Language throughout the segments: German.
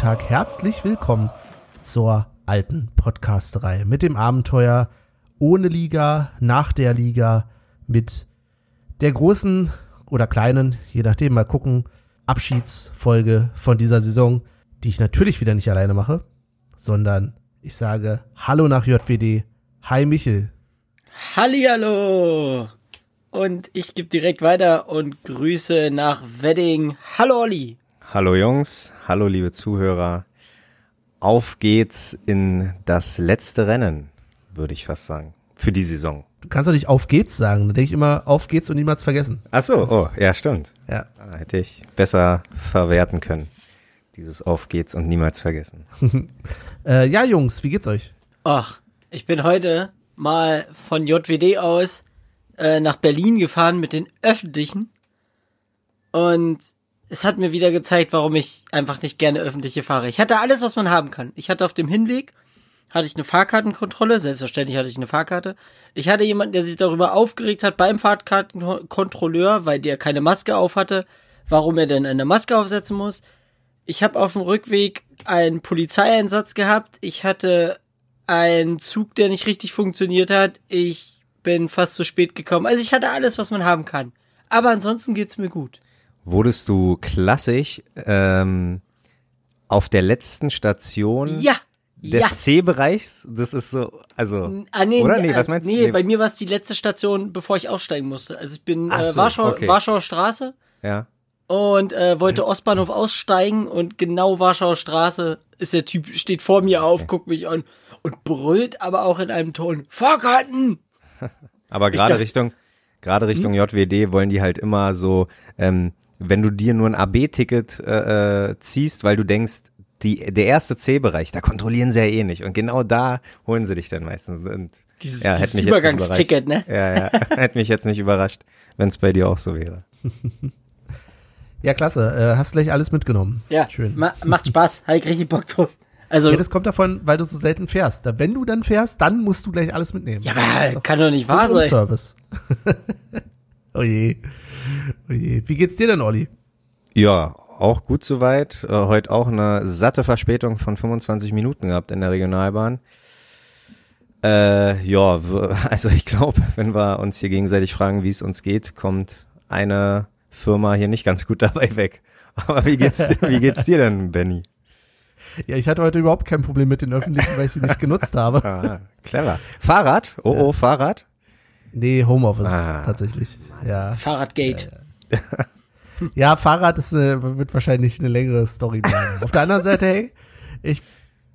Tag. Herzlich willkommen zur alten Podcast-Reihe mit dem Abenteuer ohne Liga, nach der Liga, mit der großen oder kleinen, je nachdem, mal gucken, Abschiedsfolge von dieser Saison, die ich natürlich wieder nicht alleine mache, sondern ich sage Hallo nach JWD. Hi Michel. Hallihallo! Und ich gebe direkt weiter und Grüße nach Wedding. Hallo Olli! Hallo Jungs, hallo liebe Zuhörer. Auf geht's in das letzte Rennen, würde ich fast sagen, für die Saison. Du kannst doch nicht auf geht's sagen, da denke ich immer auf geht's und niemals vergessen. Ach so, oh, ja, stimmt. Ja. Ah, hätte ich besser verwerten können. Dieses auf geht's und niemals vergessen. Äh, ja, Jungs, wie geht's euch? Ach, ich bin heute mal von JWD aus äh, nach Berlin gefahren mit den Öffentlichen. Und es hat mir wieder gezeigt, warum ich einfach nicht gerne öffentliche fahre. Ich hatte alles, was man haben kann. Ich hatte auf dem Hinweg hatte ich eine Fahrkartenkontrolle, selbstverständlich hatte ich eine Fahrkarte. Ich hatte jemanden, der sich darüber aufgeregt hat beim Fahrkartenkontrolleur, weil der keine Maske auf hatte, warum er denn eine Maske aufsetzen muss. Ich habe auf dem Rückweg einen Polizeieinsatz gehabt. Ich hatte einen Zug, der nicht richtig funktioniert hat. Ich bin fast zu spät gekommen. Also ich hatte alles, was man haben kann. Aber ansonsten geht's mir gut. Wurdest du klassisch ähm, auf der letzten Station Ja. des ja. C-Bereichs? Das ist so, also, Ah, nee, oder? nee, Nee, was äh, meinst du? Nee, bei mir war es die letzte Station, bevor ich aussteigen musste. Also ich bin Ach äh, so, Warschau, okay. Warschauer Straße ja. und äh, wollte Ostbahnhof aussteigen und genau Warschauer Straße ist der Typ, steht vor mir auf, guckt mich an und brüllt aber auch in einem Ton, Fahrkarten! Aber gerade Richtung, gerade Richtung JWD wollen die halt immer so, ähm, wenn du dir nur ein AB-Ticket äh, äh, ziehst, weil du denkst, die, der erste C-Bereich, da kontrollieren sie ja eh nicht. Und genau da holen sie dich dann meistens. Und, Dieses, ja, dieses Übergangsticket, ne? Ja, ja, hätte mich jetzt nicht überrascht, wenn es bei dir auch so wäre. Ja, klasse. Äh, hast gleich alles mitgenommen. Ja, Schön. Ma macht Spaß, hab ich richtig Bock drauf. Also, Ja, das kommt davon, weil du so selten fährst. Da, wenn du dann fährst, dann musst du gleich alles mitnehmen. ja, aber kann doch nicht wahr sein. Service. oh je. Oh. Wie geht's dir denn, Olli? Ja, auch gut soweit. Äh, heute auch eine satte Verspätung von 25 Minuten gehabt in der Regionalbahn. Äh, ja, also ich glaube, wenn wir uns hier gegenseitig fragen, wie es uns geht, kommt eine Firma hier nicht ganz gut dabei weg. Aber wie geht's, dir- wie geht's dir denn, Benny? Ja, ich hatte heute überhaupt kein Problem mit den Öffentlichen, weil ich sie nicht genutzt habe. Ah, clever. Fahrrad? Oh, oh, Fahrrad? Nee, Homeoffice Ah. tatsächlich. Ja. Fahrradgate. ja, Fahrrad ist eine, wird wahrscheinlich eine längere Story bleiben. Auf der anderen Seite, hey, ich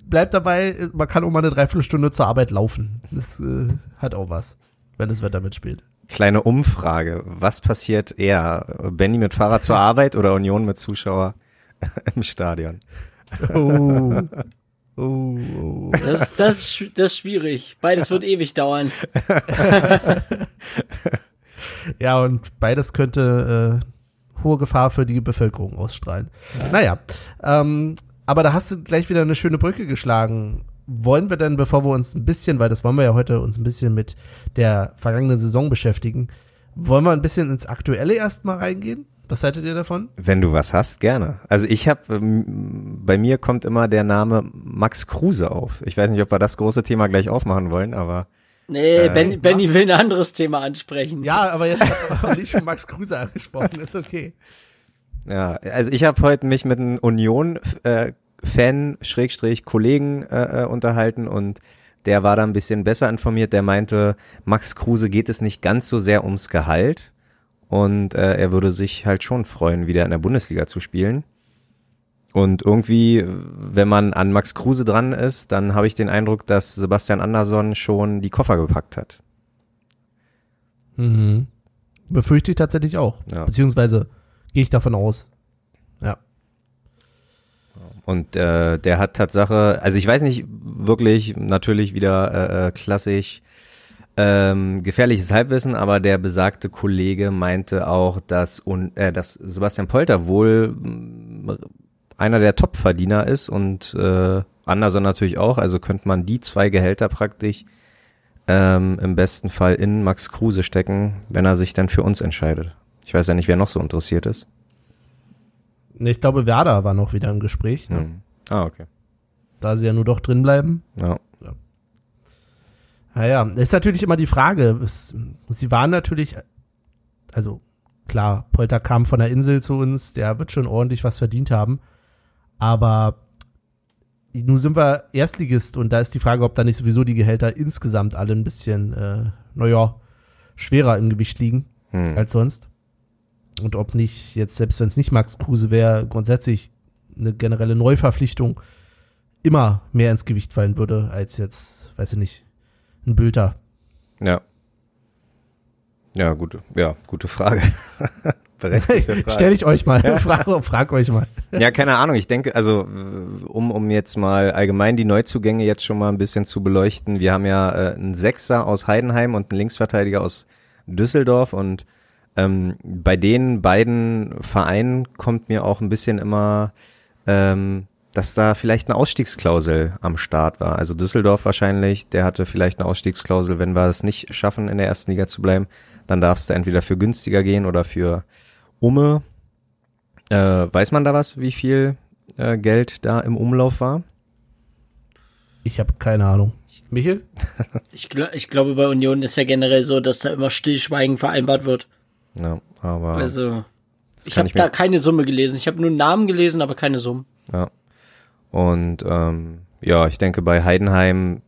bleib dabei, man kann auch mal eine Dreiviertelstunde zur Arbeit laufen. Das äh, hat auch was, wenn das Wetter mitspielt. Kleine Umfrage. Was passiert eher? Benny mit Fahrrad zur Arbeit oder Union mit Zuschauer im Stadion? Oh. Oh, oh. Das, das, das ist schwierig. Beides wird ewig dauern. Ja, und beides könnte äh, hohe Gefahr für die Bevölkerung ausstrahlen. Naja, ähm, aber da hast du gleich wieder eine schöne Brücke geschlagen. Wollen wir denn, bevor wir uns ein bisschen, weil das wollen wir ja heute uns ein bisschen mit der vergangenen Saison beschäftigen, wollen wir ein bisschen ins Aktuelle erstmal reingehen? Was haltet ihr davon? Wenn du was hast, gerne. Also ich habe, ähm, bei mir kommt immer der Name Max Kruse auf. Ich weiß nicht, ob wir das große Thema gleich aufmachen wollen, aber Nee, ben, Benny will ein anderes Thema ansprechen. Ja, aber jetzt hat Olli schon Max Kruse angesprochen, ist okay. ja, also ich habe heute mich mit einem Union äh, Schrägstrich Kollegen äh, äh, unterhalten und der war da ein bisschen besser informiert. Der meinte, Max Kruse geht es nicht ganz so sehr ums Gehalt und äh, er würde sich halt schon freuen, wieder in der Bundesliga zu spielen. Und irgendwie, wenn man an Max Kruse dran ist, dann habe ich den Eindruck, dass Sebastian Andersson schon die Koffer gepackt hat. Mhm. Befürchte ich tatsächlich auch. Ja. Beziehungsweise gehe ich davon aus. Ja. Und äh, der hat Tatsache, also ich weiß nicht wirklich, natürlich wieder äh, äh, klassisch ähm, gefährliches Halbwissen, aber der besagte Kollege meinte auch, dass, un, äh, dass Sebastian Polter wohl mh, einer der Topverdiener ist und äh, Anderson natürlich auch, also könnte man die zwei Gehälter praktisch ähm, im besten Fall in Max Kruse stecken, wenn er sich dann für uns entscheidet. Ich weiß ja nicht, wer noch so interessiert ist. Ich glaube, Werder war noch wieder im Gespräch. Ne? Hm. Ah, okay. Da sie ja nur doch drin bleiben. Ja. Naja, ist natürlich immer die Frage. Es, sie waren natürlich, also klar, Polter kam von der Insel zu uns, der wird schon ordentlich was verdient haben. Aber nun sind wir Erstligist und da ist die Frage, ob da nicht sowieso die Gehälter insgesamt alle ein bisschen, äh, naja, schwerer im Gewicht liegen Hm. als sonst. Und ob nicht jetzt, selbst wenn es nicht Max Kruse wäre, grundsätzlich eine generelle Neuverpflichtung immer mehr ins Gewicht fallen würde, als jetzt, weiß ich nicht, ein Bülter. Ja. Ja, gute, ja, gute Frage. Berechtigte Frage. Stell ich euch mal, frag, frag euch mal. Ja, keine Ahnung. Ich denke, also um, um jetzt mal allgemein die Neuzugänge jetzt schon mal ein bisschen zu beleuchten. Wir haben ja äh, einen Sechser aus Heidenheim und einen Linksverteidiger aus Düsseldorf und ähm, bei den beiden Vereinen kommt mir auch ein bisschen immer, ähm, dass da vielleicht eine Ausstiegsklausel am Start war. Also Düsseldorf wahrscheinlich, der hatte vielleicht eine Ausstiegsklausel, wenn wir es nicht schaffen, in der ersten Liga zu bleiben, dann darfst du entweder für günstiger gehen oder für Umme. Äh, weiß man da was, wie viel äh, Geld da im Umlauf war? Ich habe keine Ahnung. Michel? Ich, gl ich glaube, bei Union ist ja generell so, dass da immer Stillschweigen vereinbart wird. Ja, aber Also, ich habe da keine Summe gelesen. Ich habe nur Namen gelesen, aber keine Summen. Ja. Und ähm, ja, ich denke bei Heidenheim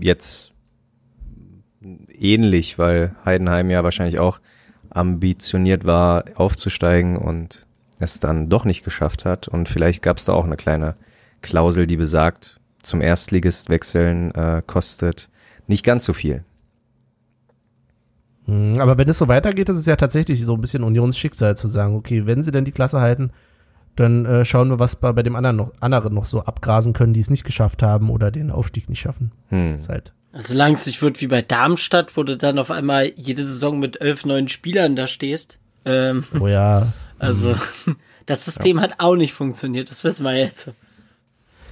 jetzt ähnlich, weil Heidenheim ja wahrscheinlich auch ambitioniert war, aufzusteigen und es dann doch nicht geschafft hat. Und vielleicht gab es da auch eine kleine Klausel, die besagt, zum Erstligist wechseln äh, kostet nicht ganz so viel. Hm, Aber wenn es so weitergeht, ist es ja tatsächlich so ein bisschen Unionsschicksal zu sagen, okay, wenn sie denn die Klasse halten, dann äh, schauen wir, was bei, bei dem anderen noch, anderen noch so abgrasen können, die es nicht geschafft haben oder den Aufstieg nicht schaffen. Hm. Ist halt. Solange es nicht wird wie bei Darmstadt, wo du dann auf einmal jede Saison mit elf neuen Spielern da stehst. Ähm, Oh ja. also, das System hat auch nicht funktioniert, das wissen wir jetzt.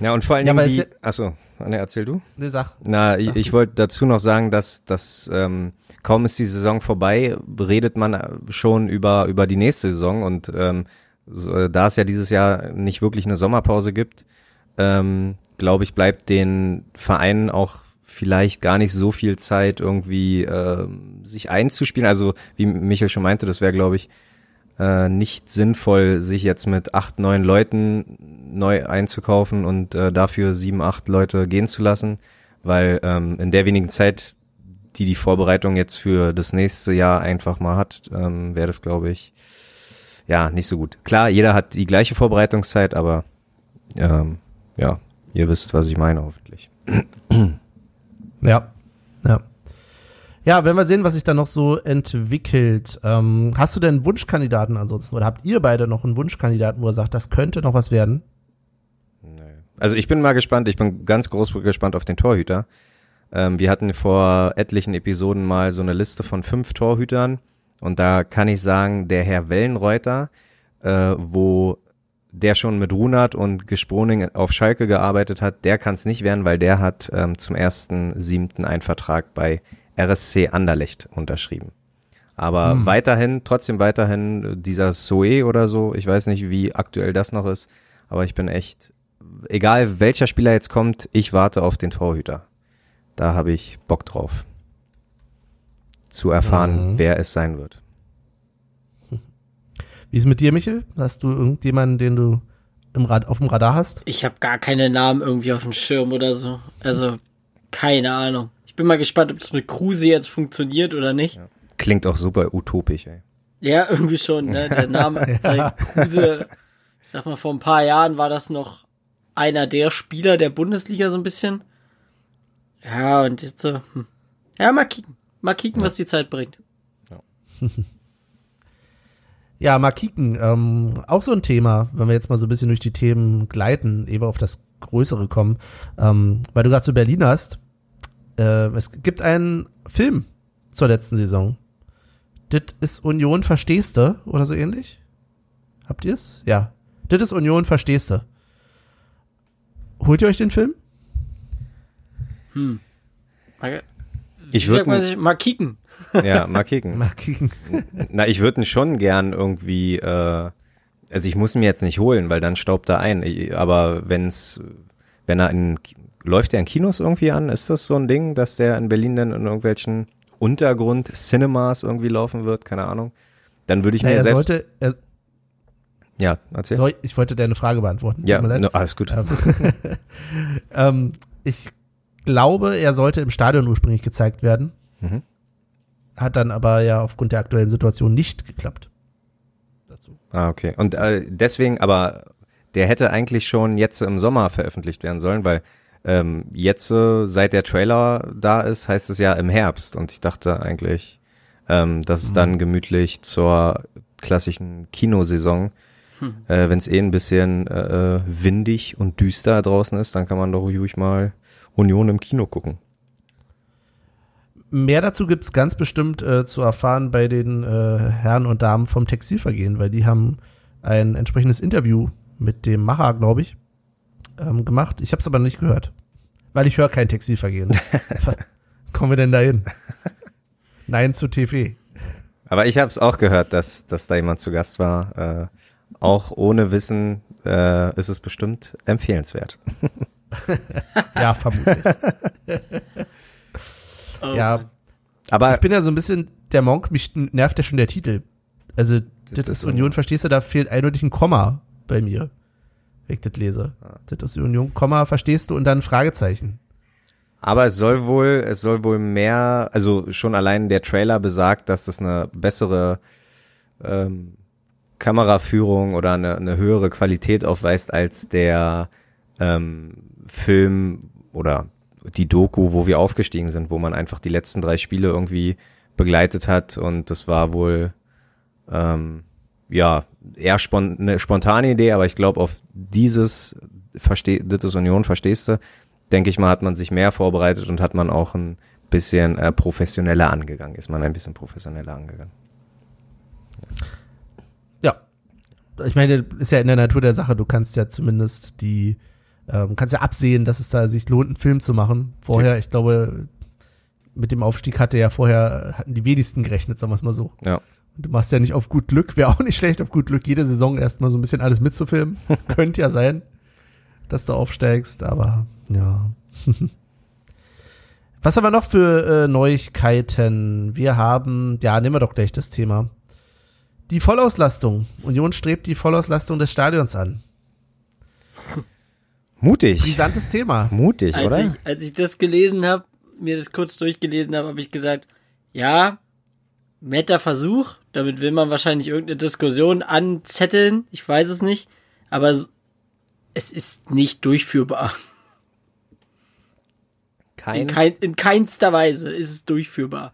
Ja, und vor allen Ja, Dingen die, achso, Anne, erzähl du? Ne, sag. Na, ich, ich wollte dazu noch sagen, dass, dass ähm, kaum ist die Saison vorbei, redet man schon über, über die nächste Saison und ähm, so, äh, da es ja dieses Jahr nicht wirklich eine Sommerpause gibt, ähm, glaube ich, bleibt den Vereinen auch vielleicht gar nicht so viel Zeit, irgendwie ähm, sich einzuspielen. Also wie Michael schon meinte, das wäre, glaube ich, äh, nicht sinnvoll, sich jetzt mit acht, neun Leuten neu einzukaufen und äh, dafür sieben, acht Leute gehen zu lassen, weil ähm, in der wenigen Zeit, die die Vorbereitung jetzt für das nächste Jahr einfach mal hat, ähm, wäre das, glaube ich, ja, nicht so gut. Klar, jeder hat die gleiche Vorbereitungszeit, aber ähm, ja, ihr wisst, was ich meine, hoffentlich. Ja. Ja. Ja, wenn wir sehen, was sich da noch so entwickelt. Ähm, hast du denn einen Wunschkandidaten ansonsten? Oder habt ihr beide noch einen Wunschkandidaten, wo ihr sagt, das könnte noch was werden? Also ich bin mal gespannt, ich bin ganz groß gespannt auf den Torhüter. Ähm, wir hatten vor etlichen Episoden mal so eine Liste von fünf Torhütern und da kann ich sagen, der Herr Wellenreuter, äh, wo der schon mit Runert und Gesproning auf Schalke gearbeitet hat, der kann es nicht werden, weil der hat ähm, zum ersten siebten einen Vertrag bei RSC Anderlecht unterschrieben. Aber Hm. weiterhin, trotzdem weiterhin äh, dieser Soe oder so, ich weiß nicht, wie aktuell das noch ist, aber ich bin echt, egal welcher Spieler jetzt kommt, ich warte auf den Torhüter. Da habe ich Bock drauf. Zu erfahren, Mhm. wer es sein wird. Wie ist es mit dir, Michel? Hast du irgendjemanden, den du im Rad, auf dem Radar hast? Ich habe gar keine Namen irgendwie auf dem Schirm oder so. Also, keine Ahnung. Ich bin mal gespannt, ob das mit Kruse jetzt funktioniert oder nicht. Klingt auch super utopisch, ey. Ja, irgendwie schon, ne? Der Name bei Kruse, ich sag mal, vor ein paar Jahren war das noch einer der Spieler der Bundesliga so ein bisschen. Ja, und jetzt so, hm. ja, mal kicken. Mal kicken, was die Zeit bringt. Ja, mal kicken. Ähm, auch so ein Thema, wenn wir jetzt mal so ein bisschen durch die Themen gleiten, eben auf das Größere kommen. Ähm, weil du gerade zu Berlin hast. Äh, es gibt einen Film zur letzten Saison. Das ist Union Verstehste oder so ähnlich? Habt ihr's? Ja. Das ist Union Verstehste. Holt ihr euch den Film? Hm. Mal, Ich sagt man würde sich? Mal kicken. ja, mal kicken. Mal kicken. Na, ich würde ihn schon gern irgendwie äh, Also ich muss ihn mir jetzt nicht holen, weil dann staubt er ein. Ich, aber wenn's, wenn er in, läuft er in Kinos irgendwie an? Ist das so ein Ding, dass der in Berlin dann in irgendwelchen Untergrund-Cinemas irgendwie laufen wird? Keine Ahnung. Dann würde ich Naja, mir er selbst. sollte, er, ja, erzähl. sorry, ich wollte deine Frage beantworten. ja, no, alles gut. Ähm, ähm, ich glaube, er sollte im Stadion ursprünglich gezeigt werden. Mhm. Hat dann aber ja aufgrund der aktuellen Situation nicht geklappt. Dazu. Ah, okay. Und äh, deswegen, aber der hätte eigentlich schon jetzt im Sommer veröffentlicht werden sollen, weil ähm, jetzt, äh, seit der Trailer da ist, heißt es ja im Herbst. Und ich dachte eigentlich, ähm, dass es dann gemütlich zur klassischen Kinosaison, äh, wenn es eh ein bisschen äh, äh, windig und düster draußen ist, dann kann man doch ruhig mal Union im Kino gucken. Mehr dazu gibt's ganz bestimmt äh, zu erfahren bei den äh, Herren und Damen vom Textilvergehen, weil die haben ein entsprechendes Interview mit dem Macher, glaube ich, ähm, gemacht. Ich habe es aber nicht gehört, weil ich höre kein Textilvergehen. Kommen wir denn dahin? Nein zu TV. Aber ich habe es auch gehört, dass, dass da jemand zu Gast war. Äh, auch ohne Wissen äh, ist es bestimmt empfehlenswert. Ja, vermutlich. Oh. ja, Aber ich bin ja so ein bisschen der Monk, mich nervt ja schon der Titel. Also, das, ist ist so. Union, verstehst du, da fehlt eindeutig ein Komma bei mir, wenn ich das lese. Das ist Union, Komma, verstehst du, und dann ein Fragezeichen. Aber es soll wohl, es soll wohl mehr, also schon allein der Trailer besagt, dass das eine bessere ähm, Kameraführung oder eine, eine höhere Qualität aufweist als der ähm, Film oder die Doku, wo wir aufgestiegen sind, wo man einfach die letzten drei Spiele irgendwie begleitet hat und das war wohl ähm, ja eher spon eine spontane Idee, aber ich glaube auf dieses versteh das ist Union verstehst du, denke ich mal, hat man sich mehr vorbereitet und hat man auch ein bisschen äh, professioneller angegangen, ist man ein bisschen professioneller angegangen. Ja. Ich meine, ist ja in der Natur der Sache, du kannst ja zumindest die, ähm, kannst ja absehen, dass es da sich lohnt, einen Film zu machen. Vorher, ich glaube, mit dem Aufstieg hatte ja vorher, hatten die wenigsten gerechnet, sagen wir es mal so. Ja. Und du machst ja nicht auf gut Glück, wäre auch nicht schlecht, auf gut Glück jede Saison erstmal so ein bisschen alles mitzufilmen. Könnte ja sein, dass du aufsteigst, aber ja. Was haben wir noch für äh, Neuigkeiten? Wir haben, ja, nehmen wir doch gleich das Thema. Die Vollauslastung. Union strebt die Vollauslastung des Stadions an. Mutig. Brisantes Thema. Mutig, als oder? Ich, als ich das gelesen habe, mir das kurz durchgelesen habe, habe ich gesagt, ja, netter Versuch. Damit will man wahrscheinlich irgendeine Diskussion anzetteln. Ich weiß es nicht. Aber es ist nicht durchführbar. Kein, In, kein, in keinster Weise ist es durchführbar.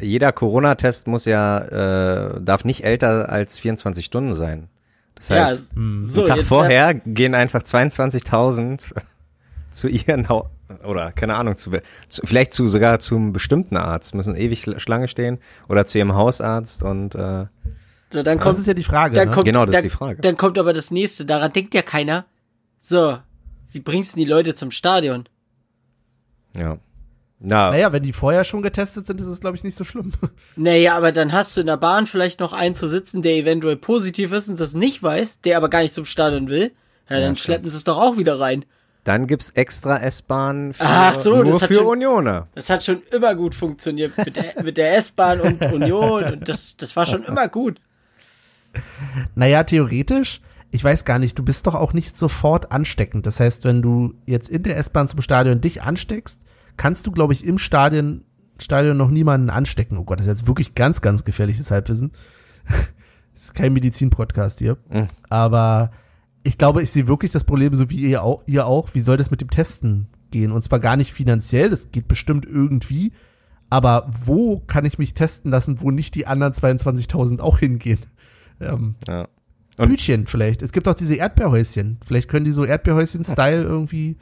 jeder Corona-Test muss ja, äh, darf nicht älter als 24 Stunden sein. Das Ja, heißt, so, einen Tag vorher gehen einfach 22.000 zu ihren, Hau oder keine Ahnung, zu, zu, vielleicht zu, sogar zum bestimmten Arzt, müssen ewig Schlange stehen oder zu ihrem Hausarzt und äh, So, dann Das kommt, ist ja die Frage. dann ne? kommt, Genau, das ist dann, die Frage. Dann kommt aber das nächste, daran denkt ja keiner. So, wie bringst du denn die Leute zum Stadion? ja. Na, Naja, wenn die vorher schon getestet sind, ist es, glaube ich, nicht so schlimm. Naja, aber dann hast du in der Bahn vielleicht noch einen zu sitzen, der eventuell positiv ist und das nicht weiß, der aber gar nicht zum Stadion will. Ja, dann stimmt. schleppen sie es doch auch wieder rein. dann gibt's extra S-Bahn für, Ach so, das nur hat für schon- Unioner. Das hat schon immer gut funktioniert mit der, mit der S-Bahn und Union und das, das war schon immer gut. Naja, theoretisch, ich weiß gar nicht, du bist doch auch nicht sofort ansteckend. Das heißt, wenn du jetzt in der S-Bahn zum Stadion dich ansteckst, kannst du, glaube ich, im Stadion, Stadion noch niemanden anstecken. Oh Gott, das ist jetzt wirklich ganz, ganz gefährliches Halbwissen. das ist kein Medizin-Podcast hier. Mhm. Aber ich glaube, ich sehe wirklich das Problem, so wie ihr auch, ihr auch. Wie soll das mit dem Testen gehen? Und zwar gar nicht finanziell, das geht bestimmt irgendwie. Aber wo kann ich mich testen lassen, wo nicht die anderen 22.000 auch hingehen? Ähm, Ja. Und- Bütchen vielleicht. Es gibt auch diese Erdbeerhäuschen. Vielleicht können die so Erdbeerhäuschen-Style irgendwie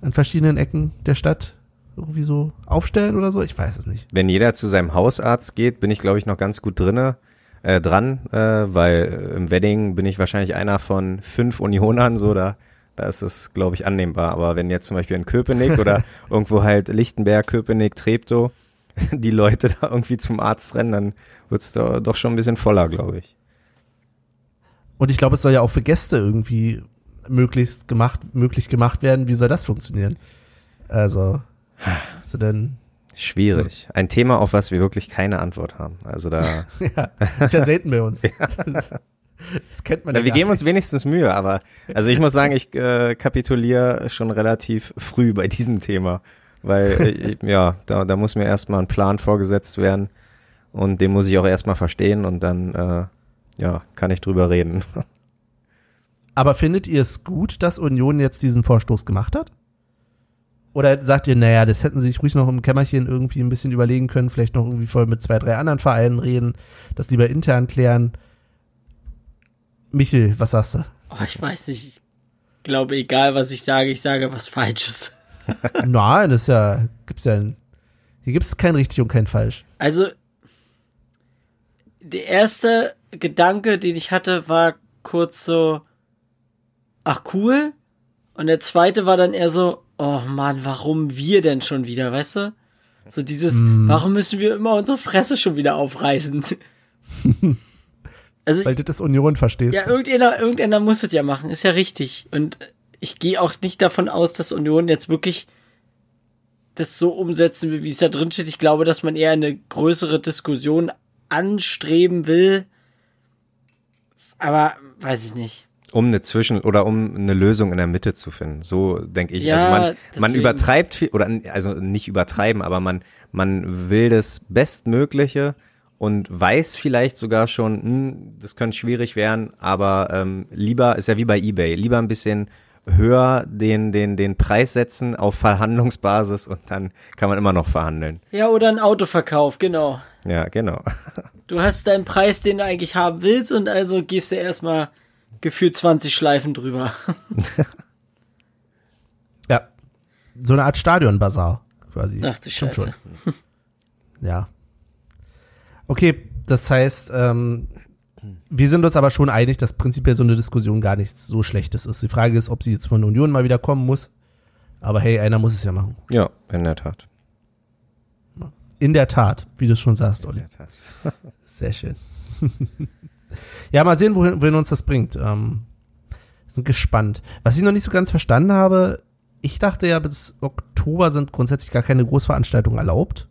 an verschiedenen Ecken der Stadt irgendwie so aufstellen oder so. Ich weiß es nicht. wenn jeder zu seinem Hausarzt geht, bin ich glaube ich noch ganz gut drinne äh, dran, äh, weil äh, im Wedding bin ich wahrscheinlich einer von fünf Unionern, so da da ist es glaube ich annehmbar. Aber wenn jetzt zum Beispiel in Köpenick oder irgendwo halt Lichtenberg, Köpenick, Treptow die Leute da irgendwie zum Arzt rennen, dann wird's da doch schon ein bisschen voller, glaube ich. Und ich glaube, es soll ja auch für Gäste irgendwie möglichst gemacht, möglich gemacht werden. Wie soll das funktionieren? Also, hast du denn, Schwierig. Ein Thema, auf was wir wirklich keine Antwort haben. Also da, ja, ist ja selten bei uns. Das, das kennt man ja wir geben uns nicht. wenigstens Mühe, aber also ich muss sagen, ich äh, kapituliere schon relativ früh bei diesem Thema, weil äh, ja, da, da muss mir erstmal ein Plan vorgesetzt werden und den muss ich auch erstmal verstehen und dann äh, ja, kann ich drüber reden. Aber findet ihr es gut, dass Union jetzt diesen Vorstoß gemacht hat? Oder sagt ihr, naja, das hätten sie sich ruhig noch im Kämmerchen irgendwie ein bisschen überlegen können, vielleicht noch irgendwie voll mit zwei, drei anderen Vereinen reden, das lieber intern klären? Michel, was sagst du? Oh, ich weiß nicht. Ich glaube, egal was ich sage, ich sage was Falsches. Nein, das ist ja, gibt's ja, hier gibt's kein richtig und kein falsch. Also, der erste Gedanke, den ich hatte, war kurz so, ach cool. Und der zweite war dann eher so, oh Mann, warum wir denn schon wieder, weißt du? So dieses, warum müssen wir immer unsere Fresse schon wieder aufreißen? also, Weil du das Union verstehst. ja, irgendeiner, irgendeiner muss es ja machen, ist ja richtig. Und ich gehe auch nicht davon aus, dass Union jetzt wirklich das so umsetzen will, wie es da drin steht. Ich glaube, dass man eher eine größere Diskussion anstreben will. Aber weiß ich nicht. Um eine Zwischen- oder um eine Lösung in der Mitte zu finden. So denke ich. Ja, also man, man übertreibt viel, oder also nicht übertreiben, aber man, man will das Bestmögliche und weiß vielleicht sogar schon, hm, das könnte schwierig werden, aber ähm, lieber, ist ja wie bei Ebay, lieber ein bisschen höher den, den, den Preis setzen auf Verhandlungsbasis und dann kann man immer noch verhandeln. Ja, oder ein Autoverkauf, genau. Ja, genau. Du hast deinen Preis, den du eigentlich haben willst, und also gehst du erstmal gefühlt 20 Schleifen drüber. Ja. So eine Art Stadionbazar quasi. Ach du Stimmt Scheiße. schon. Ja. Okay, das heißt, ähm, wir sind uns aber schon einig, dass prinzipiell so eine Diskussion gar nichts so Schlechtes ist. Die Frage ist, ob sie jetzt von der Union mal wieder kommen muss. Aber hey, einer muss es ja machen. Ja, in der Tat. In der Tat, wie du es schon sagst, In Olli. der Tat. Sehr schön. ja, mal sehen, wohin, wohin uns das bringt. Ähm, sind gespannt. Was ich noch nicht so ganz verstanden habe, ich dachte ja, bis Oktober sind grundsätzlich gar keine Großveranstaltungen erlaubt.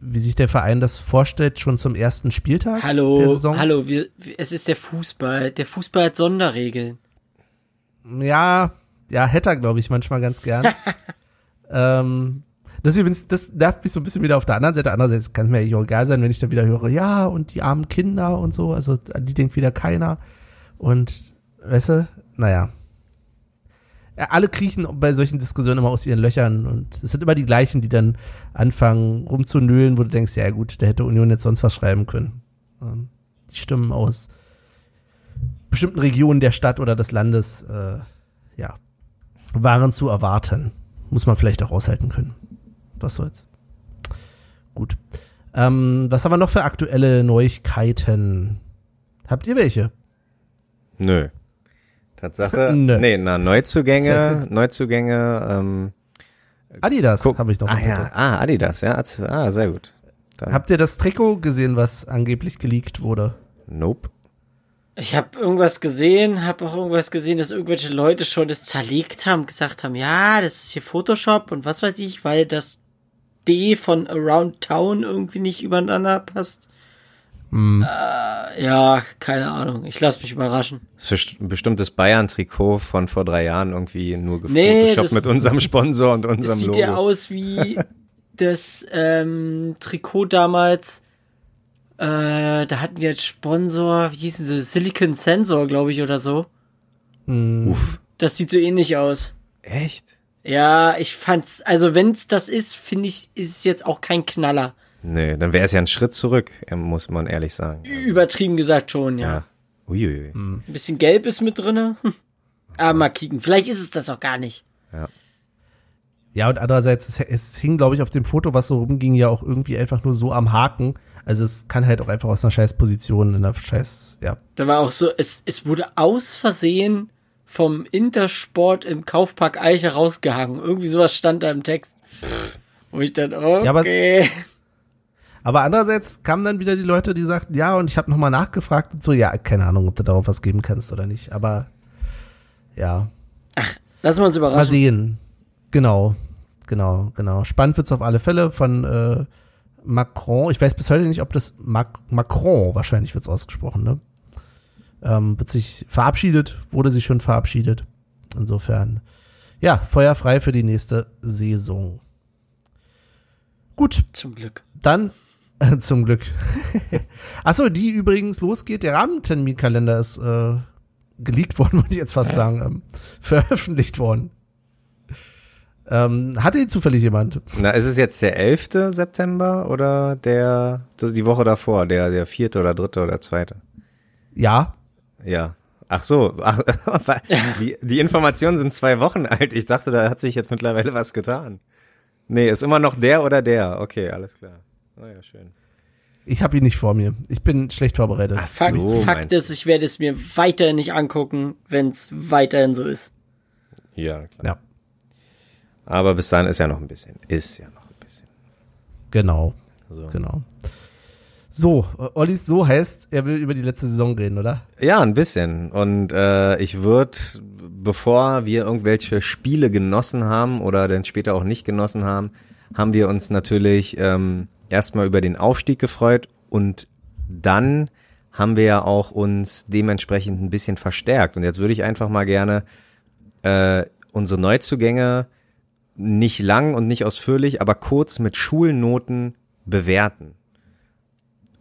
Wie sich der Verein das vorstellt, schon zum ersten Spieltag der Hallo, Saison. hallo, wir- es ist der Fußball. Der Fußball hat Sonderregeln. Ja, ja, hätte er, glaube ich, manchmal ganz gern. ähm, das übrigens, das nervt mich so ein bisschen wieder auf der anderen Seite. Andererseits kann es mir eigentlich auch egal sein, wenn ich dann wieder höre, ja, und die armen Kinder und so, also an die denkt wieder keiner. Und, weißt du, naja. Ja, alle kriechen bei solchen Diskussionen immer aus ihren Löchern und es sind immer die gleichen, die dann anfangen rumzunölen, wo du denkst, ja gut, da hätte Union jetzt sonst was schreiben können. Ähm, die Stimmen aus bestimmten Regionen der Stadt oder des Landes, äh, ja, waren zu erwarten. Muss man vielleicht auch aushalten können. Was soll's. Gut. Ähm, was haben wir noch für aktuelle Neuigkeiten? Habt ihr welche? Nö. Tatsache, Nö. nee, na, Neuzugänge. Neuzugänge, ähm, Adidas habe ich noch. ah ja, ah, Adidas, ja, ah, sehr gut. Dann, Habt ihr das Trikot gesehen, was angeblich geleakt wurde? nope. Ich habe irgendwas gesehen, habe auch irgendwas gesehen, dass irgendwelche Leute schon das zerlegt haben, gesagt haben, ja, das ist hier Photoshop und was weiß ich, weil das D von Around Town irgendwie nicht übereinander passt. Hm. Äh, ja, keine Ahnung. Ich lasse mich überraschen. Das ist ein bestimmtes Bayern-Trikot von vor drei Jahren irgendwie nur Nee, gefotoshoppt das- mit unserem Sponsor und unserem sieht Logo. ja aus wie das ähm, Trikot damals. Äh, da hatten wir als Sponsor, wie hießen sie, Silicon Sensor, glaube ich, oder so. Hm. Uff. Das sieht so ähnlich aus. Echt? Ja, ich fand's, also wenn's das ist, finde ich, ist es jetzt auch kein Knaller. Nee, dann wäre es ja ein Schritt zurück, äh, muss man ehrlich sagen. Übertrieben gesagt schon, ja. Ja. Uiuiui. Ein bisschen Gelb ist mit drinne. Hm. Aber mal kicken. Vielleicht ist es das auch gar nicht. Ja, und andererseits, es, es hing, glaube ich, auf dem Foto, was so rumging, ja auch irgendwie einfach nur so am Haken. Also es kann halt auch einfach aus einer scheiß Position, in einer scheiß, ja. Da war auch so, es, es wurde aus Versehen vom Intersport im Kaufpark Eiche rausgehangen. Irgendwie sowas stand da im Text. Wo ich dann, okay. aber es- Aber andererseits kamen dann wieder die Leute, die sagten, ja, und ich habe nochmal nachgefragt und so, ja, keine Ahnung, ob du darauf was geben kannst oder nicht. Aber ja. Ach, lassen wir uns überraschen. Mal sehen. Genau, genau, genau. Spannend wird's auf alle Fälle von äh, Macron. Ich weiß bis heute nicht, ob das Mac Macron wahrscheinlich wird's ausgesprochen, ne? Ähm, wird sich verabschiedet, wurde sich schon verabschiedet. Insofern, ja, feuerfrei für die nächste Saison. Gut, Zum Glück. dann äh, zum Glück. Achso, die übrigens losgeht. Der Rahmenterminkalender ist äh, geleakt worden, wollte ich jetzt fast sagen, ähm, veröffentlicht worden. Ähm, hatte ihn zufällig jemand? Na, ist es jetzt der 11. September oder der, die Woche davor, der, der vierte oder dritte oder zweite? Ja. Ja. Ach so, ach, die, die Informationen sind zwei Wochen alt. Ich dachte, da hat sich jetzt mittlerweile was getan. Nee, ist immer noch der oder der. Okay, alles klar. Naja, schön. Ich habe ihn nicht vor mir. Ich bin schlecht vorbereitet. Ach Fakt, So, Fakt meinst ist, ich werde es mir weiterhin nicht angucken, wenn es weiterhin so ist. Ja, klar. Ja, Aber bis dahin ist ja noch ein bisschen. Ist ja noch ein bisschen. genau, So. genau. So, Ollis so heißt, er will über die letzte Saison reden, oder? Ja, ein bisschen. Und äh, ich würde, bevor wir irgendwelche Spiele genossen haben oder dann später auch nicht genossen haben, haben wir uns natürlich ähm, erstmal über den Aufstieg gefreut und dann haben wir ja auch uns dementsprechend ein bisschen verstärkt. Und jetzt würde ich einfach mal gerne äh, unsere Neuzugänge nicht lang und nicht ausführlich, aber kurz mit Schulnoten bewerten.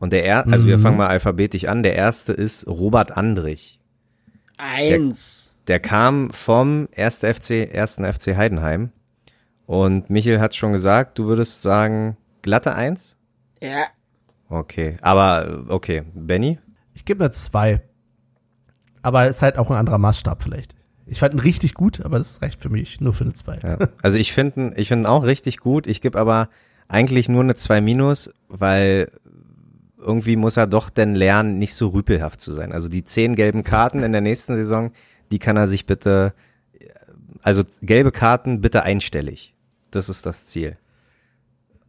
Und der er also wir Mhm. fangen mal alphabetisch an. Der erste ist Robert Andrich. Eins. Der kam vom 1. FC, 1. FC Heidenheim. Und Michael hat schon gesagt, du würdest sagen glatte Eins? Ja. Okay, aber okay, Benny? Ich gebe mir zwei. Aber ist halt auch ein anderer Maßstab vielleicht. Ich fand ihn richtig gut, aber das reicht für mich nur für eine zwei. Ja. Also ich finde ihn- ich finde ihn auch richtig gut. Ich gebe aber eigentlich nur eine 2 minus, weil irgendwie muss er doch denn lernen, nicht so rüpelhaft zu sein. Also die zehn gelben Karten in der nächsten Saison, die kann er sich bitte, also gelbe Karten bitte einstellig. Das ist das Ziel.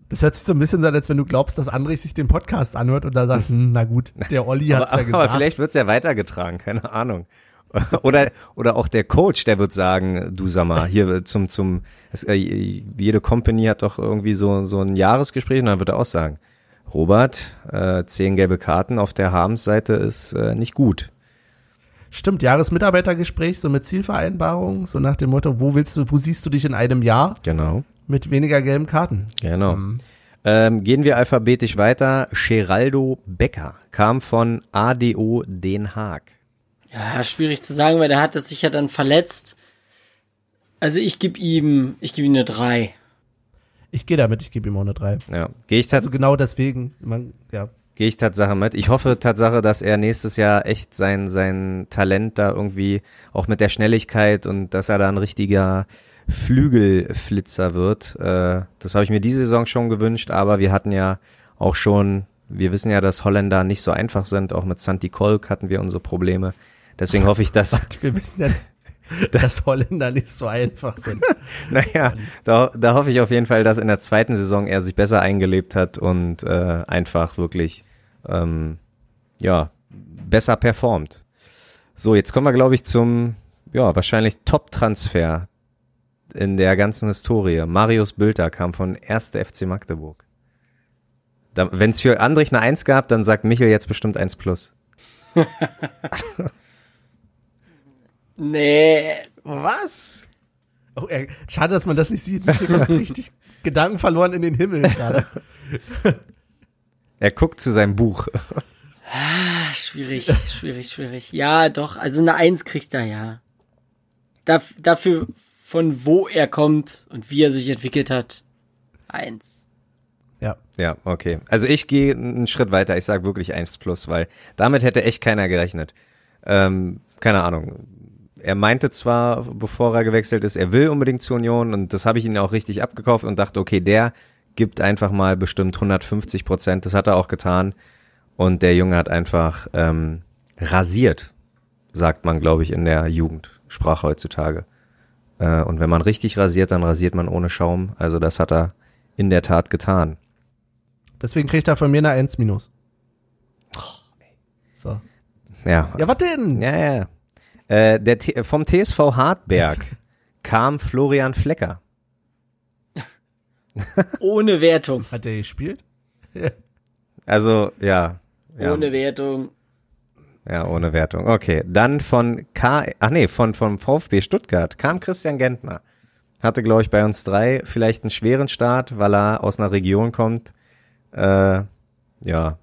Das hört sich so ein bisschen so an, als wenn du glaubst, dass André sich den Podcast anhört und da sagt, hm, na gut, der Olli hat's aber, ja gesagt. aber vielleicht wird's ja weitergetragen, keine Ahnung. Oder, oder auch der Coach, der wird sagen, du sag mal, hier zum, zum, es, äh, jede Company hat doch irgendwie so, so ein Jahresgespräch und dann wird er auch sagen, Robert, äh, zehn gelbe Karten auf der Harms-Seite ist äh, nicht gut. Stimmt, Jahresmitarbeitergespräch, so mit Zielvereinbarung, so nach dem Motto, wo willst du, wo siehst du dich in einem Jahr Genau, mit weniger gelben Karten? genau. Ähm, Ähm, gehen wir alphabetisch weiter. Geraldo Becker kam von ADO Den Haag. Ja, schwierig zu sagen, weil der hat es sich ja dann verletzt. Also ich gebe ihm, ich gebe ihm eine drei. Ich gehe damit, ich gebe ihm auch eine drei. Ja, gehe ich, tat, Also genau deswegen, man, ja. gehe ich Tatsache mit. Ich hoffe Tatsache, dass er nächstes Jahr echt sein, sein Talent da irgendwie auch mit der Schnelligkeit und dass er da ein richtiger Flügelflitzer wird. Äh, das habe ich mir diese Saison schon gewünscht, aber wir hatten ja auch schon, wir wissen ja, dass Holländer nicht so einfach sind. Auch mit Santi Kolk hatten wir unsere Probleme. Deswegen hoffe ich, dass, Wir wissen ja, dass, dass Holländer nicht so einfach sind. naja, da, da hoffe ich auf jeden Fall, dass in der zweiten Saison er sich besser eingelebt hat und äh, einfach wirklich, ähm, ja, besser performt. So, jetzt kommen wir, glaube ich, zum, ja, wahrscheinlich Top-Transfer in der ganzen Historie. Marius Bülter kam von 1. FC Magdeburg. Wenn es für Andrich eine 1 gab, dann sagt Michel jetzt bestimmt 1 plus. Nee, Was? Oh, ey, schade, dass man das nicht sieht. Ich habe richtig Gedanken verloren in den Himmel gerade. Er guckt zu seinem Buch. ah, schwierig, schwierig, schwierig. Ja, doch, also eine Eins kriegt er ja. Daf dafür, von wo er kommt und wie er sich entwickelt hat, Eins. Ja. Ja, okay. Also ich gehe einen Schritt weiter. Ich sage wirklich 1 plus, weil damit hätte echt keiner gerechnet. Ähm, keine Ahnung. Er meinte zwar, bevor er gewechselt ist, er will unbedingt zur Union und das habe ich ihn auch richtig abgekauft und dachte, okay, der gibt einfach mal bestimmt 150 Prozent. Das hat er auch getan und der Junge hat einfach ähm, rasiert, sagt man, glaube ich, in der Jugendsprache heutzutage. Äh, und wenn man richtig rasiert, dann rasiert man ohne Schaum. Also das hat er in der Tat getan. Deswegen kriegt er von mir eine 1 minus. So. Ja. Ja, was denn? Ja, ja. Äh, der T vom TSV Hartberg kam Florian Flecker. Ohne Wertung. Hat der gespielt? Also, ja. ja. Ohne Wertung. Ja, ohne Wertung. Okay. Dann von K, ach nee, von, vom VfB Stuttgart kam Christian Gentner. Hatte, glaube ich, bei uns drei vielleicht einen schweren Start, weil er aus einer Region kommt. Äh, ja.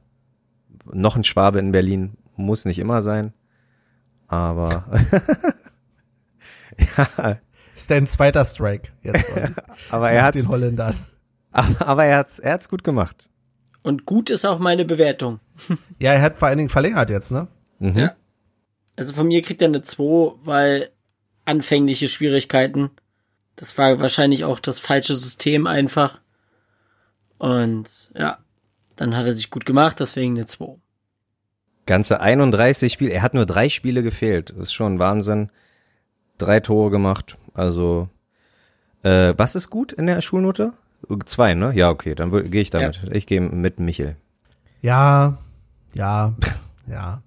Noch ein Schwabe in Berlin muss nicht immer sein. Aber ja, Ist dein zweiter Strike jetzt. Aber er hat's, den Holländern. aber er hat's, er hat's gut gemacht. Und gut ist auch meine Bewertung. Ja, er hat vor allen Dingen verlängert jetzt, ne? Mhm. Ja. Also von mir kriegt er eine 2, weil anfängliche Schwierigkeiten. Das war wahrscheinlich auch das falsche System einfach. Und ja, dann hat er sich gut gemacht, deswegen eine 2. Ganze 31 Spiele. Er hat nur drei Spiele gefehlt. Das ist schon Wahnsinn. Drei Tore gemacht. Also, äh, was ist gut in der Schulnote? Zwei, ne? Ja, okay, dann gehe ich damit. Ich gehe mit Michel. Ja, ja, ja.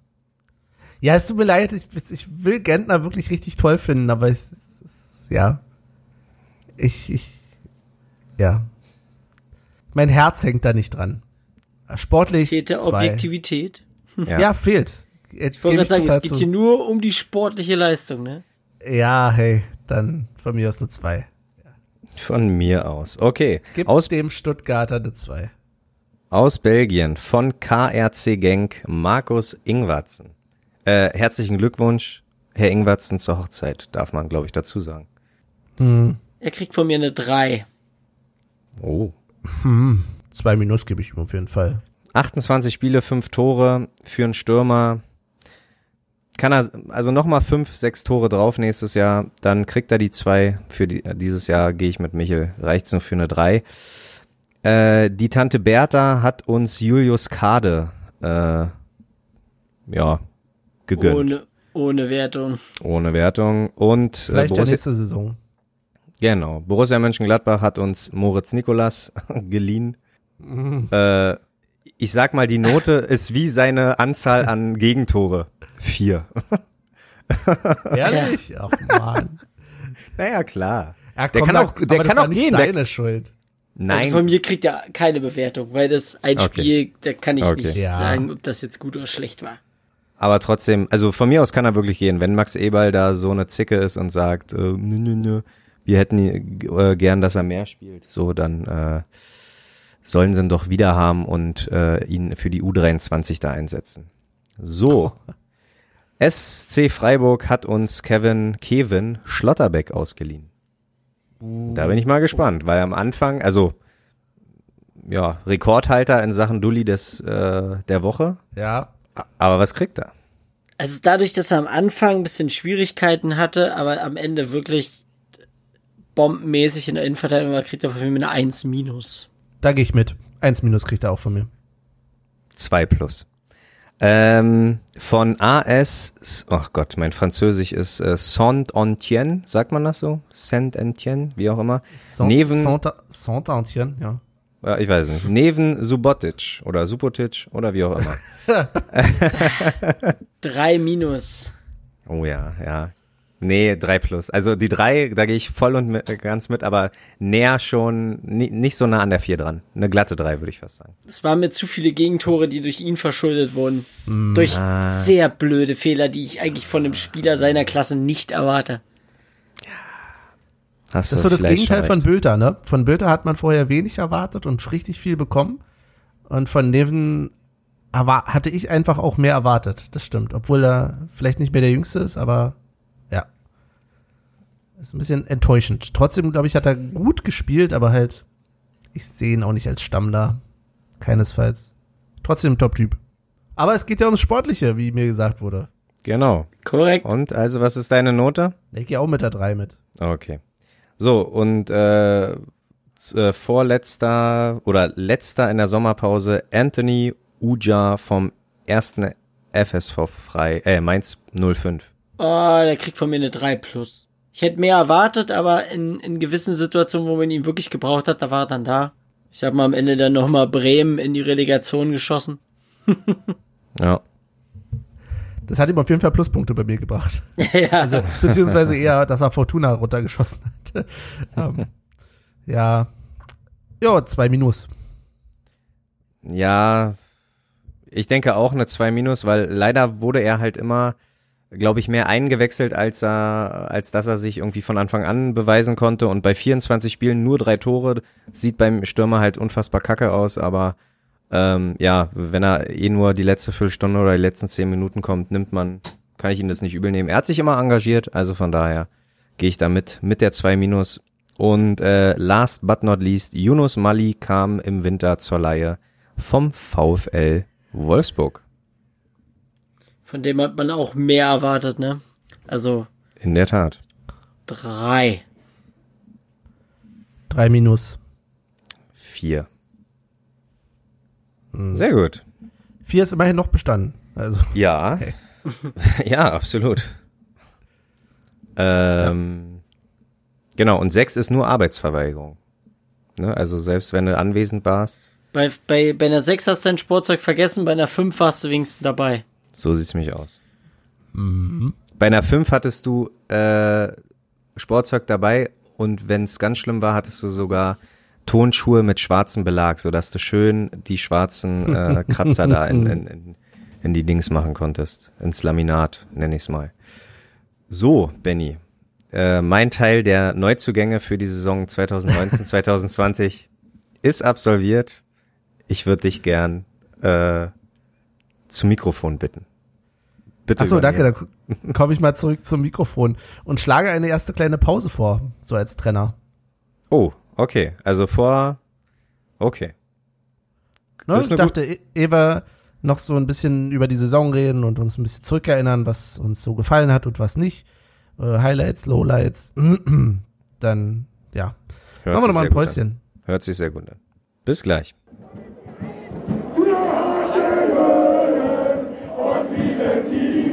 Ja, es tut mir leid, ich, ich will Gentner wirklich richtig toll finden, aber es ist, ja. Ich, ich, ja. Mein Herz hängt da nicht dran. Sportlich. Fehlt der zwei. Objektivität? Ja. Ja, fehlt. Ich wollte gerade sagen, es geht hier nur um die sportliche Leistung, ne? Ja, hey, dann von mir aus eine 2. Von mir aus. Okay. Gib Aus, dem Stuttgarter eine 2. aus Belgien von KRC Genk Markus Ingwatzen. Äh, herzlichen Glückwunsch, Herr Ingwatzen, zur Hochzeit, darf man, glaube ich, dazu sagen. Hm. Er kriegt von mir eine 3. Oh. Hm. Zwei Minus gebe ich ihm auf jeden Fall. 28 Spiele, 5 Tore für einen Stürmer. Kann er also nochmal 5, 6 Tore drauf nächstes Jahr, dann kriegt er die zwei. Für die, dieses Jahr gehe ich mit Michel. Reicht's nur für eine 3. Äh, die Tante Bertha hat uns Julius Kade äh, ja, gegönnt. Ohne, Ohne, ohne Wertung. Wertung. Und äh, Vielleicht der Borussia, nächste Saison. genau, Borussia Mönchengladbach hat uns Moritz Nikolas geliehen. Äh, ich sag mal, die Note ist wie seine Anzahl an Gegentore. Vier. Ehrlich? Ach man. Naja, klar. Ja, Der kann auch- der aber kann das war auch nicht gehen, der- Seine Schuld. Nein. Also von mir kriegt er keine Bewertung, weil das ein Okay. Spiel, da kann ich Okay. nicht Ja. sagen, ob das jetzt gut oder schlecht war. aber trotzdem, also von mir aus kann er wirklich gehen. Wenn Max Eberl da so eine Zicke ist und sagt, äh, nö, nö, nö, wir hätten äh, gern, dass er mehr spielt, so dann äh, sollen sie ihn doch wieder haben und äh, ihn für die U23 da einsetzen. So. SC Freiburg hat uns Kevin Kevin Schlotterbeck ausgeliehen. Da bin ich mal gespannt, weil am Anfang, also ja, Rekordhalter in Sachen Dulli des äh, der Woche. Ja. Aber was kriegt er? Also dadurch, dass er am Anfang ein bisschen Schwierigkeiten hatte, aber am Ende wirklich bombenmäßig in der Innenverteidigung war, kriegt er von mir eine 1 minus. Da gehe ich mit. Eins Minus kriegt er auch von mir. 2 plus. Ähm, von AS, ach Gott, mein Französisch ist äh, Saint-Etienne, sagt man das so? Saint-Etienne, wie auch immer. Neven- Saint-Antien, ja. Ja, ich weiß nicht. Neven Subotic oder Subotic oder wie auch immer. 3 minus. Oh ja, ja. Nee, 3 plus. Also die 3, da gehe ich voll und mit, ganz mit, aber näher schon, ni- nicht so nah an der 4 dran. Eine glatte 3, würde ich fast sagen. Es waren mir zu viele Gegentore, die durch ihn verschuldet wurden. durch ah. sehr blöde Fehler, die ich eigentlich von einem Spieler seiner Klasse nicht erwarte. Hast Das ist so das Gegenteil von. Bülter, ne? Von Bülter hat man vorher wenig erwartet und richtig viel bekommen. Und von Neven hatte ich einfach auch mehr erwartet. Das stimmt. Obwohl er vielleicht nicht mehr der Jüngste ist, aber. Ist ein bisschen enttäuschend. Trotzdem, glaube ich, hat er gut gespielt, aber halt, ich sehe ihn auch nicht als Stamm da. Keinesfalls. Trotzdem ein Top-Typ. Aber es geht ja ums Sportliche, wie mir gesagt wurde. Genau. Korrekt. Und also, was ist deine Note? Ich gehe auch mit der 3 mit. Okay. So, und äh, äh, vorletzter oder letzter in der Sommerpause Anthony Uja vom ersten FSV frei, äh, Mainz 05. Oh, der kriegt von mir eine 3 plus. Ich hätte mehr erwartet, aber in, in gewissen Situationen, wo man ihn wirklich gebraucht hat, da war er dann da. Ich habe mal am Ende dann nochmal Bremen in die Relegation geschossen. Ja. Das hat ihm auf jeden Fall Pluspunkte bei mir gebracht. ja, Also, beziehungsweise eher, dass er Fortuna runtergeschossen hat. ähm, ja. Ja, zwei Minus. Ja, ich denke auch eine 2 minus, weil leider wurde er halt immer, glaube ich, mehr eingewechselt, als er, als dass er sich irgendwie von Anfang an beweisen konnte. Und bei 24 Spielen nur drei Tore sieht beim Stürmer halt unfassbar kacke aus, aber ähm, ja, wenn er eh nur die letzte Viertelstunde oder die letzten 10 Minuten kommt, nimmt man, kann ich ihm das nicht übel nehmen. Er hat sich immer engagiert, also von daher gehe ich damit mit der 2 minus. Und äh, last but not least, Yunus Mali kam im Winter zur Leihe vom VfL Wolfsburg. Von dem hat man auch mehr erwartet, ne? Also In der Tat. drei. Drei Minus. Vier. Sehr gut. Vier ist immerhin noch bestanden. Also, Ja. ja, absolut. Ähm, Genau, und sechs ist nur Arbeitsverweigerung. Ne? Also selbst wenn du anwesend warst, Bei, bei, bei einer 6 hast du dein Sportzeug vergessen, bei einer 5 warst du wenigstens dabei. So sieht's mich aus. Bei einer fünf hattest du äh, Sportzeug dabei und wenn es ganz schlimm war, hattest du sogar Tonschuhe mit schwarzem Belag, sodass du schön die schwarzen äh, Kratzer da in, in, in, in die Dings machen konntest. Ins Laminat, nenne ich's mal. So, Benny. Äh, mein Teil der Neuzugänge für die Saison 2019, 2020 ist absolviert. Ich würde dich gern äh, zum Mikrofon bitten. Bitte. achso, danke, dann komme ich mal zurück zum Mikrofon und schlage eine erste kleine Pause vor, so als Trenner. Oh, okay. Also vor. Okay. Ne? Ich dachte, e- Eva noch so ein bisschen über die Saison reden und uns ein bisschen zurückerinnern, was uns so gefallen hat und was nicht. Äh, Highlights, Lowlights. Dann, ja. Hört Machen wir sich doch mal sehr ein Päuschen. Hört sich sehr gut an. Bis gleich.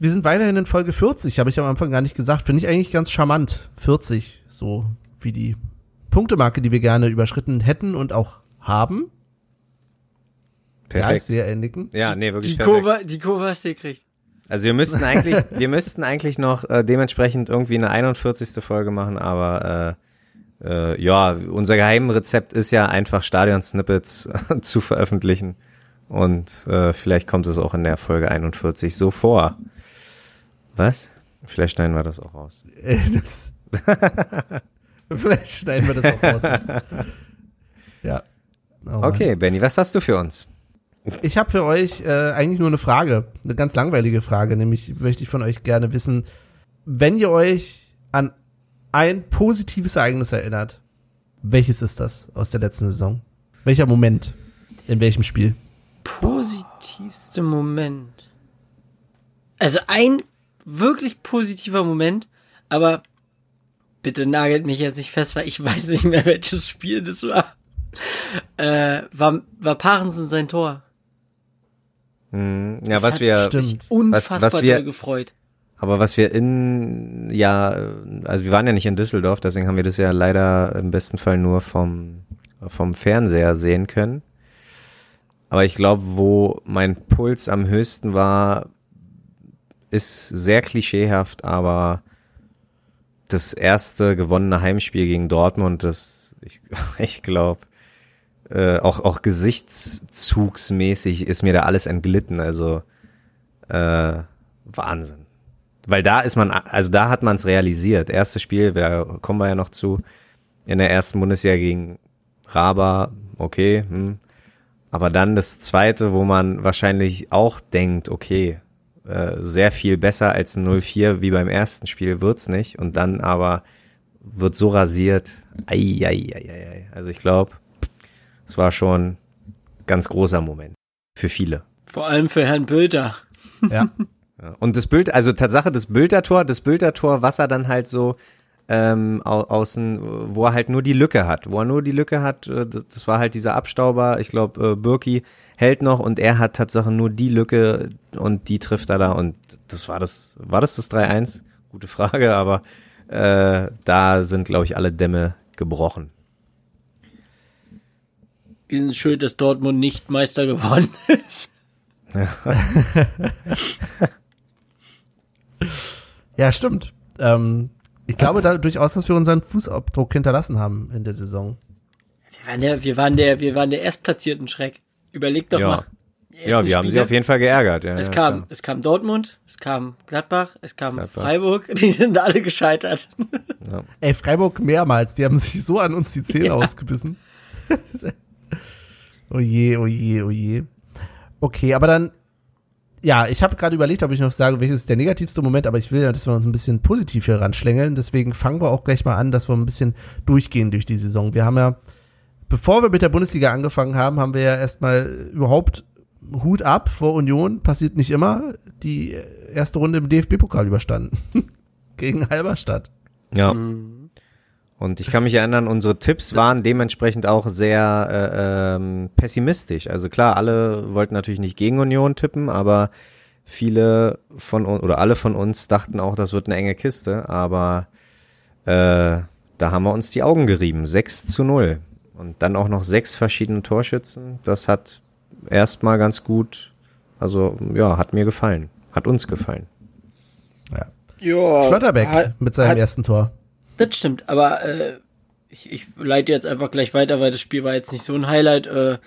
wir sind weiterhin in Folge 40, habe ich am Anfang gar nicht gesagt. Finde ich eigentlich ganz charmant. 40, so wie die Punktemarke, die wir gerne überschritten hätten und auch haben. Ja, ich Perfekt. sehe ein Nicken. Ja, nee, wirklich Die perfekt. Kurve, die Kurve hast du gekriegt. Also wir müssten eigentlich, wir müssten eigentlich noch äh, dementsprechend irgendwie eine 41. Folge machen, aber äh, äh, ja, unser Geheimrezept ist ja einfach Stadion-Snippets zu veröffentlichen. Und äh, vielleicht kommt es auch in der Folge 41 so vor. Was? Vielleicht schneiden wir das auch raus. Äh, das Vielleicht schneiden wir das auch raus. Ja. Oh. Okay, Benny, was hast du für uns? Ich habe für euch äh, eigentlich nur eine Frage, eine ganz langweilige Frage, nämlich möchte ich von euch gerne wissen, wenn ihr euch an ein positives Ereignis erinnert, welches ist das aus der letzten Saison? Welcher Moment? In welchem Spiel? Positivste Moment. Also ein wirklich positiver Moment, aber bitte nagelt mich jetzt nicht fest, weil ich weiß nicht mehr, welches Spiel das war. Äh, war, war Parensen sein Tor. Hm, ja, Das was wir, Stimmt. Unfassbar was wir- doll gefreut. aber was wir in, ja, also wir waren ja nicht in Düsseldorf, deswegen haben wir das ja leider im besten Fall nur vom, vom Fernseher sehen können. Aber ich glaube, wo mein Puls am höchsten war, ist sehr klischeehaft, aber das erste gewonnene Heimspiel gegen Dortmund, das, ich, ich glaube, äh, auch, auch gesichtszugsmäßig ist mir da alles entglitten, also äh, Wahnsinn. Weil da ist man, also da hat man es realisiert. Erstes Spiel, da kommen wir ja noch zu, in der ersten Bundesliga gegen Raba, okay, hm. aber dann das zweite, wo man wahrscheinlich auch denkt, okay, äh, sehr viel besser als ein 0-4 wie beim ersten Spiel wird's nicht und dann aber wird so rasiert, ei, ei, ei, ei, ei. also ich glaube, Es war schon ganz großer Moment. Für viele. Vor allem für Herrn Bülter. Ja. Und das Bild, also Tatsache, das Bildertor, das Bildertor, was er dann halt so ähm, au außen, wo er halt nur die Lücke hat, wo er nur die Lücke hat, äh, das, das war halt dieser Abstauber, ich glaube, äh, Birki hält noch und er hat Tatsache nur die Lücke und die trifft er da und das war das, war das das 3-1? Gute Frage, aber äh, da sind, glaube ich, alle Dämme gebrochen. Wir sind schuld, dass Dortmund nicht Meister geworden ist. Ja, stimmt. Ähm, ich glaube da durchaus, dass wir unseren Fußabdruck hinterlassen haben in der Saison. Wir waren der, wir waren der, wir waren der erstplatzierten Schreck. Überleg doch Ja. mal. Ja, wir haben sie auf jeden Fall geärgert. Ja, Es ja, kam, klar. es kam Dortmund, es kam Gladbach, es kam Gladbach. Freiburg, die sind alle gescheitert. Ey, Freiburg mehrmals, die haben sich so an uns die Zähne Ja. ausgebissen. oh je, oh je, oh je. Okay, aber dann, ja, ich habe gerade überlegt, ob ich noch sage, welches ist der negativste Moment, aber ich will ja, dass wir uns ein bisschen positiv hier ranschlängeln. Deswegen fangen wir auch gleich mal an, dass wir ein bisschen durchgehen durch die Saison. Wir haben ja, bevor wir mit der Bundesliga angefangen haben, haben wir ja erstmal überhaupt Hut ab vor Union, passiert nicht immer, die erste Runde im DFB-Pokal überstanden. Gegen Halberstadt. Ja. Und ich kann mich erinnern, unsere Tipps waren dementsprechend auch sehr äh, ähm, pessimistisch. Also klar, alle wollten natürlich nicht gegen Union tippen, aber viele von uns oder alle von uns dachten auch, das wird eine enge Kiste. Aber äh, da haben wir uns die Augen gerieben. 6 zu 0. Und dann auch noch sechs verschiedene Torschützen. Das hat erstmal ganz gut, also ja, hat mir gefallen. Hat uns gefallen. Ja. Ja, Schlotterbeck hat- mit seinem hat- ersten Tor. Das stimmt, aber äh, ich, ich leite jetzt einfach gleich weiter, weil das Spiel war jetzt nicht so ein Highlight. Äh,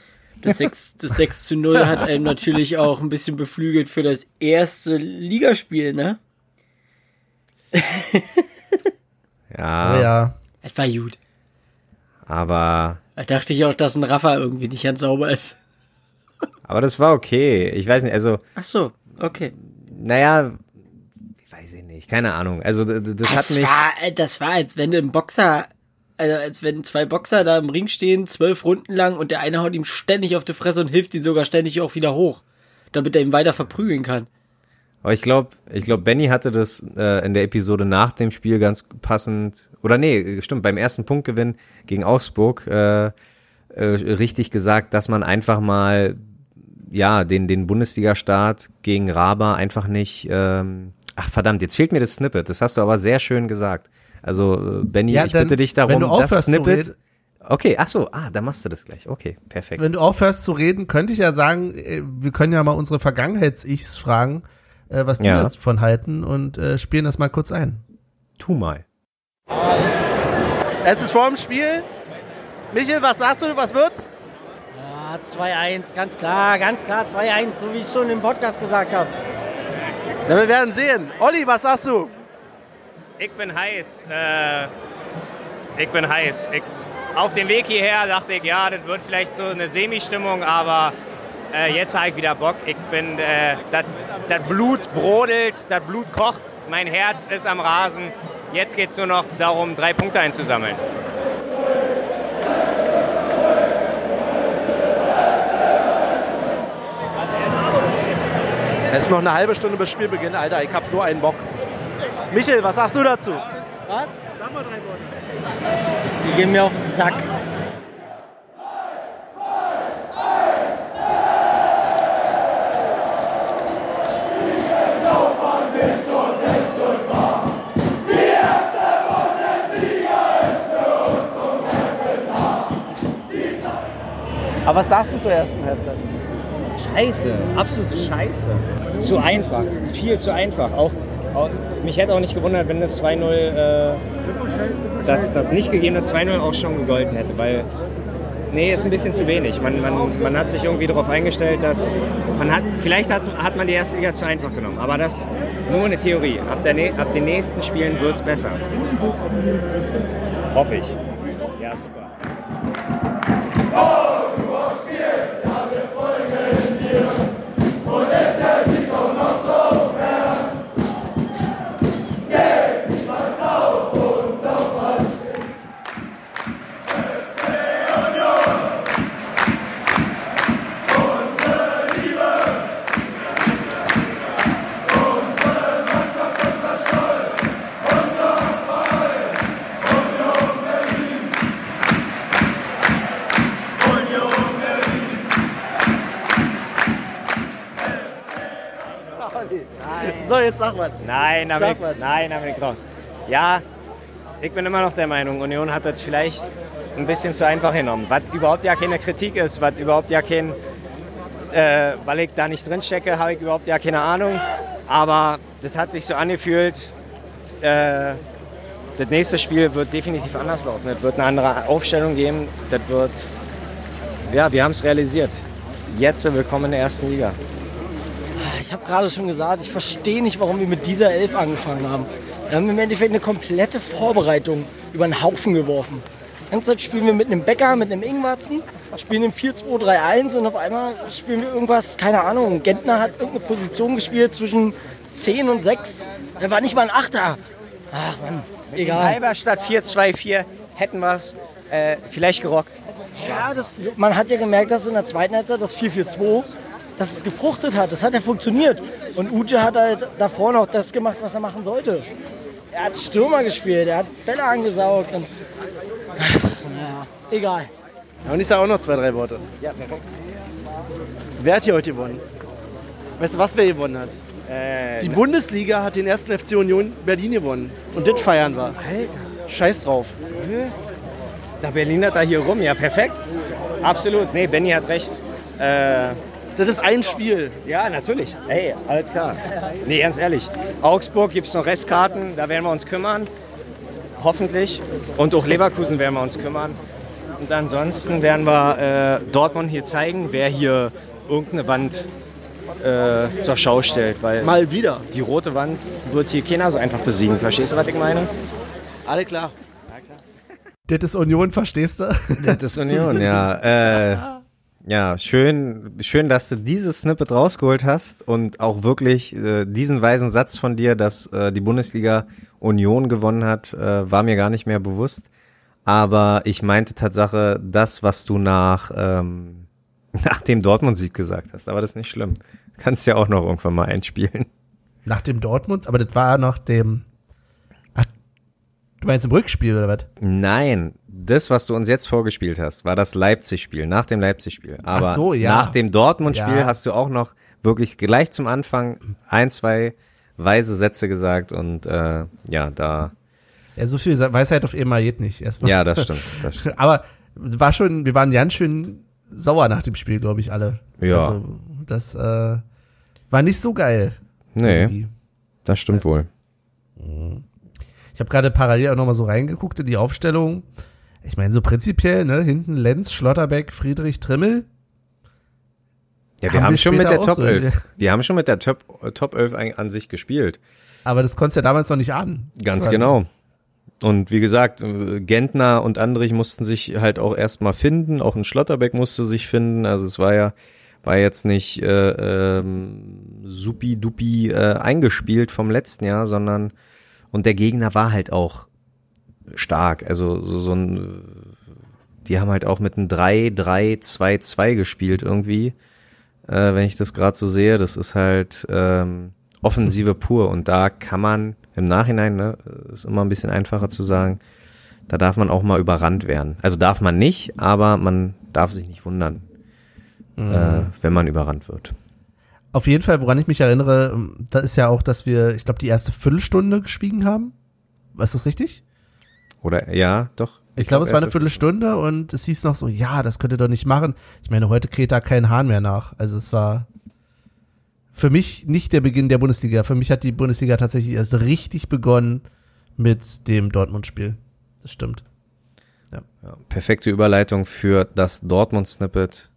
das, 6, das 6 zu 0 hat einem natürlich auch ein bisschen beflügelt für das erste Ligaspiel, ne? Ja, ja, Das war gut. Aber Da dachte ich auch, dass ein Rafa irgendwie nicht ganz sauber ist. aber das war okay. Ich weiß nicht, also Ach so, okay. Naja, weiß ich nicht, keine Ahnung. Also d- d- das, hat Das mich. war, äh, das war, als wenn ein Boxer, also als wenn zwei Boxer da im Ring stehen, zwölf Runden lang und der eine haut ihm ständig auf die Fresse und hilft ihm sogar ständig auch wieder hoch, damit er ihn weiter verprügeln kann. Aber ich glaube, ich glaube, Benny hatte das äh, in der Episode nach dem Spiel ganz passend. Oder nee, stimmt, beim ersten Punktgewinn gegen Augsburg äh, äh, richtig gesagt, dass man einfach mal ja den den Bundesliga-Start gegen Raba einfach nicht. Ähm, ach verdammt, jetzt fehlt mir das Snippet. Das hast du aber sehr schön gesagt. Also äh, Benny, Ja, ich dann, bitte dich darum, das Snippet. reden- Okay, ach so, ah, da machst du das gleich. Okay, perfekt. wenn du aufhörst zu reden, könnte ich ja sagen, äh, wir können ja mal unsere Vergangenheits-Ichs fragen, äh, was die Ja. davon halten und äh, spielen das mal kurz ein. Tu mal. Es ist vor dem Spiel. Michel, was sagst du, was wird's? Ja, 2-1, ganz klar, ganz klar 2-1, so wie ich schon im Podcast gesagt habe. Na, wir werden sehen. Olli, was sagst du? Ich bin heiß. Äh, ich bin heiß. Ich, auf dem Weg hierher dachte ich, ja, das wird vielleicht so eine Semi-Stimmung, aber äh, jetzt habe ich wieder Bock. Ich bin, äh, das Blut brodelt, das Blut kocht, mein Herz ist am Rasen. Jetzt geht es nur noch darum, drei Punkte einzusammeln. Es ist noch eine halbe Stunde bis Spielbeginn, Alter. Ich hab so einen Bock. Michel, was sagst du dazu? Was? Sag mal drei Worte. Die gehen mir auf den Sack. Aber was sagst du zur ersten Halbzeit? Scheiße, absolute Scheiße. Zu einfach, viel zu einfach. Auch, auch mich hätte auch nicht gewundert, wenn das 2-0, äh, das, das nicht gegebene 2-0 auch schon gegolten hätte, weil nee, ist ein bisschen zu wenig. Man, man, man hat sich irgendwie darauf eingestellt, dass man hat, vielleicht hat, hat man die erste Liga zu einfach genommen, aber das nur eine Theorie. Ab, der, ab den nächsten Spielen wird es besser. Hoffe ich. Ja, super. Mal. Nein, da bin Sag ich, mal. nein, bin ich raus. Ja, ich bin immer noch der Meinung, Union hat das vielleicht ein bisschen zu einfach genommen. Was überhaupt ja keine Kritik ist, was überhaupt ja kein, äh, weil ich da nicht drin stecke, habe ich überhaupt ja keine Ahnung. Aber das hat sich so angefühlt, äh, das nächste Spiel wird definitiv anders laufen. Es wird eine andere Aufstellung geben. Das wird, ja, wir haben es realisiert. Jetzt willkommen in der ersten Liga. Ich habe gerade schon gesagt, ich verstehe nicht, warum wir mit dieser Elf angefangen haben. Wir haben im Endeffekt eine komplette Vorbereitung über den Haufen geworfen. Die ganze Zeit spielen wir mit einem Becker, mit einem Ingwarzen, spielen im 4-2-3-1 und auf einmal spielen wir irgendwas, keine Ahnung. Gentner hat irgendeine Position gespielt zwischen 10 und 6. Der war nicht mal ein Achter. Ach man, egal. Halberstadt 4-2-4 hätten wir es äh, vielleicht gerockt. Ja, das, man hat ja gemerkt, dass in der zweiten Halbzeit das 4-4-2, dass es gefruchtet hat. Das hat ja funktioniert. Und Uche hat halt davor noch das gemacht, was er machen sollte. Er hat Stürmer gespielt, er hat Bälle angesaugt und. Ach, naja, egal. Und ich sage auch noch zwei, drei Worte. Ja, perfekt. Wer hat hier heute gewonnen? Weißt du, was wer gewonnen hat? Äh, Die Bundesliga hat den ersten FC Union Berlin gewonnen. Und das feiern wir. Alter, Scheiß drauf. da Berliner da hier rum, ja perfekt. Absolut, nee, Benny hat recht. Äh, Das ist ein Spiel. ja, natürlich. Ey, alles klar. Nee, ganz ehrlich. Augsburg gibt es noch Restkarten, da werden wir uns kümmern. Hoffentlich. Und auch Leverkusen werden wir uns kümmern. Und ansonsten werden wir äh, Dortmund hier zeigen, wer hier irgendeine Wand äh, zur Schau stellt. Weil Mal wieder. die rote Wand wird hier keiner so einfach besiegen. Verstehst du, was ich meine? Alle klar. Das ist Union, verstehst du? Das ist Union, ja. Äh, ja, schön, schön, dass du dieses Snippet rausgeholt hast und auch wirklich äh, diesen weisen Satz von dir, dass äh, die Bundesliga Union gewonnen hat, äh, war mir gar nicht mehr bewusst. Aber ich meinte Tatsache das, was du nach, ähm, nach dem Dortmund-Sieg gesagt hast. Aber das ist nicht schlimm. Kannst ja auch noch irgendwann mal einspielen. Nach dem Dortmund, aber das war nach dem. Du meinst im Rückspiel oder was? Nein, das, was du uns jetzt vorgespielt hast, war das Leipzig-Spiel, nach dem Leipzig-Spiel. Aber Ach so, ja. nach dem Dortmund-Spiel Ja. hast du auch noch wirklich gleich zum Anfang ein, zwei weise Sätze gesagt und äh, ja, da, Ja, so viel Weisheit auf einmal geht nicht. Erstmal. ja, das stimmt, das stimmt. Aber war schon, wir waren ganz schön sauer nach dem Spiel, glaube ich, alle. Ja. Also, das äh, war nicht so geil. Nee, irgendwie. das stimmt wohl. Ich habe gerade parallel auch nochmal so reingeguckt in die Aufstellung. Ich meine, so prinzipiell, ne, hinten Lenz, Schlotterbeck, Friedrich, Trimmel. Ja, wir Haben wir schon mit der Top 11, wir haben schon mit der Top, Top 11 ein- an sich gespielt. Aber das konntest du ja damals noch nicht ahnen. Ganz Quasi. genau. Und wie gesagt, äh, Gentner und Andrich mussten sich halt auch erstmal finden, auch ein Schlotterbeck musste sich finden. Also es war ja, war jetzt nicht äh, ähm, supi-dupi äh, eingespielt vom letzten Jahr, sondern und der Gegner war halt auch stark. Also so, so ein, die haben halt auch mit einem 3-3-2-2 gespielt irgendwie. Äh, wenn ich das gerade so sehe, das ist halt ähm, Offensive pur und da kann man im Nachhinein, ne, ist immer ein bisschen einfacher zu sagen, da darf man auch mal überrannt werden. Also darf man nicht, aber man darf sich nicht wundern, äh, wenn man überrannt wird. Auf jeden Fall, woran ich mich erinnere, da ist ja auch, dass wir, ich glaube, die erste Viertelstunde geschwiegen haben. Ist das richtig? Oder ja, doch. Ich, glaube, es war eine Viertelstunde und es hieß noch so, ja, das könnt ihr doch nicht machen. Ich meine, heute kräht da kein Hahn mehr nach. Also es war für mich nicht der Beginn der Bundesliga. Für mich hat die Bundesliga tatsächlich erst richtig begonnen mit dem Dortmund-Spiel. Das stimmt. Ja, perfekte Überleitung für das Dortmund-Snippet.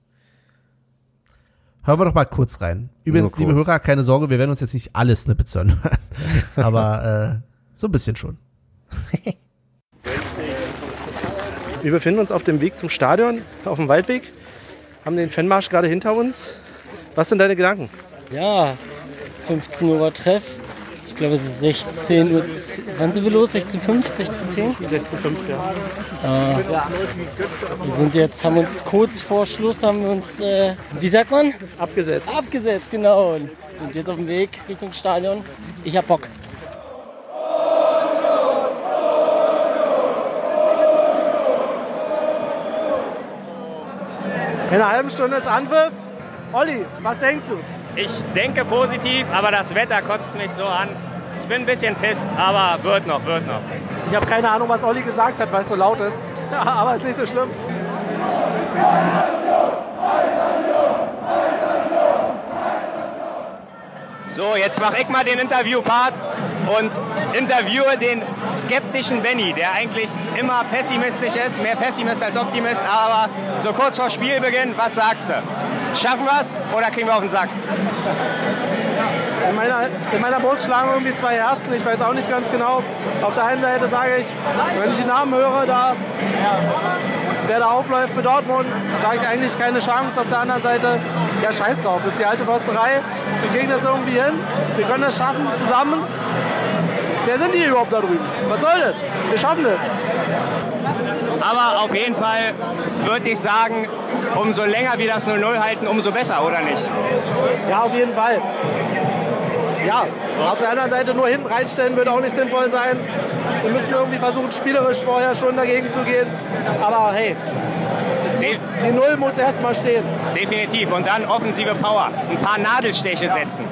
Hören wir doch mal kurz rein. Übrigens, Nur liebe kurz. Hörer, keine Sorge, wir werden uns jetzt nicht alle Snippets hören. Aber äh, so ein bisschen schon. Wir befinden uns auf dem Weg zum Stadion, auf dem Waldweg, haben den Fanmarsch gerade hinter uns. Was sind deine Gedanken? Ja, 15 Uhr Treff. Ich glaube, es ist 16 Uhr. Wann sind wir los? 16.05, 16.10? 16.5, ja. Äh, wir sind jetzt, haben uns kurz vor Schluss, haben wir uns, äh, wie sagt man? Abgesetzt. Abgesetzt, genau. Und sind jetzt auf dem Weg Richtung Stadion. Ich hab Bock. In einer halben Stunde ist Anpfiff. Olli, was denkst du? ich denke positiv, aber das Wetter kotzt mich so an. Ich bin ein bisschen pisst, aber wird noch, wird noch. Ich habe keine Ahnung, was Olli gesagt hat, weil es so laut ist. aber ist nicht so schlimm. So, jetzt mache ich mal den Interviewpart und interviewe den skeptischen Benny, der eigentlich immer pessimistisch ist, mehr Pessimist als Optimist, aber so kurz vor Spielbeginn, was sagst du? Schaffen wir es oder kriegen wir auf den Sack? In meiner, in meiner Brust schlagen irgendwie zwei Herzen. Ich weiß auch nicht ganz genau. Auf der einen Seite sage ich, wenn ich die Namen höre, da, wer da aufläuft für Dortmund, sage ich eigentlich keine Chance. Auf der anderen Seite, ja, scheiß drauf, ist die alte Försterei. Wir kriegen das irgendwie hin. Wir können das schaffen zusammen. Wer sind die überhaupt da drüben? Was soll das? Wir schaffen das. Aber auf jeden Fall würde ich sagen, umso länger wir das 0-0 halten, umso besser, oder nicht? Ja, auf jeden Fall. Ja, auf der anderen Seite nur hinten reinstellen würde auch nicht sinnvoll sein. Wir müssen irgendwie versuchen, spielerisch vorher schon dagegen zu gehen. Aber hey, die Null muss erstmal stehen. Definitiv. Und dann offensive Power. Ein paar Nadelstiche setzen.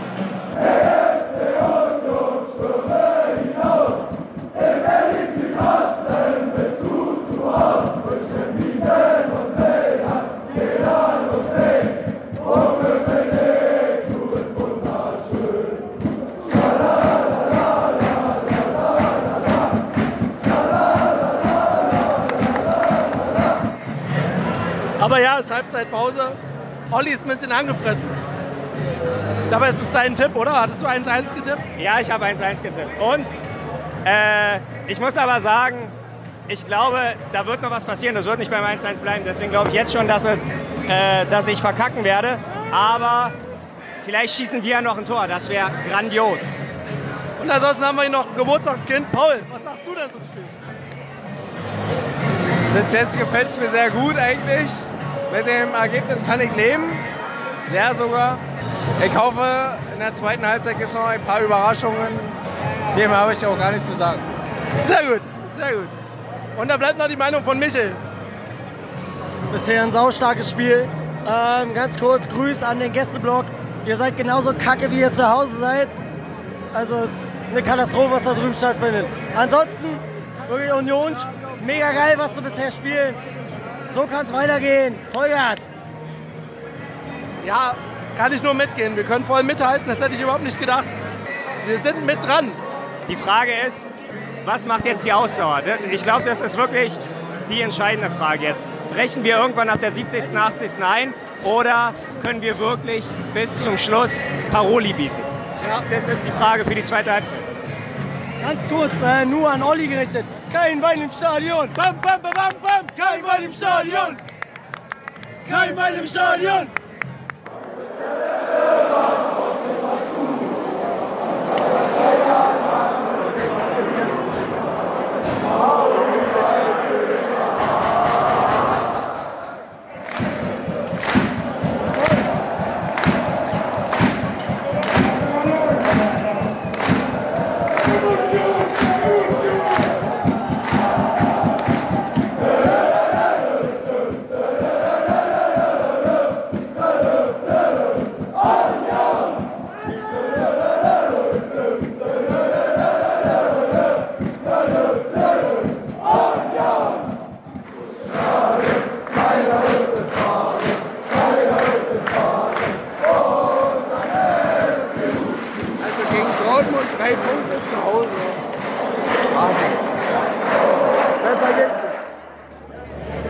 Aber ja, es ist Halbzeitpause. Olli ist ein bisschen angefressen. Dabei ist es sein Tipp, oder? Hattest du 1-1 getippt? Ja, ich habe 1-1 getippt. Und äh, ich muss aber sagen, ich glaube, da wird noch was passieren. Das wird nicht beim 1-1 bleiben. Deswegen glaube ich jetzt schon, dass, es, äh, dass ich verkacken werde. Aber vielleicht schießen wir ja noch ein Tor. Das wäre grandios. Und ansonsten haben wir hier noch ein Geburtstagskind. Paul, was sagst du denn zum Spiel? Bis jetzt gefällt es mir sehr gut eigentlich. Mit dem Ergebnis kann ich leben. Sehr sogar. Ich hoffe, in der zweiten Halbzeit gibt es noch ein paar Überraschungen. Dem habe ich auch gar nichts zu sagen. Sehr gut, sehr gut. Und da bleibt noch die Meinung von Michel. Bisher ein saustarkes Spiel. Ähm, ganz kurz, Grüß an den Gästeblock. Ihr seid genauso kacke, wie ihr zu Hause seid. Also es ist eine Katastrophe, was da drüben stattfindet. Ansonsten, wirklich Union, mega geil, was du bisher spielen. So kann es weitergehen. Vollgas. Ja, kann ich nur mitgehen. Wir können voll mithalten, das hätte ich überhaupt nicht gedacht. Wir sind mit dran. Die Frage ist, was macht jetzt die Ausdauer? Ich glaube, das ist wirklich die entscheidende Frage jetzt. Brechen wir irgendwann ab der 70., 80. ein oder können wir wirklich bis zum Schluss Paroli bieten? Ja, das ist die Frage für die zweite Halbzeit. Ganz kurz, äh, nur an Olli gerichtet. Kein Wein im Stadion. Bam, bam, bam, bam, bam. Kein im Stadion. Kein im Stadion.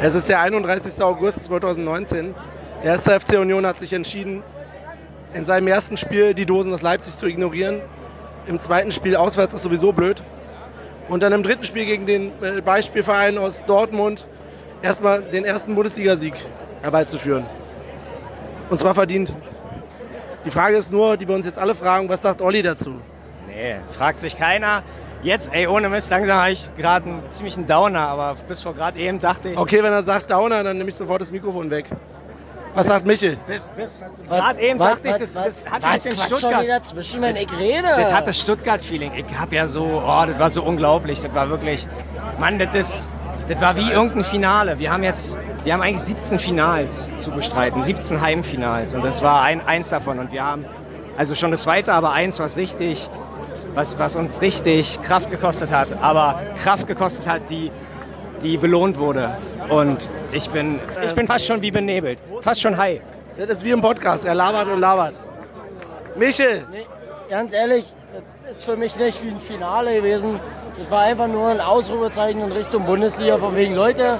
Es ist der 31. August 2019. Der erste FC Union hat sich entschieden, in seinem ersten Spiel die Dosen aus Leipzig zu ignorieren. Im zweiten Spiel auswärts ist sowieso blöd. Und dann im dritten Spiel gegen den äh, Beispielverein aus Dortmund erstmal den ersten Bundesligasieg herbeizuführen. Und zwar verdient. Die Frage ist nur, die wir uns jetzt alle fragen, was sagt Olli dazu? Nee, fragt sich keiner. Jetzt, ey, ohne Mist, langsam habe ich gerade einen ziemlichen Downer, aber bis vor gerade eben dachte ich, Okay, wenn er sagt Downer, dann nehme ich sofort das Mikrofon weg. Was sagt Michel? bis gerade eben dachte ich, das, das hat ein bisschen Quatsch schon Stuttgart. wieder zwischen, wenn ich rede. Das hatte Stuttgart-Feeling. Ich habe ja so, oh, das war so unglaublich. Das war wirklich, Mann, das ist, das war wie irgendein Finale. Wir haben jetzt, wir haben eigentlich 17 Finals zu bestreiten, 17 Heimfinals und das war ein, eins davon und wir haben also schon das zweite, aber eins, was richtig, was, was uns richtig Kraft gekostet hat, aber Kraft gekostet hat, die, die belohnt wurde. Und ich bin, ich bin fast schon wie benebelt, fast schon high. Das ist wie im Podcast, er labert und labert. Michel, Nee, ganz ehrlich, das ist für mich nicht wie ein Finale gewesen. Das war einfach nur ein Ausrufezeichen in Richtung Bundesliga. Von wegen, Leute,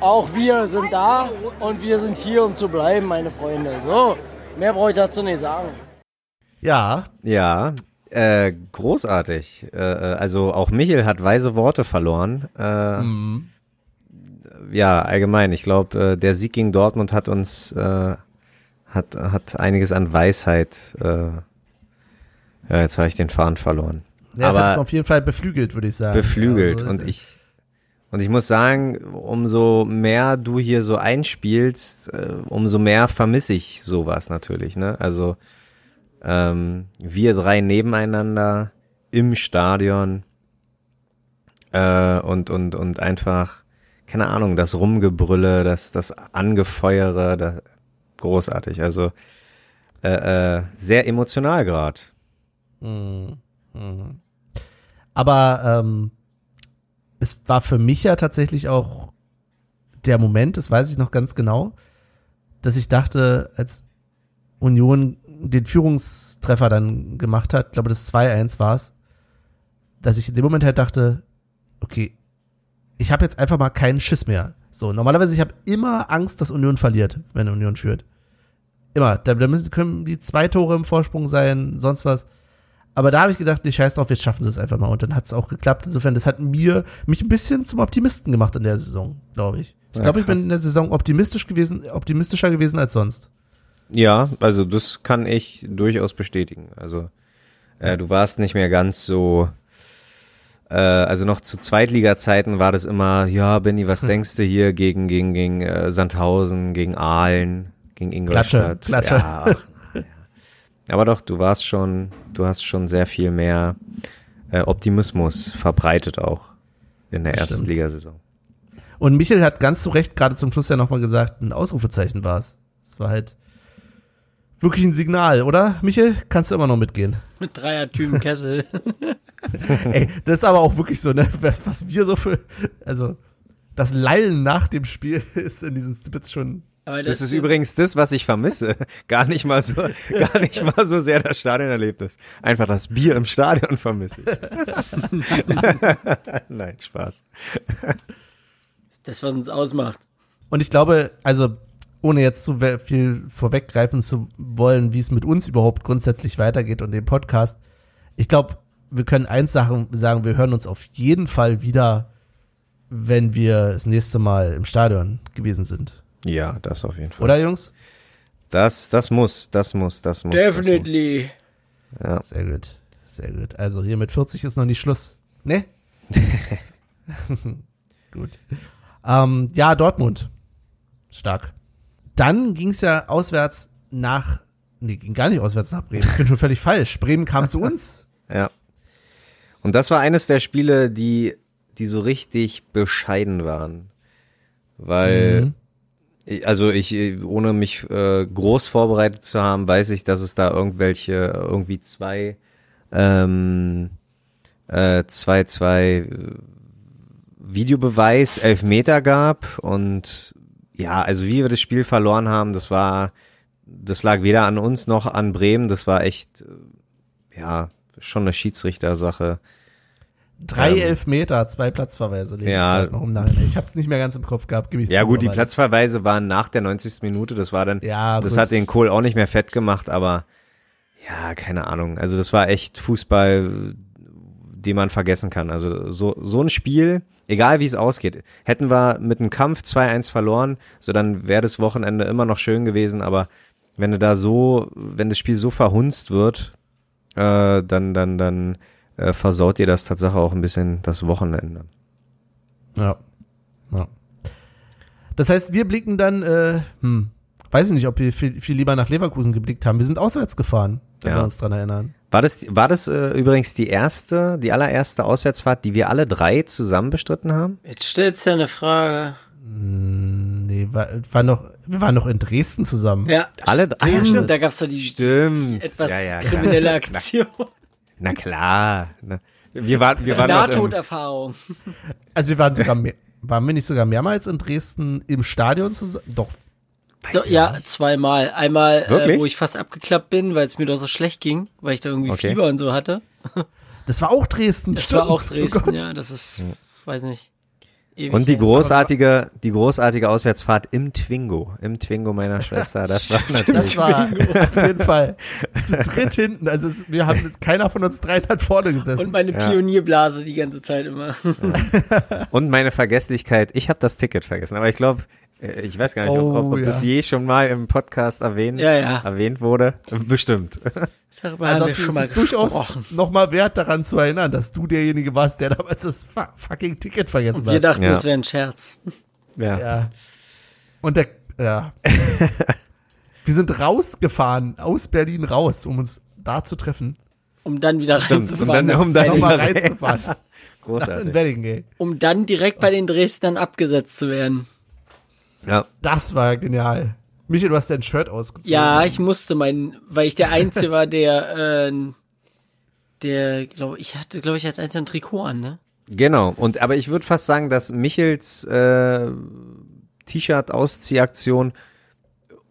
auch wir sind da und wir sind hier, um zu bleiben, meine Freunde. So, mehr brauche ich dazu nicht sagen. Ja, Ja, äh, großartig. Äh, äh, also auch Michel hat weise Worte verloren. Äh, mhm. Ja, allgemein. Ich glaube, äh, der Sieg gegen Dortmund hat uns äh, hat hat einiges an Weisheit. Äh, ja, jetzt habe ich den Faden verloren. ja es Aber- hat es auf jeden Fall beflügelt, würde ich sagen. beflügelt Also, und ich und ich muss sagen, umso mehr du hier so einspielst, äh, umso mehr vermisse ich sowas natürlich, ne? Also ähm, wir drei nebeneinander im Stadion äh, und und und einfach keine Ahnung, das Rumgebrülle, das das Angefeuere, das, großartig. Also äh, äh, sehr emotional gerade. Mhm. Mhm. Aber ähm, es war für mich ja tatsächlich auch der Moment, das weiß ich noch ganz genau, dass ich dachte, als Union den Führungstreffer dann gemacht hat, ich glaube das 2-1 war es, dass ich in dem Moment halt dachte, okay, ich habe jetzt einfach mal keinen Schiss mehr. So, normalerweise ich habe immer Angst, dass Union verliert, wenn Union führt. Immer. Da, da müssen, können die zwei Tore im Vorsprung sein, sonst was. Aber da habe ich gedacht, nee, scheiß drauf, jetzt schaffen sie es einfach mal. Und dann hat es auch geklappt. Insofern, das hat mir mich ein bisschen zum Optimisten gemacht in der Saison, glaube ich. Ich Ja, glaube, ich bin in der Saison optimistisch gewesen, optimistischer gewesen als sonst. Ja, also das kann ich durchaus bestätigen. Also äh, du warst nicht mehr ganz so, äh, also noch zu Zweitliga-Zeiten war das immer, ja, Benny, was denkst du hier gegen gegen gegen äh, Sandhausen, gegen Aalen, gegen Ingolstadt? Klatsche, Klatsche. Ja, ach, ja. Aber doch, du warst schon, du hast schon sehr viel mehr äh, Optimismus verbreitet auch in der ersten. Ligasaison. Und Michel hat ganz zu Recht gerade zum Schluss ja nochmal gesagt, ein Ausrufezeichen war es. Es war halt wirklich ein Signal, oder? Michel, kannst du immer noch mitgehen. Mit Dreiertüben Kessel. Ey, das ist aber auch wirklich so, ne, was, was wir so für, also, das Lallen nach dem Spiel ist in diesen Snippets schon, Aber Das ist übrigens das, was ich vermisse. Gar nicht mal so, gar nicht mal so sehr das Stadionerlebnis. Einfach das Bier im Stadion vermisse ich. Nein, Spaß. das, was uns ausmacht. Und ich glaube, also ohne jetzt zu viel vorweggreifen zu wollen, wie es mit uns überhaupt grundsätzlich weitergeht und dem Podcast, ich glaube, wir können eins sagen, sagen, wir hören uns auf jeden Fall wieder, wenn wir das nächste Mal im Stadion gewesen sind. Ja, das auf jeden Fall. Oder, Jungs? Das, das muss, das muss, das muss. Definitely. Das muss. Ja. Sehr gut, sehr gut. Also hier mit 40 ist noch nicht Schluss. Ne? gut. Ähm, ja, Dortmund. Stark. Dann ging es ja auswärts nach, nee, ging gar nicht auswärts nach Bremen. Ich bin schon völlig falsch. Bremen kam zu uns. ja. Und das war eines der Spiele, die, die so richtig bescheiden waren. Weil, Mhm. ich- also ich, ohne mich äh, groß vorbereitet zu haben, weiß ich, dass es da irgendwelche, irgendwie zwei, ähm, äh, zwei, zwei äh, Videobeweis, Elfmeter gab und ja, also wie wir das Spiel verloren haben, das war, das lag weder an uns noch an Bremen, das war echt, äh, ja, schon eine Schiedsrichtersache. Drei Ähm, Elfmeter, zwei Platzverweise. ja. Ich, noch Nachhinein. ich hab's nicht mehr ganz im Kopf gehabt, Ja zu, gut, die Platzverweise waren nach der 90. Minute, das war dann, Ja, das gut. hat den Kohl auch nicht mehr fett gemacht, aber ja, keine Ahnung. Also das war echt Fußball, den man vergessen kann. Also so, so ein Spiel, egal wie es ausgeht, hätten wir mit einem Kampf 2-1 verloren, so dann wäre das Wochenende immer noch schön gewesen, aber wenn du da so, wenn das Spiel so verhunzt wird, äh, dann, dann, dann äh, versaut dir das Tatsache auch ein bisschen das Wochenende. Ja. ja. Das heißt, wir blicken dann, äh, hm, weiß ich nicht, ob wir viel, viel lieber nach Leverkusen geblickt haben. Wir sind auswärts gefahren, wenn Ja. wir uns dran erinnern. War das, war das äh, übrigens die erste, die allererste Auswärtsfahrt, die wir alle drei zusammen bestritten haben? Jetzt stellst du ja eine Frage. Nee, war, war noch, wir waren noch in Dresden zusammen. Ja, Alle- stimmt. Ah, ja, stimmt. Da gab's doch die Stimmt. etwas Ja, ja, klar. kriminelle Aktion. Na klar. Na, wir waren, wir waren Nahtoderfahrung. Also wir waren sogar mehr, waren wir nicht sogar mehrmals in Dresden im Stadion zusammen? Doch. Doch, ja, zweimal. Einmal, äh, wo ich fast abgeklappt bin, weil es mir doch so schlecht ging, weil ich da irgendwie Okay. Fieber und so hatte. Das war auch Dresden. Das stimmt. war auch Oh Dresden, Gott. ja. Das ist, weiß nicht. Ewig und die großartige, die großartige Auswärtsfahrt im Twingo, im Twingo meiner Schwester. Das war Das natürlich. war auf jeden Fall zu dritt hinten. Also es, wir haben jetzt keiner von uns dreien hat vorne gesessen. Und meine Ja. Pionierblase die ganze Zeit immer. Und meine Vergesslichkeit. Ich habe das Ticket vergessen, aber ich glaube, ich weiß gar nicht, ob, ob, Oh, ob das ja. je schon mal im Podcast erwähnt, Ja, ja. erwähnt wurde. Bestimmt. Darüber also haben wir es schon mal ist durchaus nochmal wert daran zu erinnern, dass du derjenige warst, der damals das fu- fucking Ticket vergessen Und wir hat. dachten, Ja. das wäre ein Scherz. Ja. Ja. Und der, ja. wir sind rausgefahren, aus Berlin raus, um uns da zu treffen. Um dann wieder Stimmt. Reinzufahren. dann, um dann Nochmal reinzufahren. In Großartig. Um dann direkt bei den Dresdnern abgesetzt zu werden. Ja. Das war genial. Michael, du hast dein Shirt ausgezogen. Ja, ich musste meinen, weil ich der Einzige war, der, äh, der, glaube ich, hatte, glaube ich, als einziger ein Trikot an, ne? Genau. Und aber ich würde fast sagen, dass Michels äh, T-Shirt-Ausziehaktion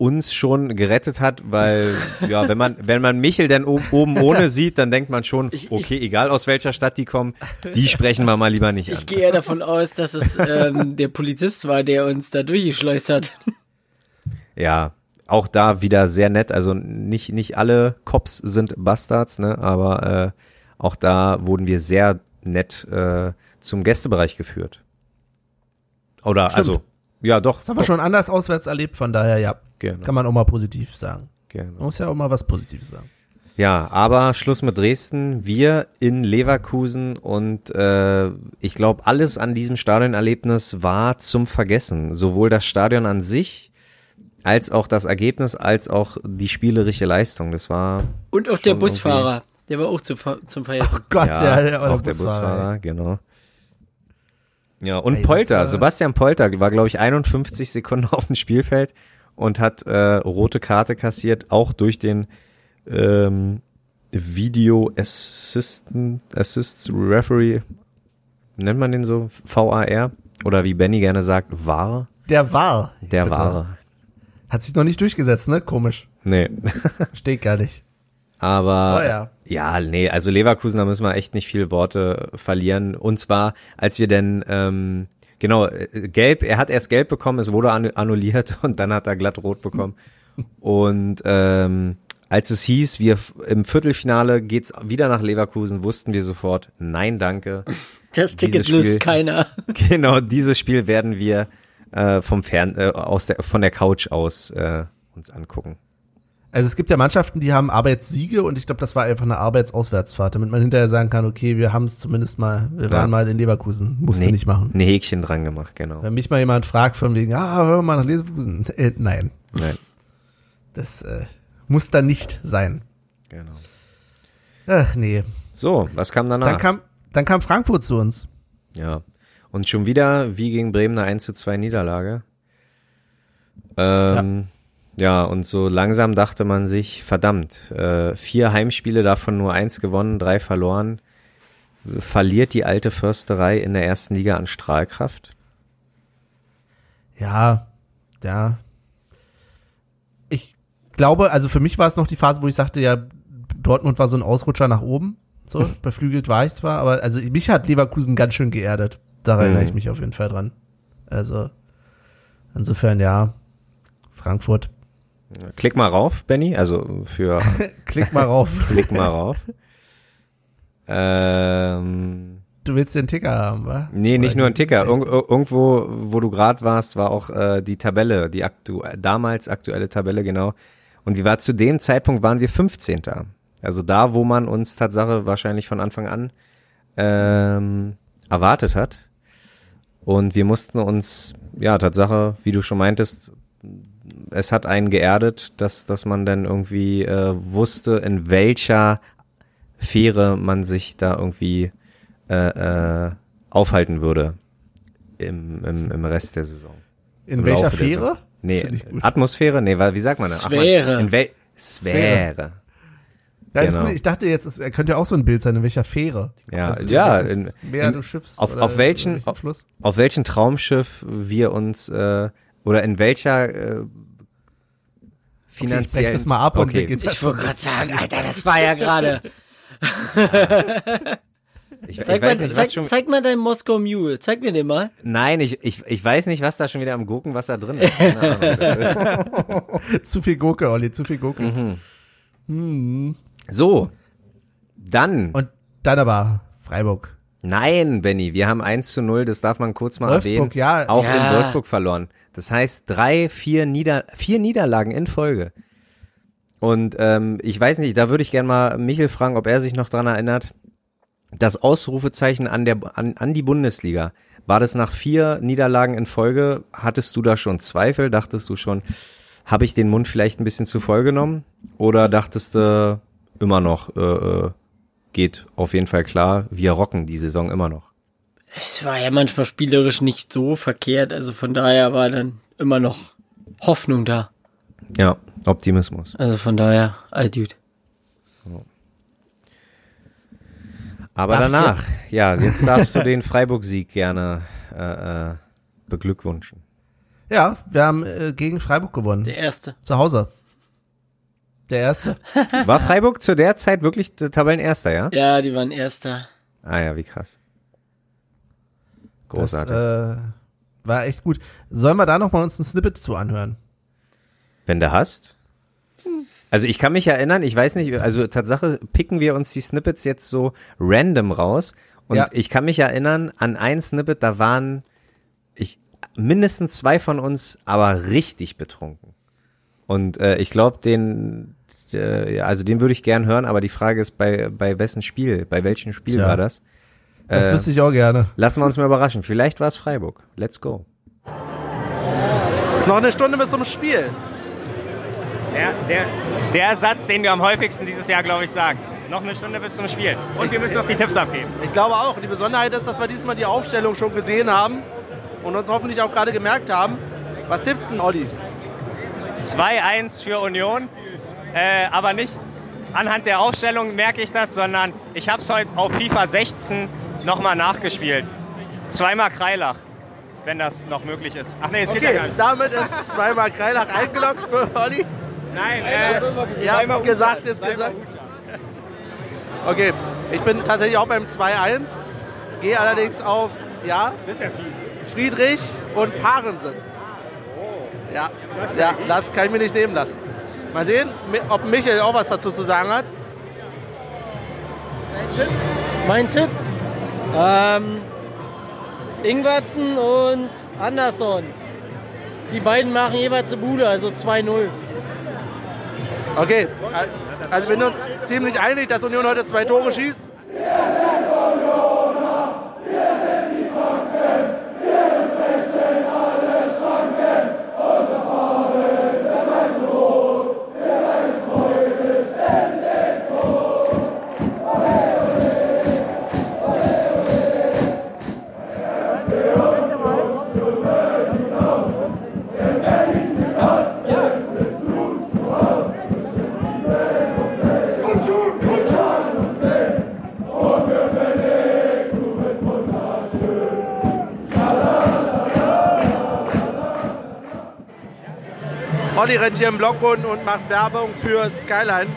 uns schon gerettet hat, weil ja, wenn man wenn man Michel dann oben, ohne sieht, dann denkt man schon, Ich- okay, egal aus welcher Stadt die kommen, die sprechen wir mal lieber nicht Ich an. gehe eher davon aus, dass es ähm, der Polizist war, der uns da durchgeschleust hat. Ja, auch da wieder sehr nett. Also nicht nicht alle Cops sind Bastards, ne, aber äh, auch da wurden wir sehr nett äh, zum Gästebereich geführt. Oder Stimmt. also ja, doch. Das haben wir schon anders auswärts erlebt, von daher, ja, Genau. kann man auch mal positiv sagen. Genau. Man muss ja auch mal was Positives sagen. Ja, aber Schluss mit Dresden. Wir in Leverkusen und äh, ich glaube, alles an diesem Stadionerlebnis war zum Vergessen. Sowohl das Stadion an sich, als auch das Ergebnis, als auch die spielerische Leistung. Das war Und auch der Busfahrer, der war auch zu, zum Vergessen. Gott, ja, der, auch der Busfahrer, genau. Ja, und Ey, das Polter, war- Sebastian Polter war, glaube ich, 51 Sekunden auf dem Spielfeld und hat äh, rote Karte kassiert, auch durch den ähm, Video Assistant, Assist Referee, nennt man den so, VAR? Oder wie Benny gerne sagt, VAR? Der war. Der Bitte. VAR. Hat sich noch nicht durchgesetzt, ne? Komisch. Nee. Steht gar nicht. Aber Oh ja. ja, nee, also Leverkusen, da müssen wir echt nicht viel Worte verlieren. Und zwar, als wir denn, ähm, genau, äh, gelb, er hat erst gelb bekommen, es wurde annu- annulliert und dann hat er glatt rot bekommen. Und ähm, als es hieß, wir im Viertelfinale geht's wieder nach Leverkusen, wussten wir sofort, nein, danke. Das Ticket Spiel- löst keiner. Genau, dieses Spiel werden wir äh, vom Fern, äh, aus der, von der Couch aus äh, uns angucken. Also es gibt ja Mannschaften, die haben Arbeitssiege und ich glaube, das war einfach eine Arbeitsauswärtsfahrt, damit man hinterher sagen kann, okay, wir haben es zumindest mal, wir waren Ja. mal in Leverkusen, musste Nee, nicht machen. Ein Häkchen dran gemacht, genau. Wenn mich mal jemand fragt von wegen, ah, hör mal nach Leverkusen, äh, nein, Nein, das äh, muss dann nicht sein. genau. Ach nee. So, was kam danach? Dann kam, dann kam Frankfurt zu uns. Ja. Und schon wieder, wie gegen Bremen, eine 1 zu 2 Niederlage. Ähm, ja. Und so langsam dachte man sich, verdammt, äh, vier Heimspiele, davon nur eins gewonnen, drei verloren. Verliert die alte Försterei in der ersten Liga an Strahlkraft? Ja, ja. Ich glaube, also für mich war es noch die Phase, wo ich sagte, ja, Dortmund war so ein Ausrutscher nach oben. So, beflügelt war ich zwar, aber also mich hat Leverkusen ganz schön geerdet. Da erinnere Mhm. ich mich auf jeden Fall dran. Also, insofern, ja, Frankfurt. Klick mal rauf, Benny, also für Klick mal rauf. Klick mal rauf. Ähm, Du willst den Ticker haben, wa? Nee, nicht Oder nur ein Ticker. Irg irgendwo, wo du gerade warst, war auch äh, die Tabelle, die aktu damals aktuelle Tabelle, genau. Und wie war zu dem Zeitpunkt waren wir 15. Also da, wo man uns Tatsache wahrscheinlich von Anfang an ähm, erwartet hat. Und wir mussten uns, ja, Tatsache, wie du schon meintest, es hat einen geerdet, dass, dass man dann irgendwie äh, wusste, in welcher Fähre man sich da irgendwie äh, äh, aufhalten würde im, im, im Rest der Saison. In Im welcher Laufe Fähre? Saison. Nee. Atmosphäre? Nee, wie sagt man das? Ach, man- Sphäre. In wel Sphäre. Ja, Genau. gut. Ich dachte jetzt, es könnte ja auch so ein Bild sein, in welcher Fähre. Ja, Also, ja, in- Meer in- du schiffst. auf- oder auf welchen- welchen Fluss. Auf welchem Traumschiff wir uns äh, oder in welcher äh, Okay, ich finanziellen das mal ab und okay. gehen Ich wollte gerade sagen, Alter, das war ja gerade. Ich, ich Zeig, weiß mal, nicht, zeig, was schon, zeig mal deinen Moskau Mule. Zeig mir den mal. Nein, ich, ich, ich weiß nicht, was da schon wieder am Gurkenwasser drin ist. Ahnung. Ist zu viel Gurke, Olli, zu viel Gurke. Mhm. Hm. so, dann. Und dann aber Freiburg. Nein, Benny, wir haben 1 zu 0, das darf man kurz mal Wolfsburg, erwähnen. ja. Auch Ja. in Wolfsburg verloren. Das heißt, drei, vier, Nieder vier Niederlagen in Folge. Und ähm, ich weiß nicht, da würde ich gerne mal Michel fragen, ob er sich noch dran erinnert. Das Ausrufezeichen an, der, an, an die Bundesliga. War das nach vier Niederlagen in Folge? Hattest du da schon Zweifel? Dachtest du schon, habe ich den Mund vielleicht ein bisschen zu voll genommen? Oder dachtest du immer noch, äh, äh, geht auf jeden Fall klar, wir rocken die Saison immer noch? Es war ja manchmal spielerisch nicht so verkehrt, also von daher war dann immer noch Hoffnung da. Ja, Optimismus. Also von daher, all gut. Aber Darf danach, jetzt? ja, jetzt darfst du den Freiburg-Sieg gerne äh, äh, beglückwünschen. Ja, wir haben äh, gegen Freiburg gewonnen. Der erste. Zu Hause. Der erste. War Freiburg zu der Zeit wirklich der Tabellenerster, ja? Ja, die waren erster. Ah ja, wie krass. Großartig. Das äh, war echt gut. Sollen wir da noch mal uns ein Snippet zu anhören? Wenn du hast. Also ich kann mich erinnern, ich weiß nicht, also Tatsache picken wir uns die Snippets jetzt so random raus und Ja. ich kann mich erinnern an ein Snippet, da waren ich mindestens zwei von uns aber richtig betrunken. Und äh, ich glaube, den äh, also den würde ich gern hören, aber die Frage ist bei bei wessen Spiel, bei welchem Spiel Tja. war das? Das Äh, wüsste ich auch gerne. Lassen wir uns mal überraschen. Vielleicht war es Freiburg. Let's go. Ist noch eine Stunde bis zum Spiel. Der, der, der Satz, den du am häufigsten dieses Jahr, glaube ich, sagst. Noch eine Stunde bis zum Spiel. Und wir müssen noch die Tipps abgeben. Ich glaube auch. Die Besonderheit ist, dass wir diesmal die Aufstellung schon gesehen haben und uns hoffentlich auch gerade gemerkt haben. Was tippst du denn, Olli? 2-1 für Union. Äh, aber nicht anhand der Aufstellung merke ich das, sondern ich habe es heute auf FIFA 16 nochmal nachgespielt. Zweimal Kreilach, wenn das noch möglich ist. Ach nee, es geht ja Okay, gar nicht. damit ist zweimal Kreilach eingeloggt für Olli. Nein, äh, Ja, zweimal gesagt ist zweimal gesagt. Hutter. Okay, ich bin tatsächlich auch beim 2-1. Gehe allerdings auf, ja. Friedrich und Parensen. Ja, ja, das kann ich mir nicht nehmen lassen. Mal sehen, ob Michael auch was dazu zu sagen hat. Mein Tipp? Ähm, Ingwertsen und Andersson. Die beiden machen jeweils eine Bude, also 2-0. Okay, also wir sind uns ziemlich einig, dass Union heute zwei Tore schießt. Olli rennt hier im Block und macht Werbung für Skyline.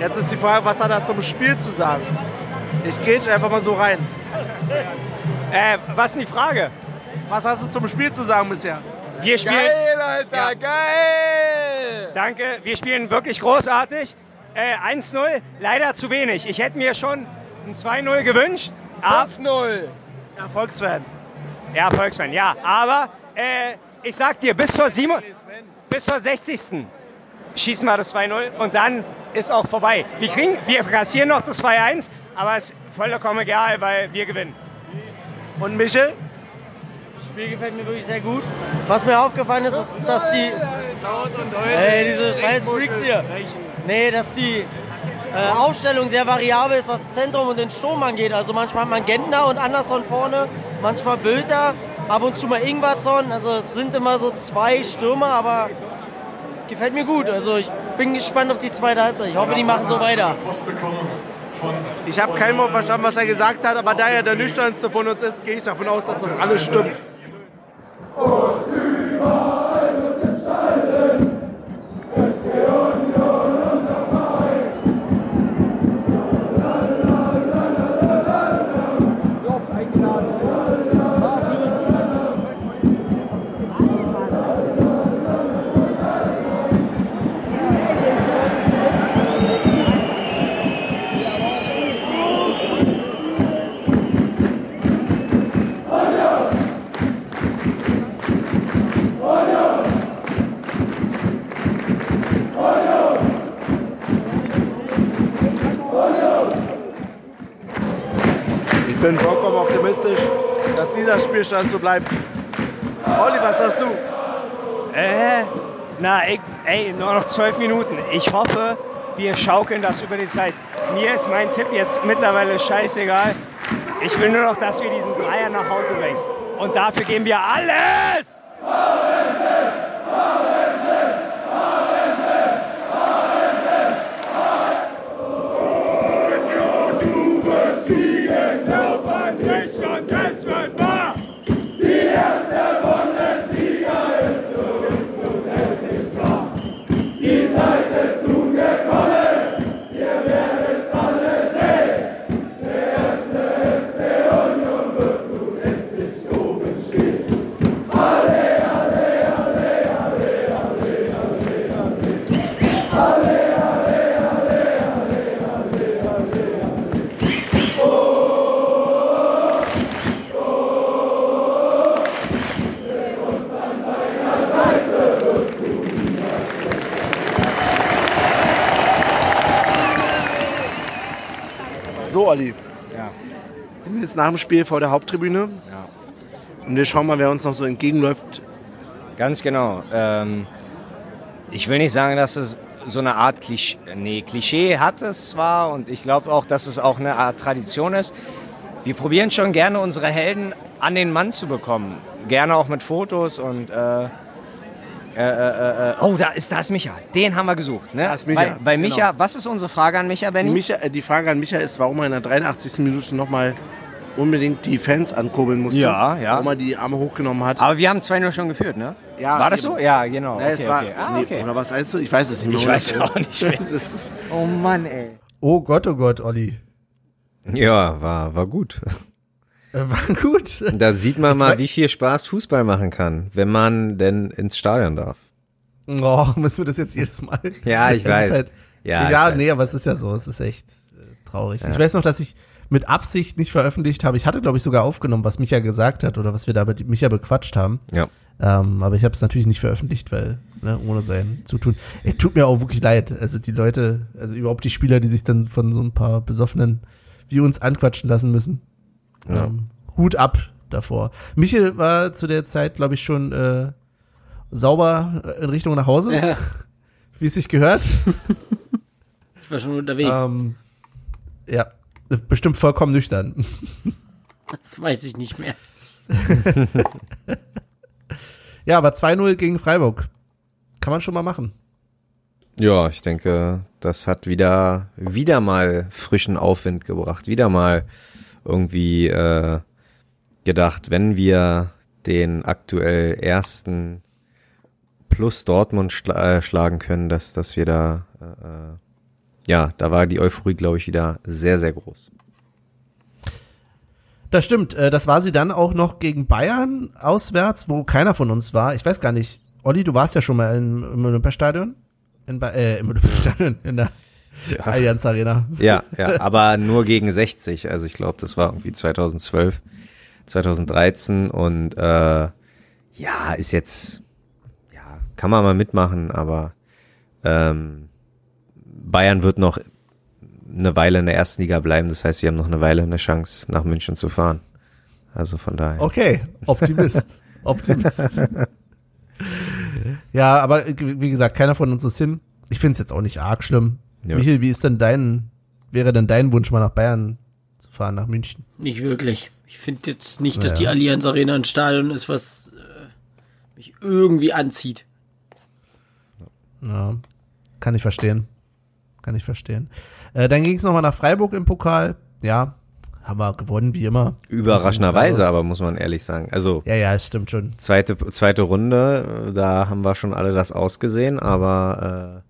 Jetzt ist die Frage, was hat er zum Spiel zu sagen? Ich gehe einfach mal so rein. Äh, was ist die Frage? Was hast du zum Spiel zu sagen bisher? Wir spielen. Alter, Ja. geil! Danke, wir spielen wirklich großartig. Äh, 1-0, leider zu wenig. Ich hätte mir schon ein 2-0 gewünscht. Ab, 5-0. Erfolgsfan. ja, Volksfan, ja. Aber äh, ich sag dir, bis zur, 7, bis zur 60. schießen wir das 2-0 und dann ist auch vorbei. Wir, kriegen, wir kassieren noch das 2-1, aber es ist vollkommen egal, weil wir gewinnen. Und Michel? Das Spiel gefällt mir wirklich sehr gut. Was mir aufgefallen ist, ist, dass die. Ey, diese scheiß Freaks hier. Nee, dass die äh, Aufstellung sehr variabel ist, was Zentrum und den Sturm angeht. Also manchmal hat man Gentner und Anderson vorne, manchmal Bülter, ab und zu mal Ingwarzon. Also es sind immer so zwei Stürmer, aber gefällt mir gut. Also ich bin gespannt auf die zweite Halbzeit. Ich hoffe, die machen so weiter. Ich habe kein Wort verstanden, was er gesagt hat, aber da er der nüchternste von uns ist, gehe ich davon aus, dass das alles stimmt. Ich Spielstand so bleibt. Olli, was sagst du? Äh, na, ich, ey, nur noch zwölf Minuten. Ich hoffe, wir schaukeln das über die Zeit. Mir ist mein Tipp jetzt mittlerweile scheißegal. Ich will nur noch, dass wir diesen Dreier nach Hause bringen. Und dafür geben wir alles! So, Olli. Ja. Wir sind jetzt nach dem Spiel vor der Haupttribüne. Ja. Und wir schauen mal, wer uns noch so entgegenläuft. Ganz genau. Ähm, ich will nicht sagen, dass es so eine Art Klischee, nee, Klischee hat es zwar und ich glaube auch, dass es auch eine Art Tradition ist. Wir probieren schon gerne unsere Helden an den Mann zu bekommen. Gerne auch mit Fotos und äh, äh, äh, äh, oh, da ist, da ist Micha. Den haben wir gesucht. Ne? Da ist Micha, Bei, bei Micha, genau. was ist unsere Frage an Micha, Die, Benny? Micha, äh, die Frage an Micha ist, warum er in der 83. Minute nochmal unbedingt die Fans ankurbeln musste. Ja, ja. Warum er die Arme hochgenommen hat. Aber wir haben 2-0 schon geführt, ne? Ja, War das eben. so? Ja, genau. Na, okay, es war, okay. Ah, okay. Oder was meinst du? Ich weiß es nicht mehr. Ich weiß auch nicht mehr. Es Oh Mann, ey. Oh Gott, oh Gott, Olli. Ja, war, war gut. War gut. Da sieht man mal, wie viel Spaß Fußball machen kann, wenn man denn ins Stadion darf. Oh, müssen wir das jetzt jedes Mal? Ja, ich Das weiß. Halt, Ja, ja, ich weiß. nee, aber es ist ja so. Es ist echt äh, traurig. Ja. Ich weiß noch, dass ich mit Absicht nicht veröffentlicht habe. Ich hatte, glaube ich, sogar aufgenommen, was Micha gesagt hat oder was wir da mit Micha bequatscht haben. Ja. Ähm, aber ich habe es natürlich nicht veröffentlicht, weil, ne, ohne sein Zutun. Ey, tut mir auch wirklich leid. Also die Leute, also überhaupt die Spieler, die sich dann von so ein paar Besoffenen wie uns anquatschen lassen müssen. Ja. Ähm, Hut ab davor. Michel war zu der Zeit, glaube ich, schon äh, sauber in Richtung nach Hause, Ja, wie es sich gehört. ich war schon unterwegs. ähm, ja, bestimmt vollkommen nüchtern. das weiß ich nicht mehr. Ja, aber 2-0 gegen Freiburg. Kann man schon mal machen. Ja, ich denke, das hat wieder, wieder mal frischen Aufwind gebracht. Wieder mal irgendwie äh, gedacht, wenn wir den aktuell ersten plus Dortmund schla äh, schlagen können, dass, dass wir da, äh, äh, ja, da war die Euphorie, glaube ich, wieder sehr, sehr groß. Das stimmt. Äh, das war sie dann auch noch gegen Bayern auswärts, wo keiner von uns war. Ich weiß gar nicht. Olli, du warst ja schon mal im, im Olympiastadion? In ba äh, im Olympiastadion, in der Allianz Arena. Ja, ja, aber nur gegen 60. Also ich glaube, das war irgendwie 2012, 2013 und äh, ja, ist jetzt, ja, kann man mal mitmachen, aber ähm, Bayern wird noch eine Weile in der ersten Liga bleiben. Das heißt, wir haben noch eine Weile eine Chance, nach München zu fahren. Also von daher. Okay, Optimist. Optimist. ja, aber wie gesagt, keiner von uns ist hin. Ich finde es jetzt auch nicht arg schlimm. Ja. Michael, wie ist denn dein, wäre denn dein Wunsch mal nach Bayern zu fahren, nach München? Nicht wirklich. Ich finde jetzt nicht, dass Naja. die Allianz Arena ein Stadion ist, was äh, mich irgendwie anzieht. Ja, kann ich verstehen. Kann ich verstehen. Äh, dann ging es nochmal nach Freiburg im Pokal. Ja, haben wir gewonnen, wie immer. Überraschenderweise, aber muss man ehrlich sagen. Also Ja, ja, es stimmt schon. zweite, zweite Runde, äh, da haben wir schon alle das ausgesehen, aber äh,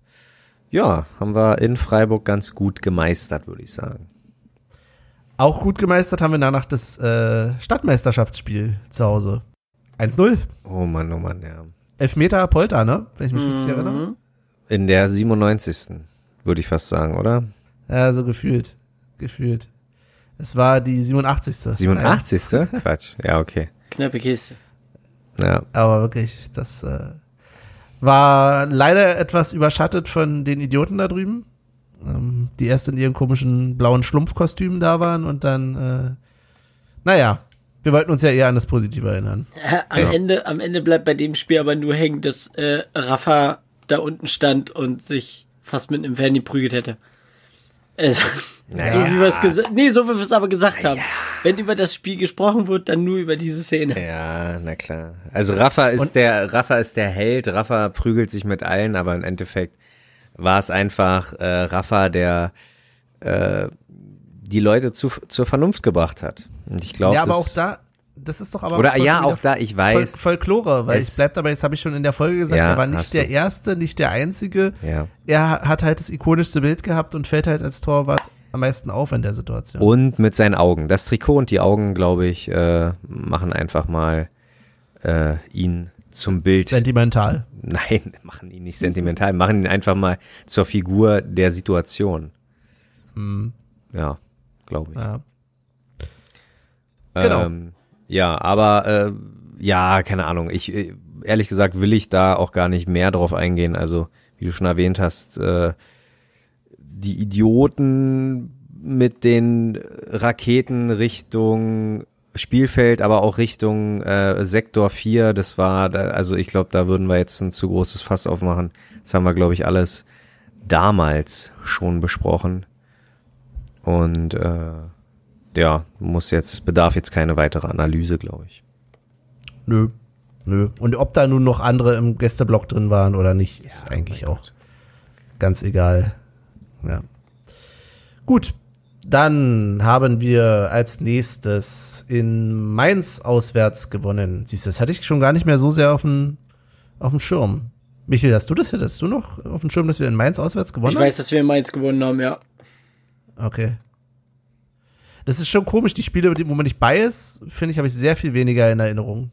ja, haben wir in Freiburg ganz gut gemeistert, würde ich sagen. Auch gut gemeistert haben wir danach das äh, Stadtmeisterschaftsspiel zu Hause. 1-0. Oh Mann, oh Mann, ja. Elfmeter Polter, ne? Wenn ich mich richtig Mhm. erinnere. In der 97. würde ich fast sagen, oder? Ja, so gefühlt. Gefühlt. Es war die 87. 87. Quatsch. Ja, okay. Knappe Kiste. Ja. Aber wirklich, das äh, war leider etwas überschattet von den Idioten da drüben, ähm, die erst in ihren komischen blauen Schlumpfkostümen da waren und dann, äh, naja, wir wollten uns ja eher an das Positive erinnern. Am, Ende, am Ende bleibt bei dem Spiel aber nur hängen, dass äh, Rafa da unten stand und sich fast mit einem Fan geprügelt hätte. Also, so wie wir es gesagt Nee, so wie wir es aber gesagt haben. Wenn über das Spiel gesprochen wird, dann nur über diese Szene. Ja, na klar. Also Rafa ist Und- der Rafa ist der Held. Rafa prügelt sich mit allen, aber im Endeffekt war es einfach äh, Rafa, der äh, die Leute zu, zur Vernunft gebracht hat. Und ich glaube, ja, aber das, auch da, das ist doch aber oder ja, auch da. Ich Fol weiß. Folklore, weil Es- ich bleib dabei, das habe ich schon in der Folge gesagt, Ja, er war nicht der du. Erste, nicht der Einzige. Ja. Er hat halt das ikonischste Bild gehabt und fällt halt als Torwart am meisten auf in der Situation. Und mit seinen Augen. Das Trikot und die Augen, glaube ich, äh, machen einfach mal äh, ihn zum Bild. Sentimental. Nein, machen ihn nicht sentimental, machen ihn einfach mal zur Figur der Situation. Ja, glaube ich. Ja. Genau. Ähm, ja, aber äh, ja, keine Ahnung. Ich äh, ehrlich gesagt will ich da auch gar nicht mehr drauf eingehen. Also wie du schon erwähnt hast, äh, die Idioten mit den Raketen Richtung Spielfeld, aber auch Richtung äh, Sektor 4, das war, da, also ich glaube, da würden wir jetzt ein zu großes Fass aufmachen. Das haben wir, glaube ich, alles damals schon besprochen. Und äh, ja, muss jetzt, bedarf jetzt keine weitere Analyse, glaube ich. Nö. Nö. Und ob da nun noch andere im Gästeblock drin waren oder nicht, ist eigentlich auch ganz egal. Ja. Gut. Dann haben wir als nächstes in Mainz auswärts gewonnen. Siehst du, das hatte ich schon gar nicht mehr so sehr auf dem, auf dem Schirm. Michael, hast du das? Hättest du noch auf dem Schirm, dass wir in Mainz auswärts gewonnen Ich haben? weiß, dass wir in Mainz gewonnen haben, ja. Okay. Das ist schon komisch, die Spiele, wo man nicht bei ist, finde ich, habe ich sehr viel weniger in Erinnerung.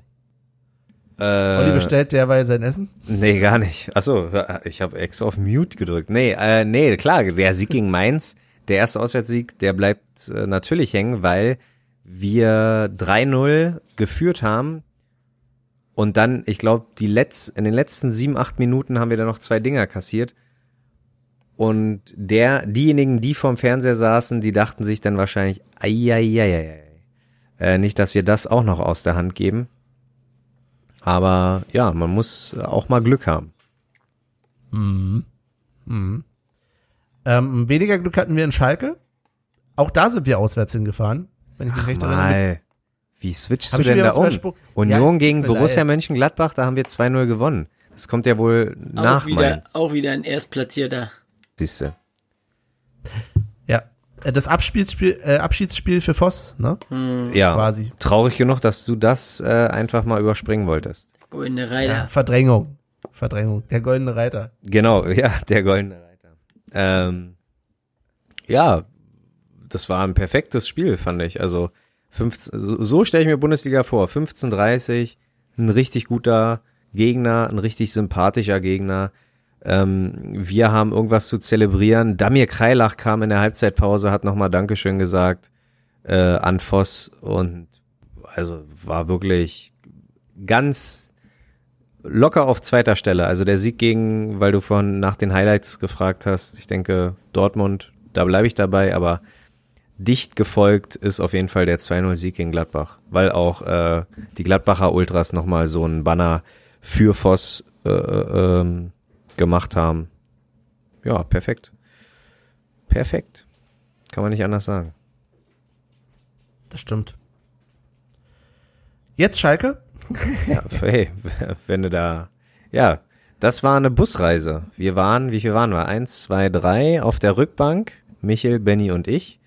Olli Äh, bestellt derweil sein Essen. nee, gar nicht. Achso, ich habe extra auf Mute gedrückt. Nee, äh, nee, klar, der Sieg gegen Mainz, der erste Auswärtssieg, der bleibt äh, natürlich hängen, weil wir 3-0 geführt haben und dann, ich glaube, die letz in den letzten sieben, acht Minuten haben wir dann noch zwei Dinger kassiert. Und der, diejenigen, die vorm Fernseher saßen, die dachten sich dann wahrscheinlich, ei, äh, nicht, dass wir das auch noch aus der Hand geben. Aber ja, man muss auch mal Glück haben. Ähm, weniger Glück hatten wir in Schalke. Auch da sind wir auswärts hingefahren. Wenn ich mich recht erinnere. Mal, wie switchst Hab du ich denn da um? Ja, Union tut gegen Borussia leid. Mönchengladbach, da haben wir 2-0 gewonnen. Das kommt ja wohl nach auch, wieder, Mainz. auch wieder ein Erstplatzierter. Siehste. Ja. Äh, Das Abschiedsspiel, äh, Abschiedsspiel für Voss, ne? Ja, Quasi. traurig genug, dass du das äh, einfach mal überspringen wolltest. Goldene Reiter. Ja, Verdrängung. Verdrängung. Der goldene Reiter. Genau, ja, der goldene Reiter. Ähm, ja, das war ein perfektes Spiel, fand ich. Also 15, so, so stelle ich mir Bundesliga vor. 15:30, ein richtig guter Gegner, ein richtig sympathischer Gegner. Ähm, wir haben irgendwas zu zelebrieren. Damir Kreilach kam in der Halbzeitpause, hat nochmal Dankeschön gesagt äh, an Voss und also war wirklich ganz locker auf zweiter Stelle. Also der Sieg gegen, weil du vorhin nach den Highlights gefragt hast, ich denke Dortmund, da bleibe ich dabei, aber dicht gefolgt ist auf jeden Fall der 2-0-Sieg gegen Gladbach, weil auch äh, die Gladbacher Ultras nochmal so einen Banner für Voss äh, ähm, gemacht haben. Ja, perfekt. perfekt. Kann man nicht anders sagen. Das stimmt. Jetzt Schalke? Ja, hey, wenn du da, ja, das war eine Busreise. Wir waren, wie viel waren wir? Eins, zwei, drei auf der Rückbank. Michel, Benny und ich.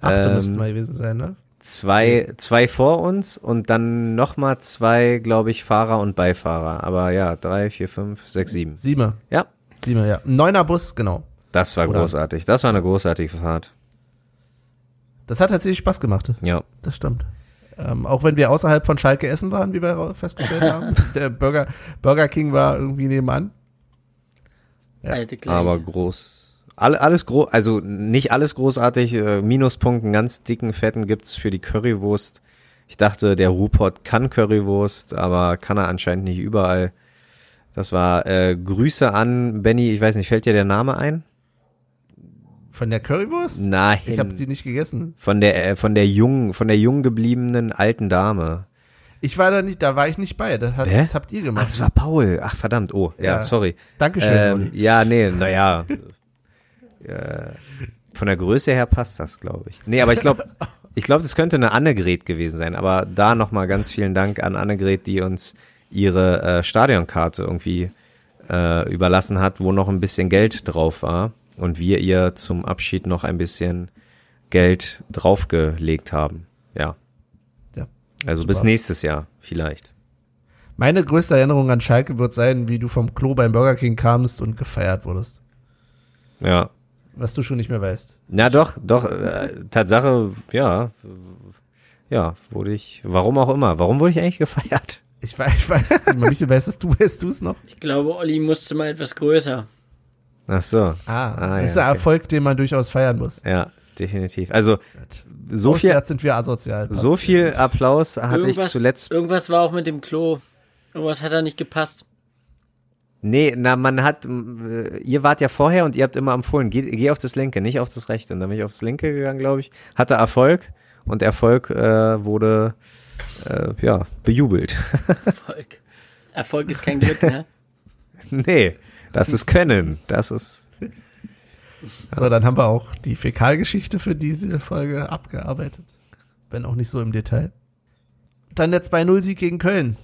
Achte Ähm, müssten wir gewesen sein, ne? Zwei, zwei vor uns und dann nochmal zwei, glaube ich, Fahrer und Beifahrer. Aber ja, drei, vier, fünf, sechs, sieben. Siemer. Ja, Siemer, ja. Neuner Bus, genau. das war Oder- großartig. Das war eine großartige Fahrt. Das hat tatsächlich Spaß gemacht. Ja. Das stimmt. Ähm, auch wenn wir außerhalb von Schalke essen waren, wie wir festgestellt haben. Der Burger, Burger King war irgendwie nebenan. Ja. Aber groß. Alle, alles groß, also nicht alles großartig. Äh, Minuspunkten, ganz dicken, fetten gibt's für die Currywurst. Ich dachte, der Rupert kann Currywurst, aber kann er anscheinend nicht überall. Das war äh, Grüße an Benny, ich weiß nicht, fällt dir der Name ein? Von der Currywurst? Nein. Ich habe die nicht gegessen. von der äh, von der jungen, von der jung gebliebenen alten Dame. Ich war da nicht, da war ich nicht bei. Das, hat, das habt ihr Ach, gemacht. das war Paul. Ach verdammt. Oh, ja, Ja. sorry. Dankeschön, Ähm, ja, nee, naja. äh, von der Größe her passt das, glaube ich. Nee, aber ich glaube, ich glaube, das könnte eine Annegret gewesen sein. Aber da nochmal ganz vielen Dank an Annegret, die uns ihre äh, Stadionkarte irgendwie äh, überlassen hat, wo noch ein bisschen Geld drauf war. Und wir ihr zum Abschied noch ein bisschen Geld draufgelegt haben. Ja. Ja. Also bis Super. nächstes Jahr, vielleicht. Meine größte Erinnerung an Schalke wird sein, wie du vom Klo beim Burger King kamst und gefeiert wurdest. Ja. Was du schon nicht mehr weißt. Na doch, doch, äh, Tatsache, ja, ja, wurde ich, warum auch immer, warum wurde ich eigentlich gefeiert? Ich weiß, ich weiß es nicht. Michael, weißt es du, weißt du es noch? ich glaube, Olli musste mal etwas größer. Ach so, Ah, Ah, das ist ja, ein okay. Erfolg, den man durchaus feiern muss. ja, definitiv. Also so viel, sind wir asozial. So viel Applaus hatte ich zuletzt. irgendwas war auch mit dem Klo. Irgendwas hat da nicht gepasst. Nee, na, man hat, äh, ihr wart ja vorher und ihr habt immer empfohlen, geh, geh auf das linke, nicht auf das rechte. Und dann bin ich aufs linke gegangen, glaube ich, hatte Erfolg und Erfolg äh, wurde, äh, ja, bejubelt. Erfolg. Erfolg ist kein Glück, ne? nee, das ist Können, das ist, So, dann haben wir auch die Fäkalgeschichte für diese Folge abgearbeitet. Wenn auch nicht so im Detail. Dann der 2-0-Sieg gegen Köln.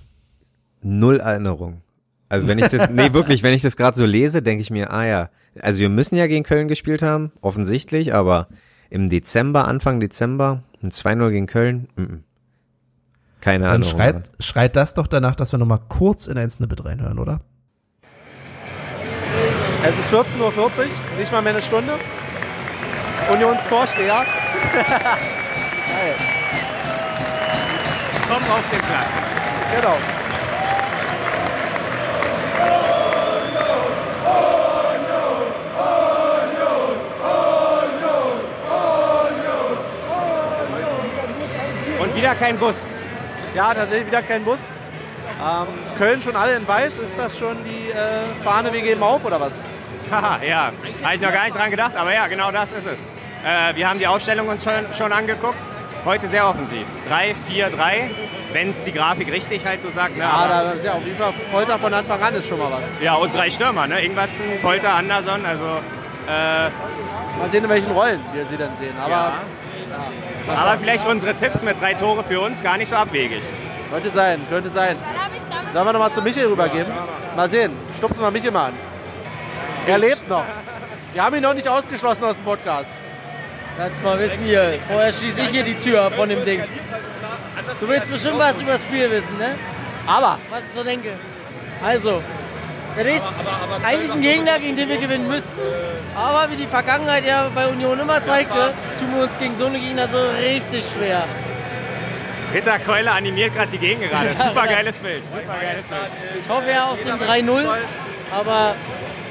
Null Erinnerung. Also wenn ich das, nee, wirklich, wenn ich das gerade so lese, denke ich mir, ah ja, also wir müssen ja gegen Köln gespielt haben, offensichtlich, aber im Dezember, Anfang Dezember, ein 2-0 gegen Köln, mm, mm. keine Dann Ahnung. schreit, schreit das doch danach, dass wir nochmal kurz in ein Snippet reinhören, oder? Es ist 14.40 Uhr, nicht mal mehr eine Stunde. Unionstorsteher. Komm auf den Platz. Genau. Wieder kein Bus. Ja, tatsächlich wieder kein Bus. Ähm, Köln schon alle in weiß. Ist das schon die äh, Fahne, wir geben auf oder was? Haha, ja. Habe ich noch gar nicht dran gedacht, aber ja, genau das ist es. Äh, wir haben die Aufstellung uns schon, schon angeguckt. Heute sehr offensiv. 3, 4, 3, wenn es die Grafik richtig halt so sagt. Ne? Ja, aber, da ist ja auf jeden Fall Polter von Anfang an ist schon mal was. ja, und drei Stürmer, ne? Ingwertsen, Polter, Anderson, also äh, Mal sehen, in welchen Rollen wir sie dann sehen. Aber Ja. ja, aber vielleicht unsere Tipps mit drei Tore für uns gar nicht so abwegig. Könnte sein, könnte sein. Sollen wir nochmal zu Michael rübergeben? Mal sehen. Stupsen wir Michael mal an. Er lebt noch. Wir haben ihn noch nicht ausgeschlossen aus dem Podcast. Kannst mal wissen hier. Vorher schließe ich hier die Tür ab von dem Ding. Du willst bestimmt was über das Spiel wissen, ne? Aber Was ich so denke. Also, das ist eigentlich ein Gegner, gegen den wir gewinnen müssten. Aber wie die Vergangenheit ja bei Union immer zeigte, tun wir uns gegen so eine Gegner so richtig schwer. Ritter Keule animiert gerade die Gegend gerade. Super geiles Bild. Super geiles Bild. Ich hoffe ja auf so ein 3-0, aber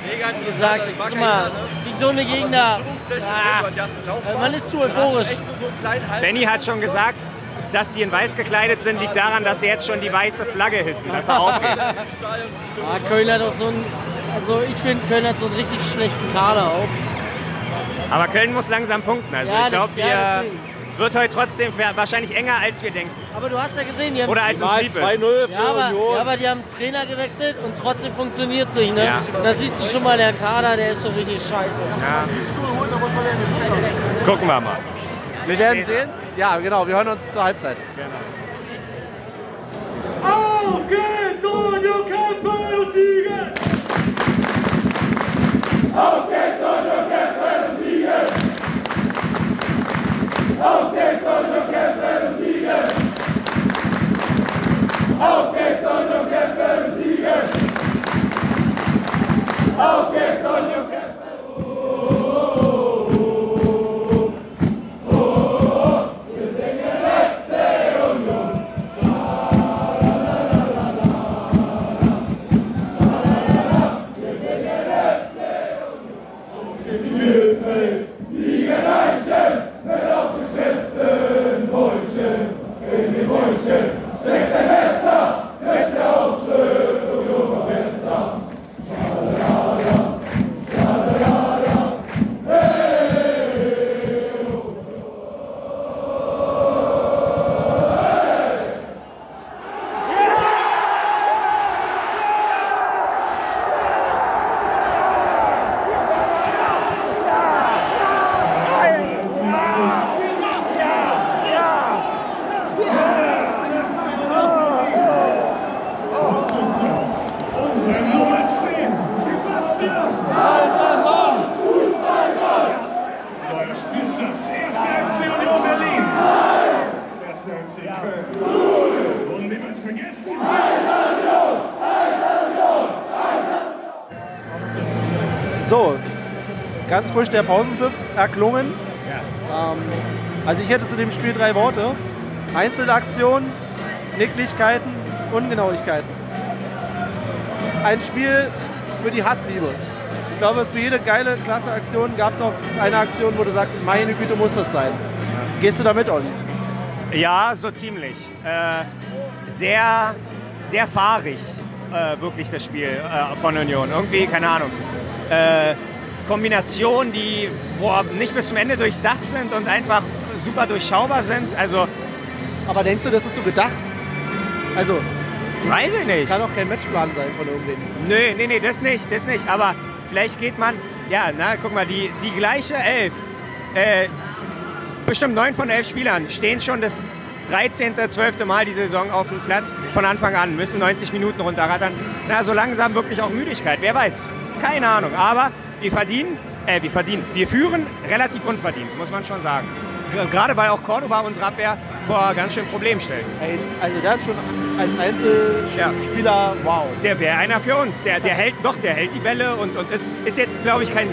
wie gesagt, es immer gegen so eine Gegner. Ah, man ist zu euphorisch. Benny hat schon gesagt, dass die in weiß gekleidet sind, liegt daran, dass sie jetzt schon die weiße Flagge hissen, dass er aufgeht. Ah, Köln hat auch so einen, also ich finde, Köln hat so einen richtig schlechten Kader auch. Aber Köln muss langsam punkten. Also Ja, ich glaube, das- ja, wir, wird heute trotzdem wahrscheinlich enger, als wir denken. Aber du hast ja gesehen, die haben Oder als uns lieb ist. 2-0 für ja, aber, Union. ja, aber die haben Trainer gewechselt und trotzdem funktioniert es nicht. Ne? Ja. Da siehst du schon mal, der Kader, der ist schon richtig scheiße. Ja. Gucken wir mal. Wir werden sehen. Ja, genau. Wir hören uns zur Halbzeit. Auf geht's, Union kämpfen und siegen! Auf geht's, Union kämpfen und siegen! Auf geht's, Union kämpfen und siegen! Auf geht's, Union kämpfen und siegen! Auf geht's, Union kämpfen! So, frisch der Pausenpfiff erklungen. Ähm, also ich hätte zu dem Spiel drei Worte. Einzelaktionen, Nicklichkeiten, Ungenauigkeiten. Ein Spiel für die Hassliebe. Ich glaube, für jede geile, klasse Aktion gab es auch eine Aktion, wo du sagst, meine Güte, muss das sein. Gehst du da mit, Olli? Ja, so ziemlich. Äh, sehr, sehr fahrig, äh, wirklich das Spiel äh, von Union. Irgendwie, keine Ahnung. Kombinationen, die boah, nicht bis zum Ende durchdacht sind und einfach super durchschaubar sind. Also, Aber denkst du, das ist so gedacht? Also, weiß ich das nicht. kann auch kein Matchplan sein von irgendwem. Nö, nee, nee, das nicht, das nicht. Aber vielleicht geht man, ja, na, guck mal, die, die gleiche Elf, äh, bestimmt neun von elf Spielern stehen schon das 13., 12. Mal die Saison auf dem Platz von Anfang an, müssen 90 Minuten runterrattern. Na, so langsam wirklich auch Müdigkeit, wer weiß. Keine Ahnung, aber wir verdienen, äh, wir verdienen, wir führen relativ unverdient, muss man schon sagen. Gerade weil auch Cordoba unsere Abwehr vor ganz schön Problemen stellt. Also der hat schon als Einzelspieler, wow. Der wäre einer für uns. Der, der hält doch, der hält die Bälle und, und ist, ist jetzt, glaube ich, kein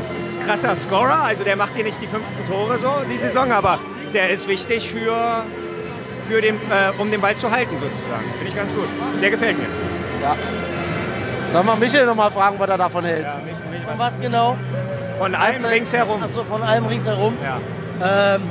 krasser Scorer. Also der macht hier nicht die 15 Tore so die Saison, aber der ist wichtig für, für den, äh, um den Ball zu halten sozusagen. Finde ich ganz gut. Der gefällt mir. Ja. Sollen wir Michael nochmal fragen, was er davon hält? Von was genau? Von allem ringsherum. Achso, von allem ringsherum. Ja. Ähm,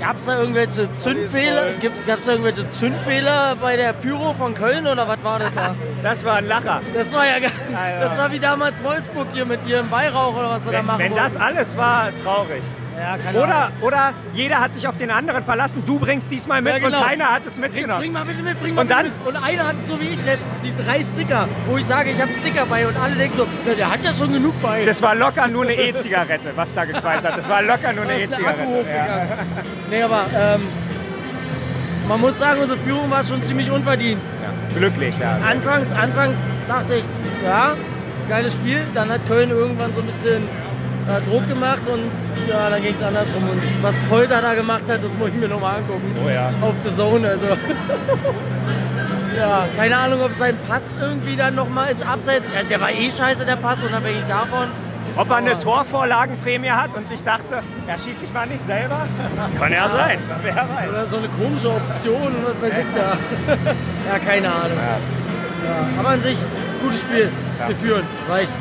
Gab es da irgendwelche Zündfehler? Gab es da irgendwelche Zündfehler bei der Pyro von Köln oder was war das da? Das war ein Lacher. Das war ja, Ja, ja. das war wie damals Wolfsburg hier mit ihrem Weihrauch oder was sie da machen wenn das wollten. alles war, traurig. Ja, Oder, oder jeder hat sich auf den anderen verlassen. Du bringst diesmal mit Ja, genau. und keiner hat es Bring, mitgenommen. bring mal bitte mit, bring mal Und dann- mit. Und einer hat so wie ich letztens die drei Sticker, wo ich sage, ich habe Sticker bei und alle denken so, na, der hat ja schon genug bei. Das war locker nur eine E-Zigarette, was da gequalmt hat. Das war locker nur eine E-Zigarette. Ja. Nee, aber ähm, man muss sagen, unsere Führung war schon ziemlich unverdient. Ja. Glücklich, ja. Anfangs, anfangs dachte ich, ja, geiles Spiel. Dann hat Köln irgendwann so ein bisschen äh, Druck gemacht und ja, dann ging es andersrum. Und was Polter da gemacht hat, das muss ich mir nochmal angucken. Oh ja. Auf The Zone, also. ja, keine Ahnung, ob sein Pass irgendwie dann nochmal ins Abseits. Ja, der war eh scheiße, der Pass, unabhängig davon. Ob er eine Torvorlagenprämie hat und sich dachte, ja, schieß ich mal nicht selber? Kann ja sein. Wer weiß. Oder so eine komische Option, was weiß ich da. ja, keine Ahnung. Ja, aber an sich, gutes Spiel. Ja. Wir führen, reicht.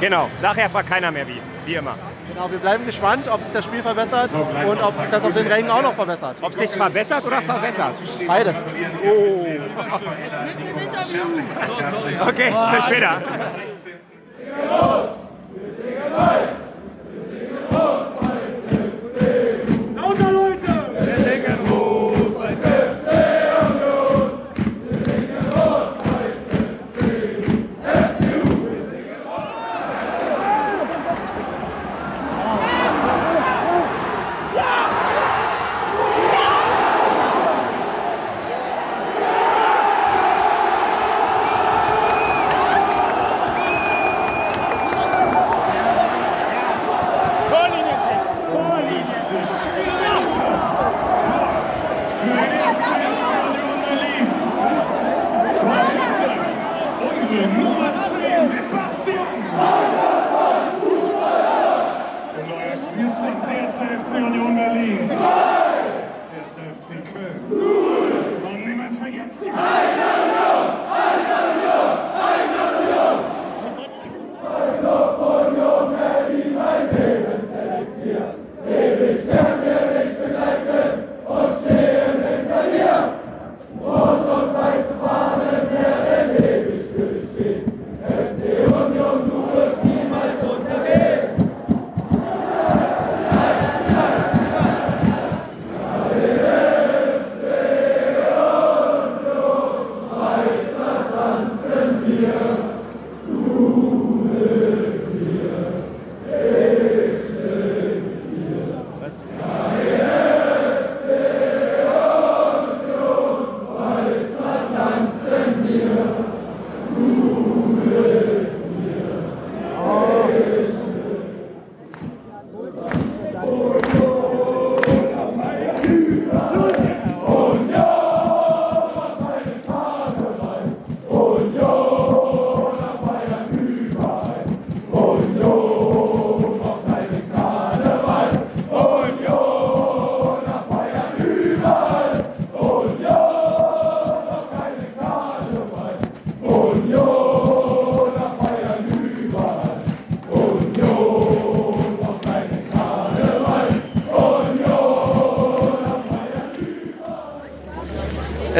Genau, nachher fragt keiner mehr wie. Wie immer. Genau, wir bleiben gespannt, ob sich das Spiel verbessert und ob sich das auf den Rängen auch noch verbessert. Ob sich verbessert oder verwässert? Beides. Oh. Okay, bis später.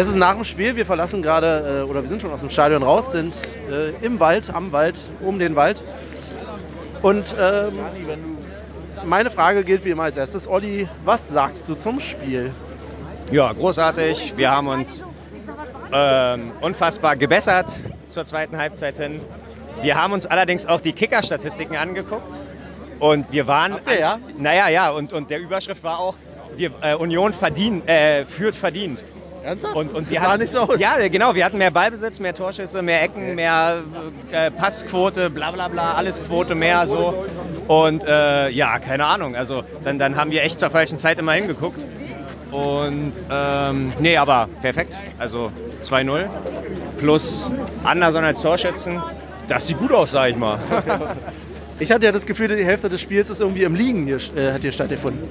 Es ist nach dem Spiel, wir verlassen gerade, äh, oder wir sind schon aus dem Stadion raus, sind äh, im Wald, am Wald, um den Wald. Und ähm, meine Frage gilt wie immer als erstes. Olli, was sagst du zum Spiel? Ja, großartig. Wir haben uns ähm, unfassbar gebessert zur zweiten Halbzeit hin. Wir haben uns allerdings auch die Kicker-Statistiken angeguckt. Und wir waren. Habt ihr, ja? Naja, ja, und, und der Überschrift war auch, wir, äh, Union verdient, äh, führt verdient. Ernsthaft? Und, und wir sah hatten, nicht so aus. Ja, genau. Wir hatten mehr Ballbesitz, mehr Torschüsse, mehr Ecken, mehr äh, Passquote, bla bla bla, alles Quote mehr so. Und äh, ja, keine Ahnung. Also dann, dann haben wir echt zur falschen Zeit immer hingeguckt. Und ähm, nee, aber perfekt. Also 2-0 plus Anderson als Torschützen. Das sieht gut aus, sag ich mal. Ich hatte ja das Gefühl, die Hälfte des Spiels ist irgendwie im Liegen hier, äh, hat hier stattgefunden.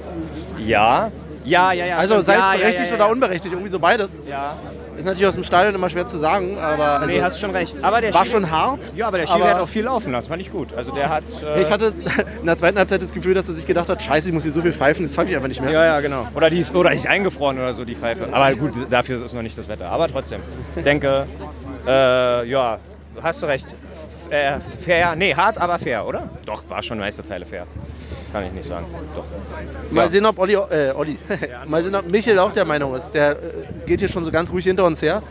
Ja, ja, ja, ja. also stimmt. sei ja, es berechtigt ja, ja, oder unberechtigt, irgendwie so beides. Ja, Ist natürlich aus dem Stadion immer schwer zu sagen, aber also, nee, hast schon recht. Aber der war Schiri- schon hart. Ja, aber der Schiri aber- hat auch viel laufen lassen, fand ich gut. Also der hat. Äh, Ich hatte in der zweiten Halbzeit das Gefühl, dass er sich gedacht hat, scheiße, ich muss hier so viel pfeifen, jetzt pfeife ich einfach nicht mehr. Ja, ja, genau. Oder die ist, oder ist eingefroren oder so, die Pfeife. Aber gut, dafür ist es noch nicht das Wetter. Aber trotzdem. Ich denke, äh, ja, hast du recht. Äh, fair, nee, hart, aber fair, oder? Doch, war schon meiste Teile fair. Kann ich nicht sagen. Doch. Mal Ja. sehen, ob Olli, äh, Olli. mal sehen, ob Michael auch der Meinung ist. Der äh, geht hier schon so ganz ruhig hinter uns her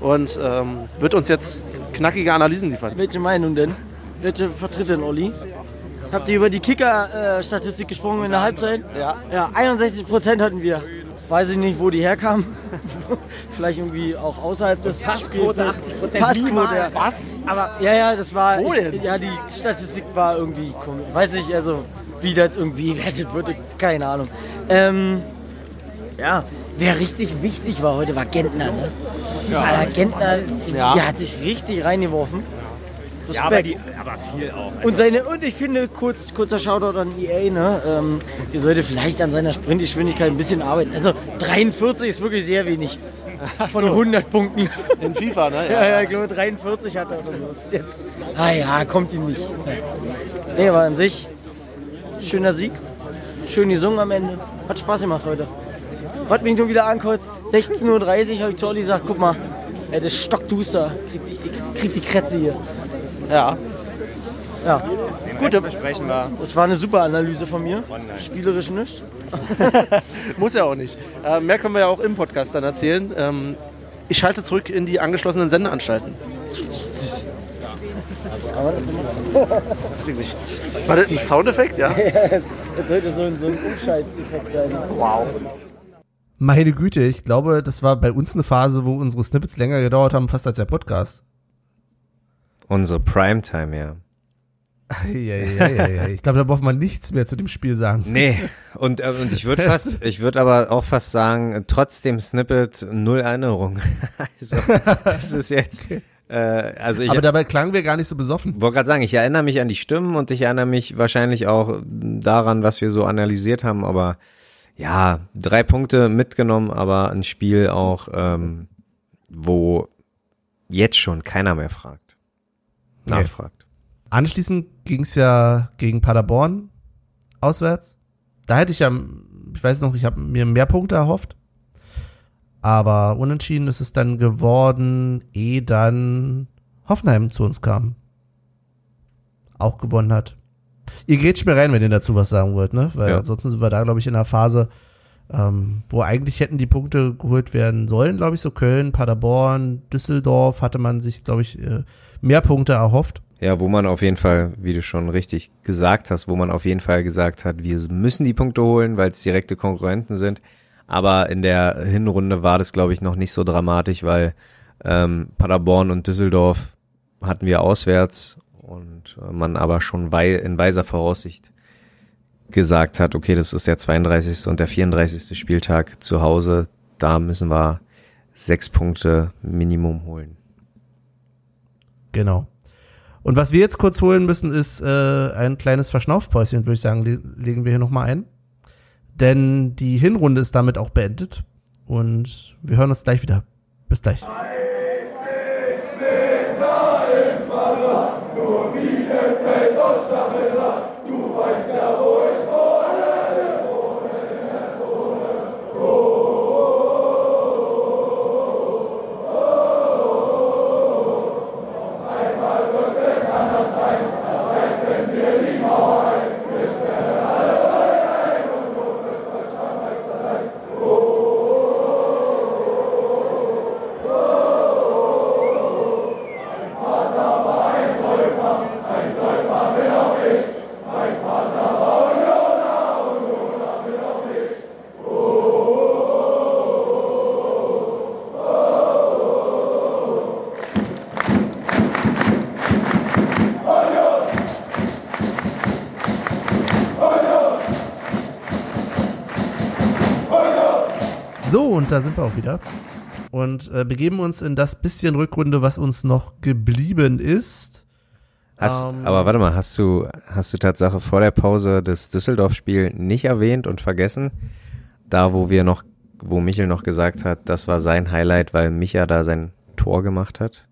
und ähm, wird uns jetzt knackige Analysen liefern. Welche Meinung denn? Welche vertritt denn Olli? Habt ihr über die Kicker-Statistik gesprochen in der Halbzeit? Ja. Ja, 61% hatten wir. Weiß ich nicht, wo die herkamen. Vielleicht irgendwie auch außerhalb des Passquote Spiels. 80%. Passquote, ja. Niemals. Was? Aber ja, ja, das war. Wo ich, denn? ja, die Statistik war irgendwie komisch. Weiß nicht, also wie das irgendwie gewertet wurde, keine Ahnung. Ähm, ja, wer richtig wichtig war heute, war Gentner. Ne? Alter, Gentner, Ja. der hat sich richtig reingeworfen. Ja, aber, Respekt. die, aber viel auch. Also, Und seine und ich finde kurz kurzer Shoutout an EA, ne? Ähm, ihr solltet vielleicht an seiner Sprintgeschwindigkeit ein bisschen arbeiten. Also 43 ist wirklich sehr wenig von 100 Punkten. In FIFA, ne? ja, ja, ich glaube 43 hat er oder so. Ist jetzt. Ah ja, kommt ihm nicht. Nee, aber an sich schöner Sieg, schön gesungen am Ende. Hat Spaß gemacht heute. Hat mich nur wieder ankotzt. 16:30 Uhr habe ich zu Olli gesagt, guck mal, ey, das ist stockduster. Krieg die, ich krieg die Krätze hier. Ja. Ja. Gut, das besprechen wir. Das war eine super Analyse von mir. Online. Spielerisch nicht. Muss ja auch nicht. Äh, mehr können wir ja auch im Podcast dann erzählen. Ähm, ich schalte zurück in die angeschlossenen Sendeanstalten. War das ein Soundeffekt? Ja. Das sollte so ein, so ein Umschalteffekt sein. Wow. Meine Güte, ich glaube, das war bei uns eine Phase, wo unsere Snippets länger gedauert haben, fast als der Podcast. Unsere Primetime, ja. Eieieiei. ich glaube, da braucht man nichts mehr zu dem Spiel sagen. Nee, und, äh, und ich würde fast, ich würde aber auch fast sagen, trotz dem Snippet null Erinnerung. also, das ist jetzt, äh, also ich Aber dabei klangen wir gar nicht so besoffen. wollte gerade sagen, ich erinnere mich an die Stimmen und ich erinnere mich wahrscheinlich auch daran, was wir so analysiert haben, aber ja, drei Punkte mitgenommen, aber ein Spiel auch, ähm, wo jetzt schon keiner mehr fragt. Nachfragt. Anschließend ging es ja gegen Paderborn auswärts. Da hätte ich ja, ich weiß noch, ich habe mir mehr Punkte erhofft. Aber unentschieden ist es dann geworden, ehe dann Hoffenheim zu uns kam. Auch gewonnen hat. Ihr grätscht mir rein, wenn ihr dazu was sagen wollt, ne? Weil Ja. ansonsten sind wir da, glaube ich, in einer Phase, ähm, wo eigentlich hätten die Punkte geholt werden sollen, glaube ich, so Köln, Paderborn, Düsseldorf hatte man sich, glaube ich, äh, mehr Punkte erhofft. Ja, wo man auf jeden Fall, wie du schon richtig gesagt hast, wo man auf jeden Fall gesagt hat, wir müssen die Punkte holen, weil es direkte Konkurrenten sind. Aber in der Hinrunde war das, glaube ich, noch nicht so dramatisch, weil ähm, Paderborn und Düsseldorf hatten wir auswärts und äh, man aber schon wei in weiser Voraussicht gesagt hat, okay, das ist der 32. und der 34. Spieltag zu Hause, da müssen wir sechs Punkte Minimum holen. Genau. Und was wir jetzt kurz holen müssen, ist äh, ein kleines Verschnaufpäuschen, würde ich sagen, le legen wir hier nochmal ein. Denn die Hinrunde ist damit auch beendet. Und wir hören uns gleich wieder. Bis gleich. Da sind wir auch wieder. Und äh, begeben uns in das bisschen Rückrunde, was uns noch geblieben ist. Hast, Ähm, aber warte mal, hast du, hast du Tatsache vor der Pause das Düsseldorf-Spiel nicht erwähnt und vergessen? Da, wo wir noch, wo Michel noch gesagt hat, das war sein Highlight, weil Micha da sein Tor gemacht hat?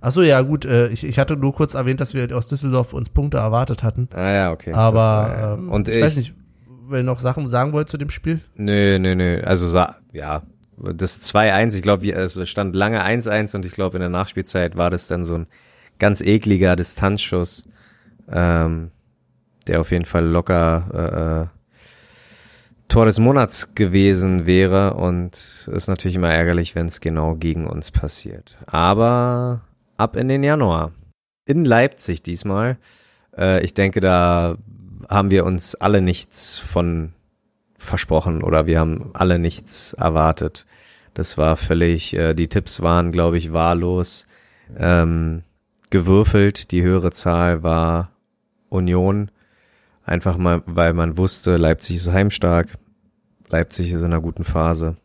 Achso, ja, gut. Äh, ich, ich hatte nur kurz erwähnt, dass wir aus Düsseldorf uns Punkte erwartet hatten. Ah ja, okay. Aber Das, äh, ähm, und ich, weiß nicht, wenn ihr noch Sachen sagen wollt zu dem Spiel. Nö, nö, nö. Also ja, das 2-1, ich glaube, es stand lange 1-1 und ich glaube, in der Nachspielzeit war das dann so ein ganz ekliger Distanzschuss, ähm, der auf jeden Fall locker äh, äh, Tor des Monats gewesen wäre und ist natürlich immer ärgerlich, wenn es genau gegen uns passiert. Aber ab in den Januar. In Leipzig diesmal. Äh, ich denke, da haben wir uns alle nichts von versprochen oder wir haben alle nichts erwartet. Das war völlig, äh, die Tipps waren, glaube ich, wahllos ähm, gewürfelt. Die höhere Zahl war Union. Einfach mal, weil man wusste, Leipzig ist heimstark. Leipzig ist in einer guten Phase.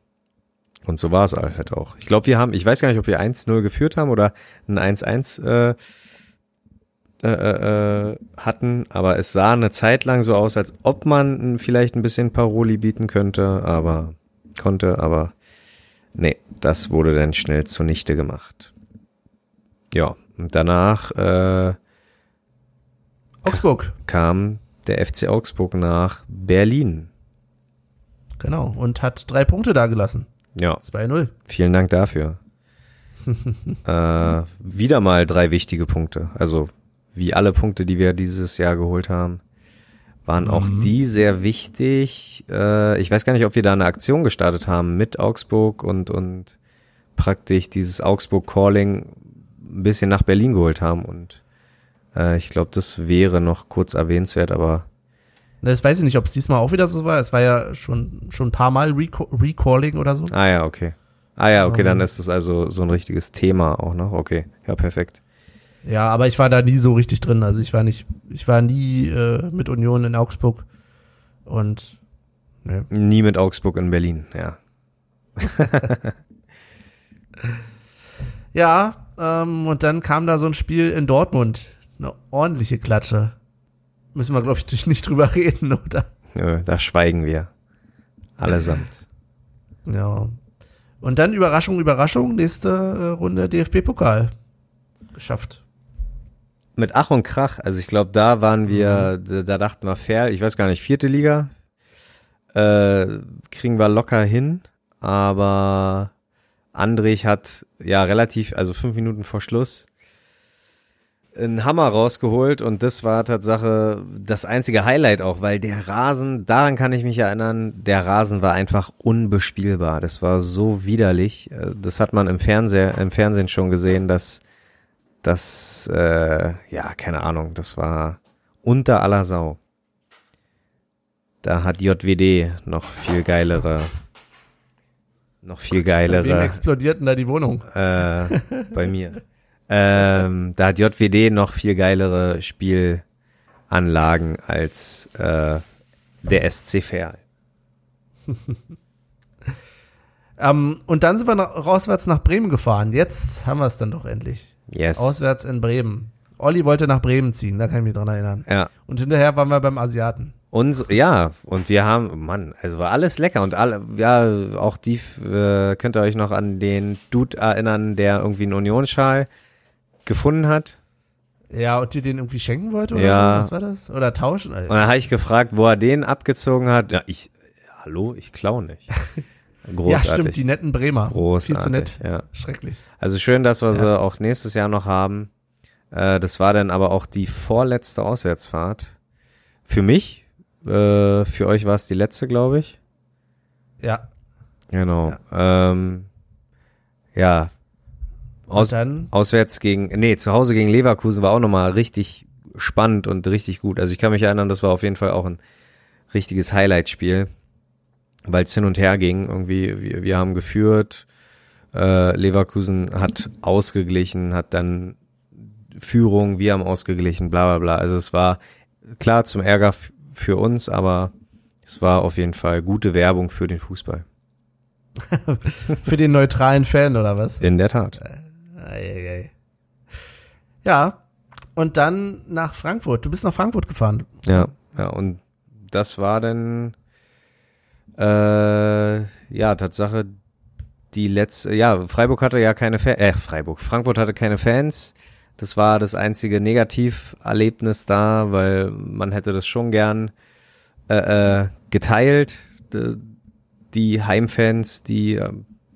Und so war es halt auch. Ich glaube, wir haben, ich weiß gar nicht, ob wir 1-0 geführt haben oder ein 1-1 äh, äh, äh, hatten, aber es sah eine Zeit lang so aus, als ob man vielleicht ein bisschen Paroli bieten könnte, aber konnte, aber nee, das wurde dann schnell zunichte gemacht. Ja, und danach äh, Augsburg. kam der FC Augsburg nach Berlin. Genau. Und hat drei Punkte da gelassen. Ja, 2-0. vielen Dank dafür. äh, wieder mal drei wichtige Punkte. Also wie alle Punkte, die wir dieses Jahr geholt haben, waren auch Mhm. die sehr wichtig. Äh, ich weiß gar nicht, ob wir da eine Aktion gestartet haben mit Augsburg und, und praktisch dieses Augsburg Calling ein bisschen nach Berlin geholt haben. Und äh, ich glaube, das wäre noch kurz erwähnenswert, aber Das weiß ich nicht, ob es diesmal auch wieder so war. Es war ja schon, schon ein paar Mal Reco Recalling oder so. ah ja, okay. Ah ja, okay, Ähm. dann ist es also so ein richtiges Thema auch noch. Okay, ja, perfekt. Ja, aber ich war da nie so richtig drin. Also ich war nicht, ich war nie äh, mit Union in Augsburg. Und ne. Nie mit Augsburg in Berlin, ja. Ja, ähm, und dann kam da so ein Spiel in Dortmund. Eine ordentliche Klatsche. Müssen wir, glaube ich, nicht drüber reden, oder? Nö, da schweigen wir. Allesamt. Ja. Und dann Überraschung, Überraschung, nächste äh, Runde DFB-Pokal. Geschafft. Mit Ach und Krach, also ich glaube, da waren wir, da, da dachten wir fair, ich weiß gar nicht, vierte Liga, äh, kriegen wir locker hin, aber Andrich hat ja relativ, also fünf Minuten vor Schluss, einen Hammer rausgeholt und das war Tatsache das einzige Highlight auch, weil der Rasen, daran kann ich mich erinnern, der Rasen war einfach unbespielbar. Das war so widerlich. Äh, Das hat man im Fernseher, im Fernsehen schon gesehen, dass das, äh, ja, keine Ahnung, das war unter aller Sau. Da hat JWD noch viel geilere, noch viel wem geilere explodiert denn da die Wohnung? äh, bei mir. Ähm, da hat JWD noch viel geilere Spielanlagen als äh, der SC Verl. Ähm, und dann sind wir noch, auswärts nach Bremen gefahren. Jetzt haben wir es dann doch endlich. Yes. Auswärts in Bremen. Olli wollte nach Bremen ziehen, da kann ich mich dran erinnern. ja. Und hinterher waren wir beim Asiaten. Und ja, und wir haben, Mann, also war alles lecker und alle, ja, auch die, äh, könnt ihr euch noch an den Dude erinnern, der irgendwie einen Unionsschal gefunden hat. Ja, und dir den irgendwie schenken wollte oder Ja. so? Was war das? Oder tauschen? Und dann habe ich gefragt, wo er den abgezogen hat. Ja, ich, hallo, ich klau nicht. ja, Großartig. stimmt, die netten Bremer. Großartig, Viel zu nett. ja. Schrecklich. Also schön, dass wir Ja. sie auch nächstes Jahr noch haben. Äh, das war dann aber auch die vorletzte Auswärtsfahrt. Für mich. Äh, für euch war es die letzte, glaube ich. Ja. Genau. Ja. Ähm, ja. Aus, dann, auswärts gegen, nee, zu Hause gegen Leverkusen war auch nochmal richtig spannend und richtig gut. Also ich kann mich erinnern, das war auf jeden Fall auch ein richtiges Highlight-Spiel, weil es hin und her ging. Irgendwie, wir, wir haben geführt, äh, Leverkusen hat ausgeglichen, hat dann Führung, wir haben ausgeglichen, bla bla bla. Also es war klar zum Ärger für uns, aber es war auf jeden Fall gute Werbung für den Fußball. Für den neutralen Fan oder was? In der Tat. Eieiei. Ja, und dann nach Frankfurt. Du bist nach Frankfurt gefahren. Ja, ja, und das war dann äh, ja, Tatsache, die letzte, ja, Freiburg hatte ja keine Fans, äh, Freiburg, Frankfurt hatte keine Fans. Das war das einzige Negativerlebnis da, weil man hätte das schon gern äh, äh, geteilt. Die Heimfans, die äh,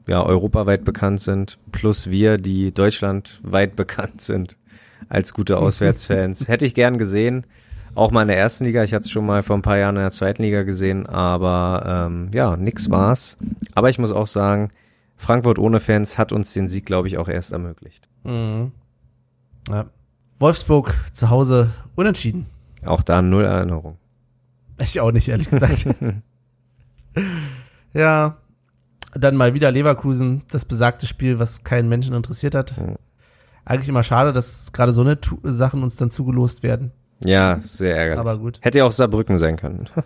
ja europaweit bekannt sind, plus wir, die deutschlandweit bekannt sind als gute Auswärtsfans. Hätte ich gern gesehen. Auch mal in der ersten Liga. Ich hatte es schon mal vor ein paar Jahren in der zweiten Liga gesehen, aber ähm, ja, nix war's. Aber ich muss auch sagen, Frankfurt ohne Fans hat uns den Sieg, glaube ich, auch erst ermöglicht. Mhm. Ja. Wolfsburg zu Hause unentschieden. Auch da null Erinnerung. Ich auch nicht, ehrlich gesagt. ja. Dann mal wieder Leverkusen, das besagte Spiel, was keinen Menschen interessiert hat. Mhm. Eigentlich immer schade, dass gerade so eine Sachen uns dann zugelost werden. Ja, sehr ärgerlich. Aber gut. Hätte ja auch Saarbrücken sein können.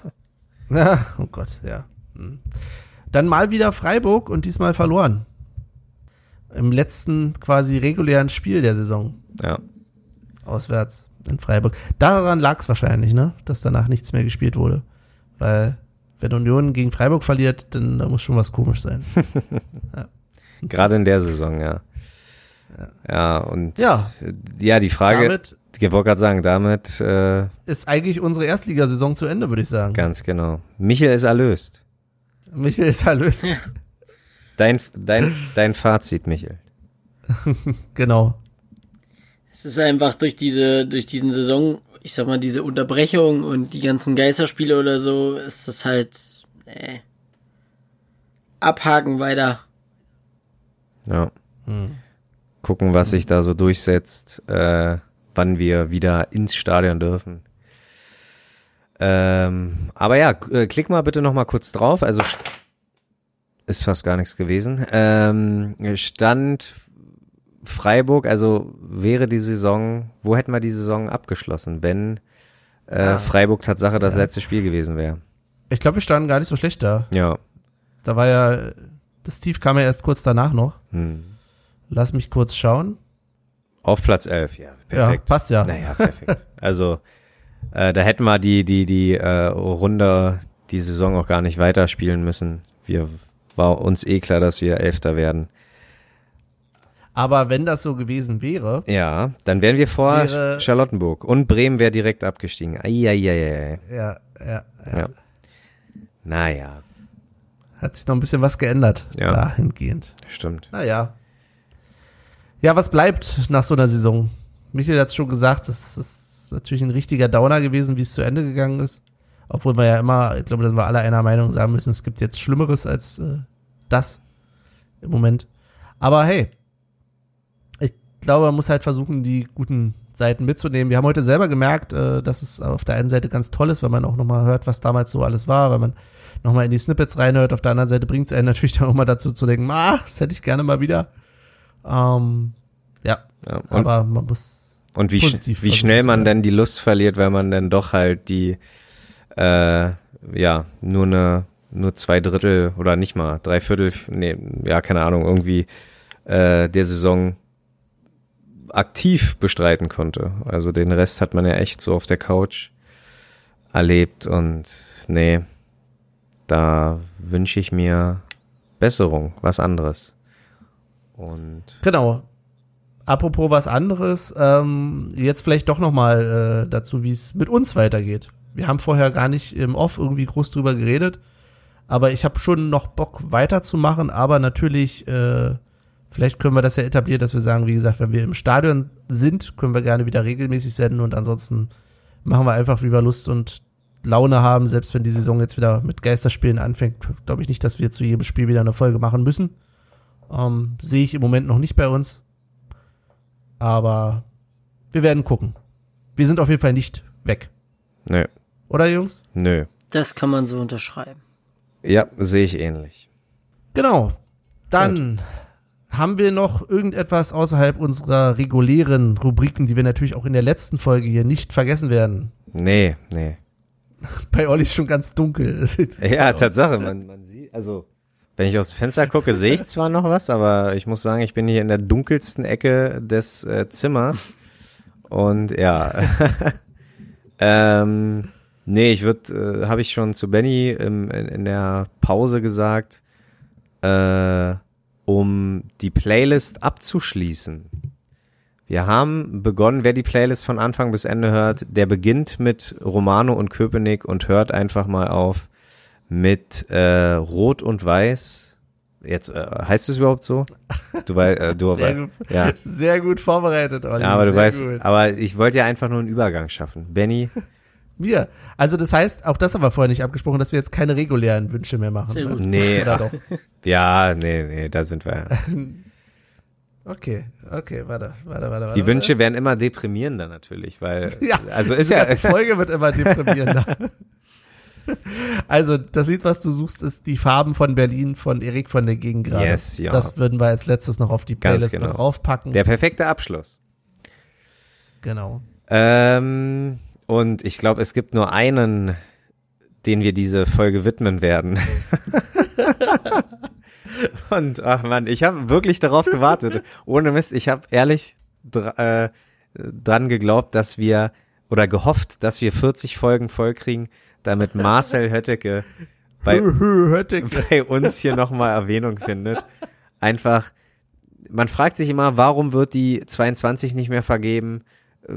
Ja, oh Gott, ja. Hm. Dann mal wieder Freiburg und diesmal verloren. Im letzten quasi regulären Spiel der Saison. Ja. Auswärts in Freiburg. Daran lag es wahrscheinlich, ne? Dass danach nichts mehr gespielt wurde. Weil, wenn Union gegen Freiburg verliert, dann da muss schon was komisch sein. Gerade in der Saison, ja. Ja, und Ja. ja, die Frage, Damit ich wollte gerade sagen, damit äh, ist eigentlich unsere Erstligasaison zu Ende, würde ich sagen. ganz genau. Michael ist erlöst. Michael ist erlöst. Dein, dein, dein Fazit, Michael. genau. Es ist einfach durch diese, durch diesen Saison, ich sag mal, diese Unterbrechung und die ganzen Geisterspiele oder so, ist das halt, äh, abhaken weiter. Ja. Hm. Gucken, was sich da so durchsetzt, äh, wann wir wieder ins Stadion dürfen. Ähm, aber ja, äh, klick mal bitte noch mal kurz drauf. Also st- ist fast gar nichts gewesen. Ähm, Stand Freiburg, also wäre die Saison, wo hätten wir die Saison abgeschlossen, wenn äh, Ah. Freiburg Tatsache das Ja. letzte Spiel gewesen wäre? Ich glaube, wir standen gar nicht so schlecht da. Ja. Da war ja, das Steve kam ja erst kurz danach noch. Hm. Lass mich kurz schauen. Auf Platz 11, ja. Perfekt. Ja, passt ja. Naja, perfekt. Also, äh, da hätten wir die, die, die äh, Runde, die Saison auch gar nicht weiterspielen müssen. Wir war uns eh klar, dass wir Elfter werden. Aber wenn das so gewesen wäre, Ja, dann wären wir vor Wäre- Charlottenburg. Und Bremen wäre direkt abgestiegen. Eieiei. ja, ja, ja, Ja. Naja, hat sich noch ein bisschen was geändert Ja. dahingehend. stimmt. Naja. Ja, was bleibt nach so einer Saison? Michael hat es schon gesagt, das ist natürlich ein richtiger Downer gewesen, wie es zu Ende gegangen ist. Obwohl wir ja immer, ich glaube, da sind wir alle einer Meinung sagen müssen, es gibt jetzt Schlimmeres als äh, das im Moment. Aber hey, ich glaube, man muss halt versuchen, die guten Seiten mitzunehmen. Wir haben heute selber gemerkt, äh, dass es auf der einen Seite ganz toll ist, weil man auch nochmal hört, was damals so alles war, weil man nochmal in die Snippets reinhört. Auf der anderen Seite bringt es einen natürlich dann auch mal dazu zu denken, ah, das hätte ich gerne mal wieder. Ähm, ja, Ja, und, aber man muss und wie, sch wie schnell man denn die Lust verliert, weil man dann doch halt die, äh, ja, nur eine, nur zwei Drittel oder nicht mal, drei Viertel, nee, ja, keine Ahnung, irgendwie äh, der Saison aktiv bestreiten konnte. Also den Rest hat man ja echt so auf der Couch erlebt und nee, da wünsche ich mir Besserung, was anderes. Und Genau. Apropos was anderes, ähm, jetzt vielleicht doch nochmal äh, dazu, wie es mit uns weitergeht. Wir haben vorher gar nicht im Off irgendwie groß drüber geredet, aber ich habe schon noch Bock weiterzumachen, aber natürlich, äh, vielleicht können wir das ja etablieren, dass wir sagen, wie gesagt, wenn wir im Stadion sind, können wir gerne wieder regelmäßig senden und ansonsten machen wir einfach, wie wir Lust und Laune haben, selbst wenn die Saison jetzt wieder mit Geisterspielen anfängt, glaube ich nicht, dass wir zu jedem Spiel wieder eine Folge machen müssen. Ähm, Sehe ich im Moment noch nicht bei uns. Aber wir werden gucken. Wir sind auf jeden Fall nicht weg. nö, Oder, Jungs? nö. Das kann man so unterschreiben. Ja, sehe ich ähnlich. Genau. Dann haben wir noch irgendetwas außerhalb unserer regulären Rubriken, die wir natürlich auch in der letzten Folge hier nicht vergessen werden. Nee, nee. Bei Olli ist schon ganz dunkel. Ja, Tatsache, man, man sieht, also wenn ich aus dem Fenster gucke, sehe ich zwar noch was, aber ich muss sagen, ich bin hier in der dunkelsten Ecke des äh, Zimmers. Und ja. ähm, nee, ich würde, äh, habe ich schon zu Benny im, in, in der Pause gesagt, äh, um die Playlist abzuschließen. Wir haben begonnen, wer die Playlist von Anfang bis Ende hört, der beginnt mit Romano und Köpenick und hört einfach mal auf mit äh, Rot und Weiß. Jetzt äh, heißt es überhaupt so? Du weißt, äh, du Sehr gut, ja. sehr gut vorbereitet, Olli. ja, aber du sehr weißt, gut. aber ich wollte ja einfach nur einen Übergang schaffen. Benny, Wir. Also das heißt, auch das haben wir vorher nicht abgesprochen, dass wir jetzt keine regulären Wünsche mehr machen. Sehr ne? gut. nee, Oder ach, doch? ja, nee, nee, da sind wir. Okay, okay, warte, warte, warte. Die warte. Wünsche werden immer deprimierender natürlich, weil, Ja, also ist ja, ganze Folge wird immer deprimierender. Also, das Lied, was du suchst, ist die Farben von Berlin von Erik von der Gegend gerade. Yes, ja. Das würden wir als letztes noch auf die Playlist genau. mit draufpacken. der perfekte Abschluss. genau. Ähm, und ich glaube, es gibt nur einen, den wir diese Folge widmen werden. und ach man, ich habe wirklich darauf gewartet. Ohne Mist, ich habe ehrlich dr äh, dran geglaubt, dass wir oder gehofft, dass wir 40 Folgen vollkriegen, damit Marcel Hötteke bei, Hötteke. bei uns hier nochmal Erwähnung findet. Einfach, man fragt sich immer, warum wird die 22 nicht mehr vergeben? Äh,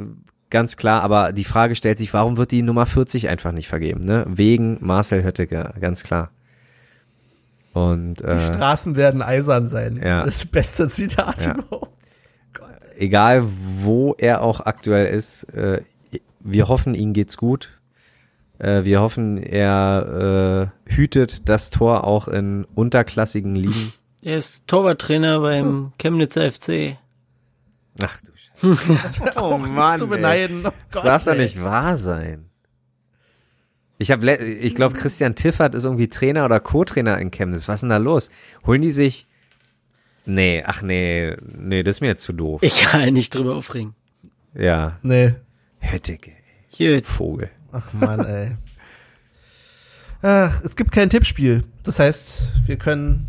Ganz klar, aber die Frage stellt sich, warum wird die Nummer 40 einfach nicht vergeben? Ne? Wegen Marcel Hötteke, ganz klar. Und Die äh, Straßen werden eisern sein. Ja. Das beste Zitat Ja. überhaupt. egal wo er auch aktuell ist, äh, wir hoffen, ihm geht's gut. Äh, wir hoffen, er äh, hütet das Tor auch in unterklassigen Ligen. Er ist Torwarttrainer beim Chemnitzer FC. Ach du Scheiße. Oh Mann, zu beneiden. Oh Das Gott, darf doch nicht wahr sein. Ich habe, ich glaube, Christian Tiffert ist irgendwie Trainer oder Co-Trainer in Chemnitz. Was ist denn da los? Holen die sich? Nee, ach nee, nee, das ist mir jetzt zu doof. Egal, nicht drüber aufregen. Ja, Nee. Höttike, ey. Gut. Vogel. Ach Mann, ey. Ach, es gibt kein Tippspiel. Das heißt, wir können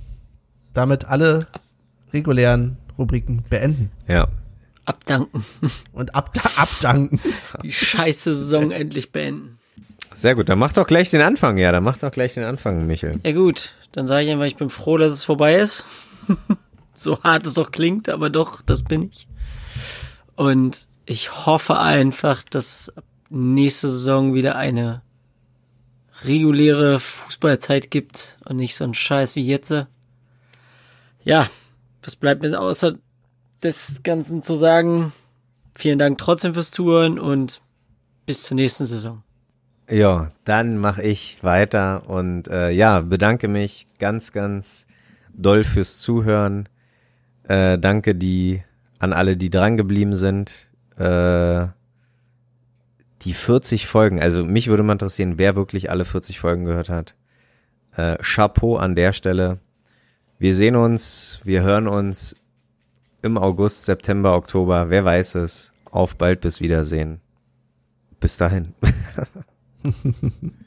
damit alle regulären Rubriken beenden Ja, Abdanken. und abda abdanken. Die scheiße Saison endlich beenden. sehr gut. Dann mach doch gleich den Anfang. Ja, dann mach doch gleich den Anfang, Michel. Ja gut, dann sage ich einfach, ich bin froh, dass es vorbei ist. so hart es auch klingt, aber doch, das bin ich. Und ich hoffe einfach, dass ab nächste Saison wieder eine reguläre Fußballzeit gibt und nicht so ein Scheiß wie jetzt. Ja, was bleibt mir außer des Ganzen zu sagen? Vielen Dank trotzdem fürs Zuhören und bis zur nächsten Saison. Ja, dann mache ich weiter und äh, ja, bedanke mich ganz, ganz doll fürs Zuhören. Äh, danke die an alle, die dran geblieben sind. Äh, die 40 Folgen, also mich würde mal interessieren, wer wirklich alle 40 Folgen gehört hat. Äh, Chapeau an der Stelle. Wir sehen uns, wir hören uns im August, September, Oktober, wer weiß es. Auf bald, bis Wiedersehen. Bis dahin.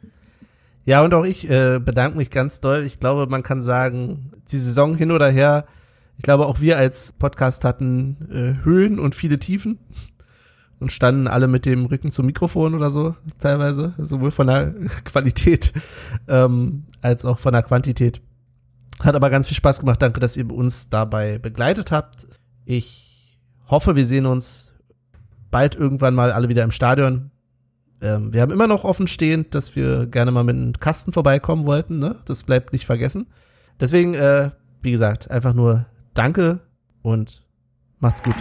Ja, und auch ich äh, bedanke mich ganz doll. Ich glaube, man kann sagen, die Saison hin oder her, ich glaube, auch wir als Podcast hatten äh, Höhen und viele Tiefen und standen alle mit dem Rücken zum Mikrofon oder so teilweise, sowohl von der Qualität ähm, als auch von der Quantität. Hat aber ganz viel Spaß gemacht. Danke, dass ihr uns dabei begleitet habt. Ich hoffe, wir sehen uns bald irgendwann mal alle wieder im Stadion. Ähm, wir haben immer noch offen stehend, dass wir gerne mal mit einem Kasten vorbeikommen wollten. Ne? Das bleibt nicht vergessen. Deswegen, äh, wie gesagt, einfach nur Danke und macht's gut.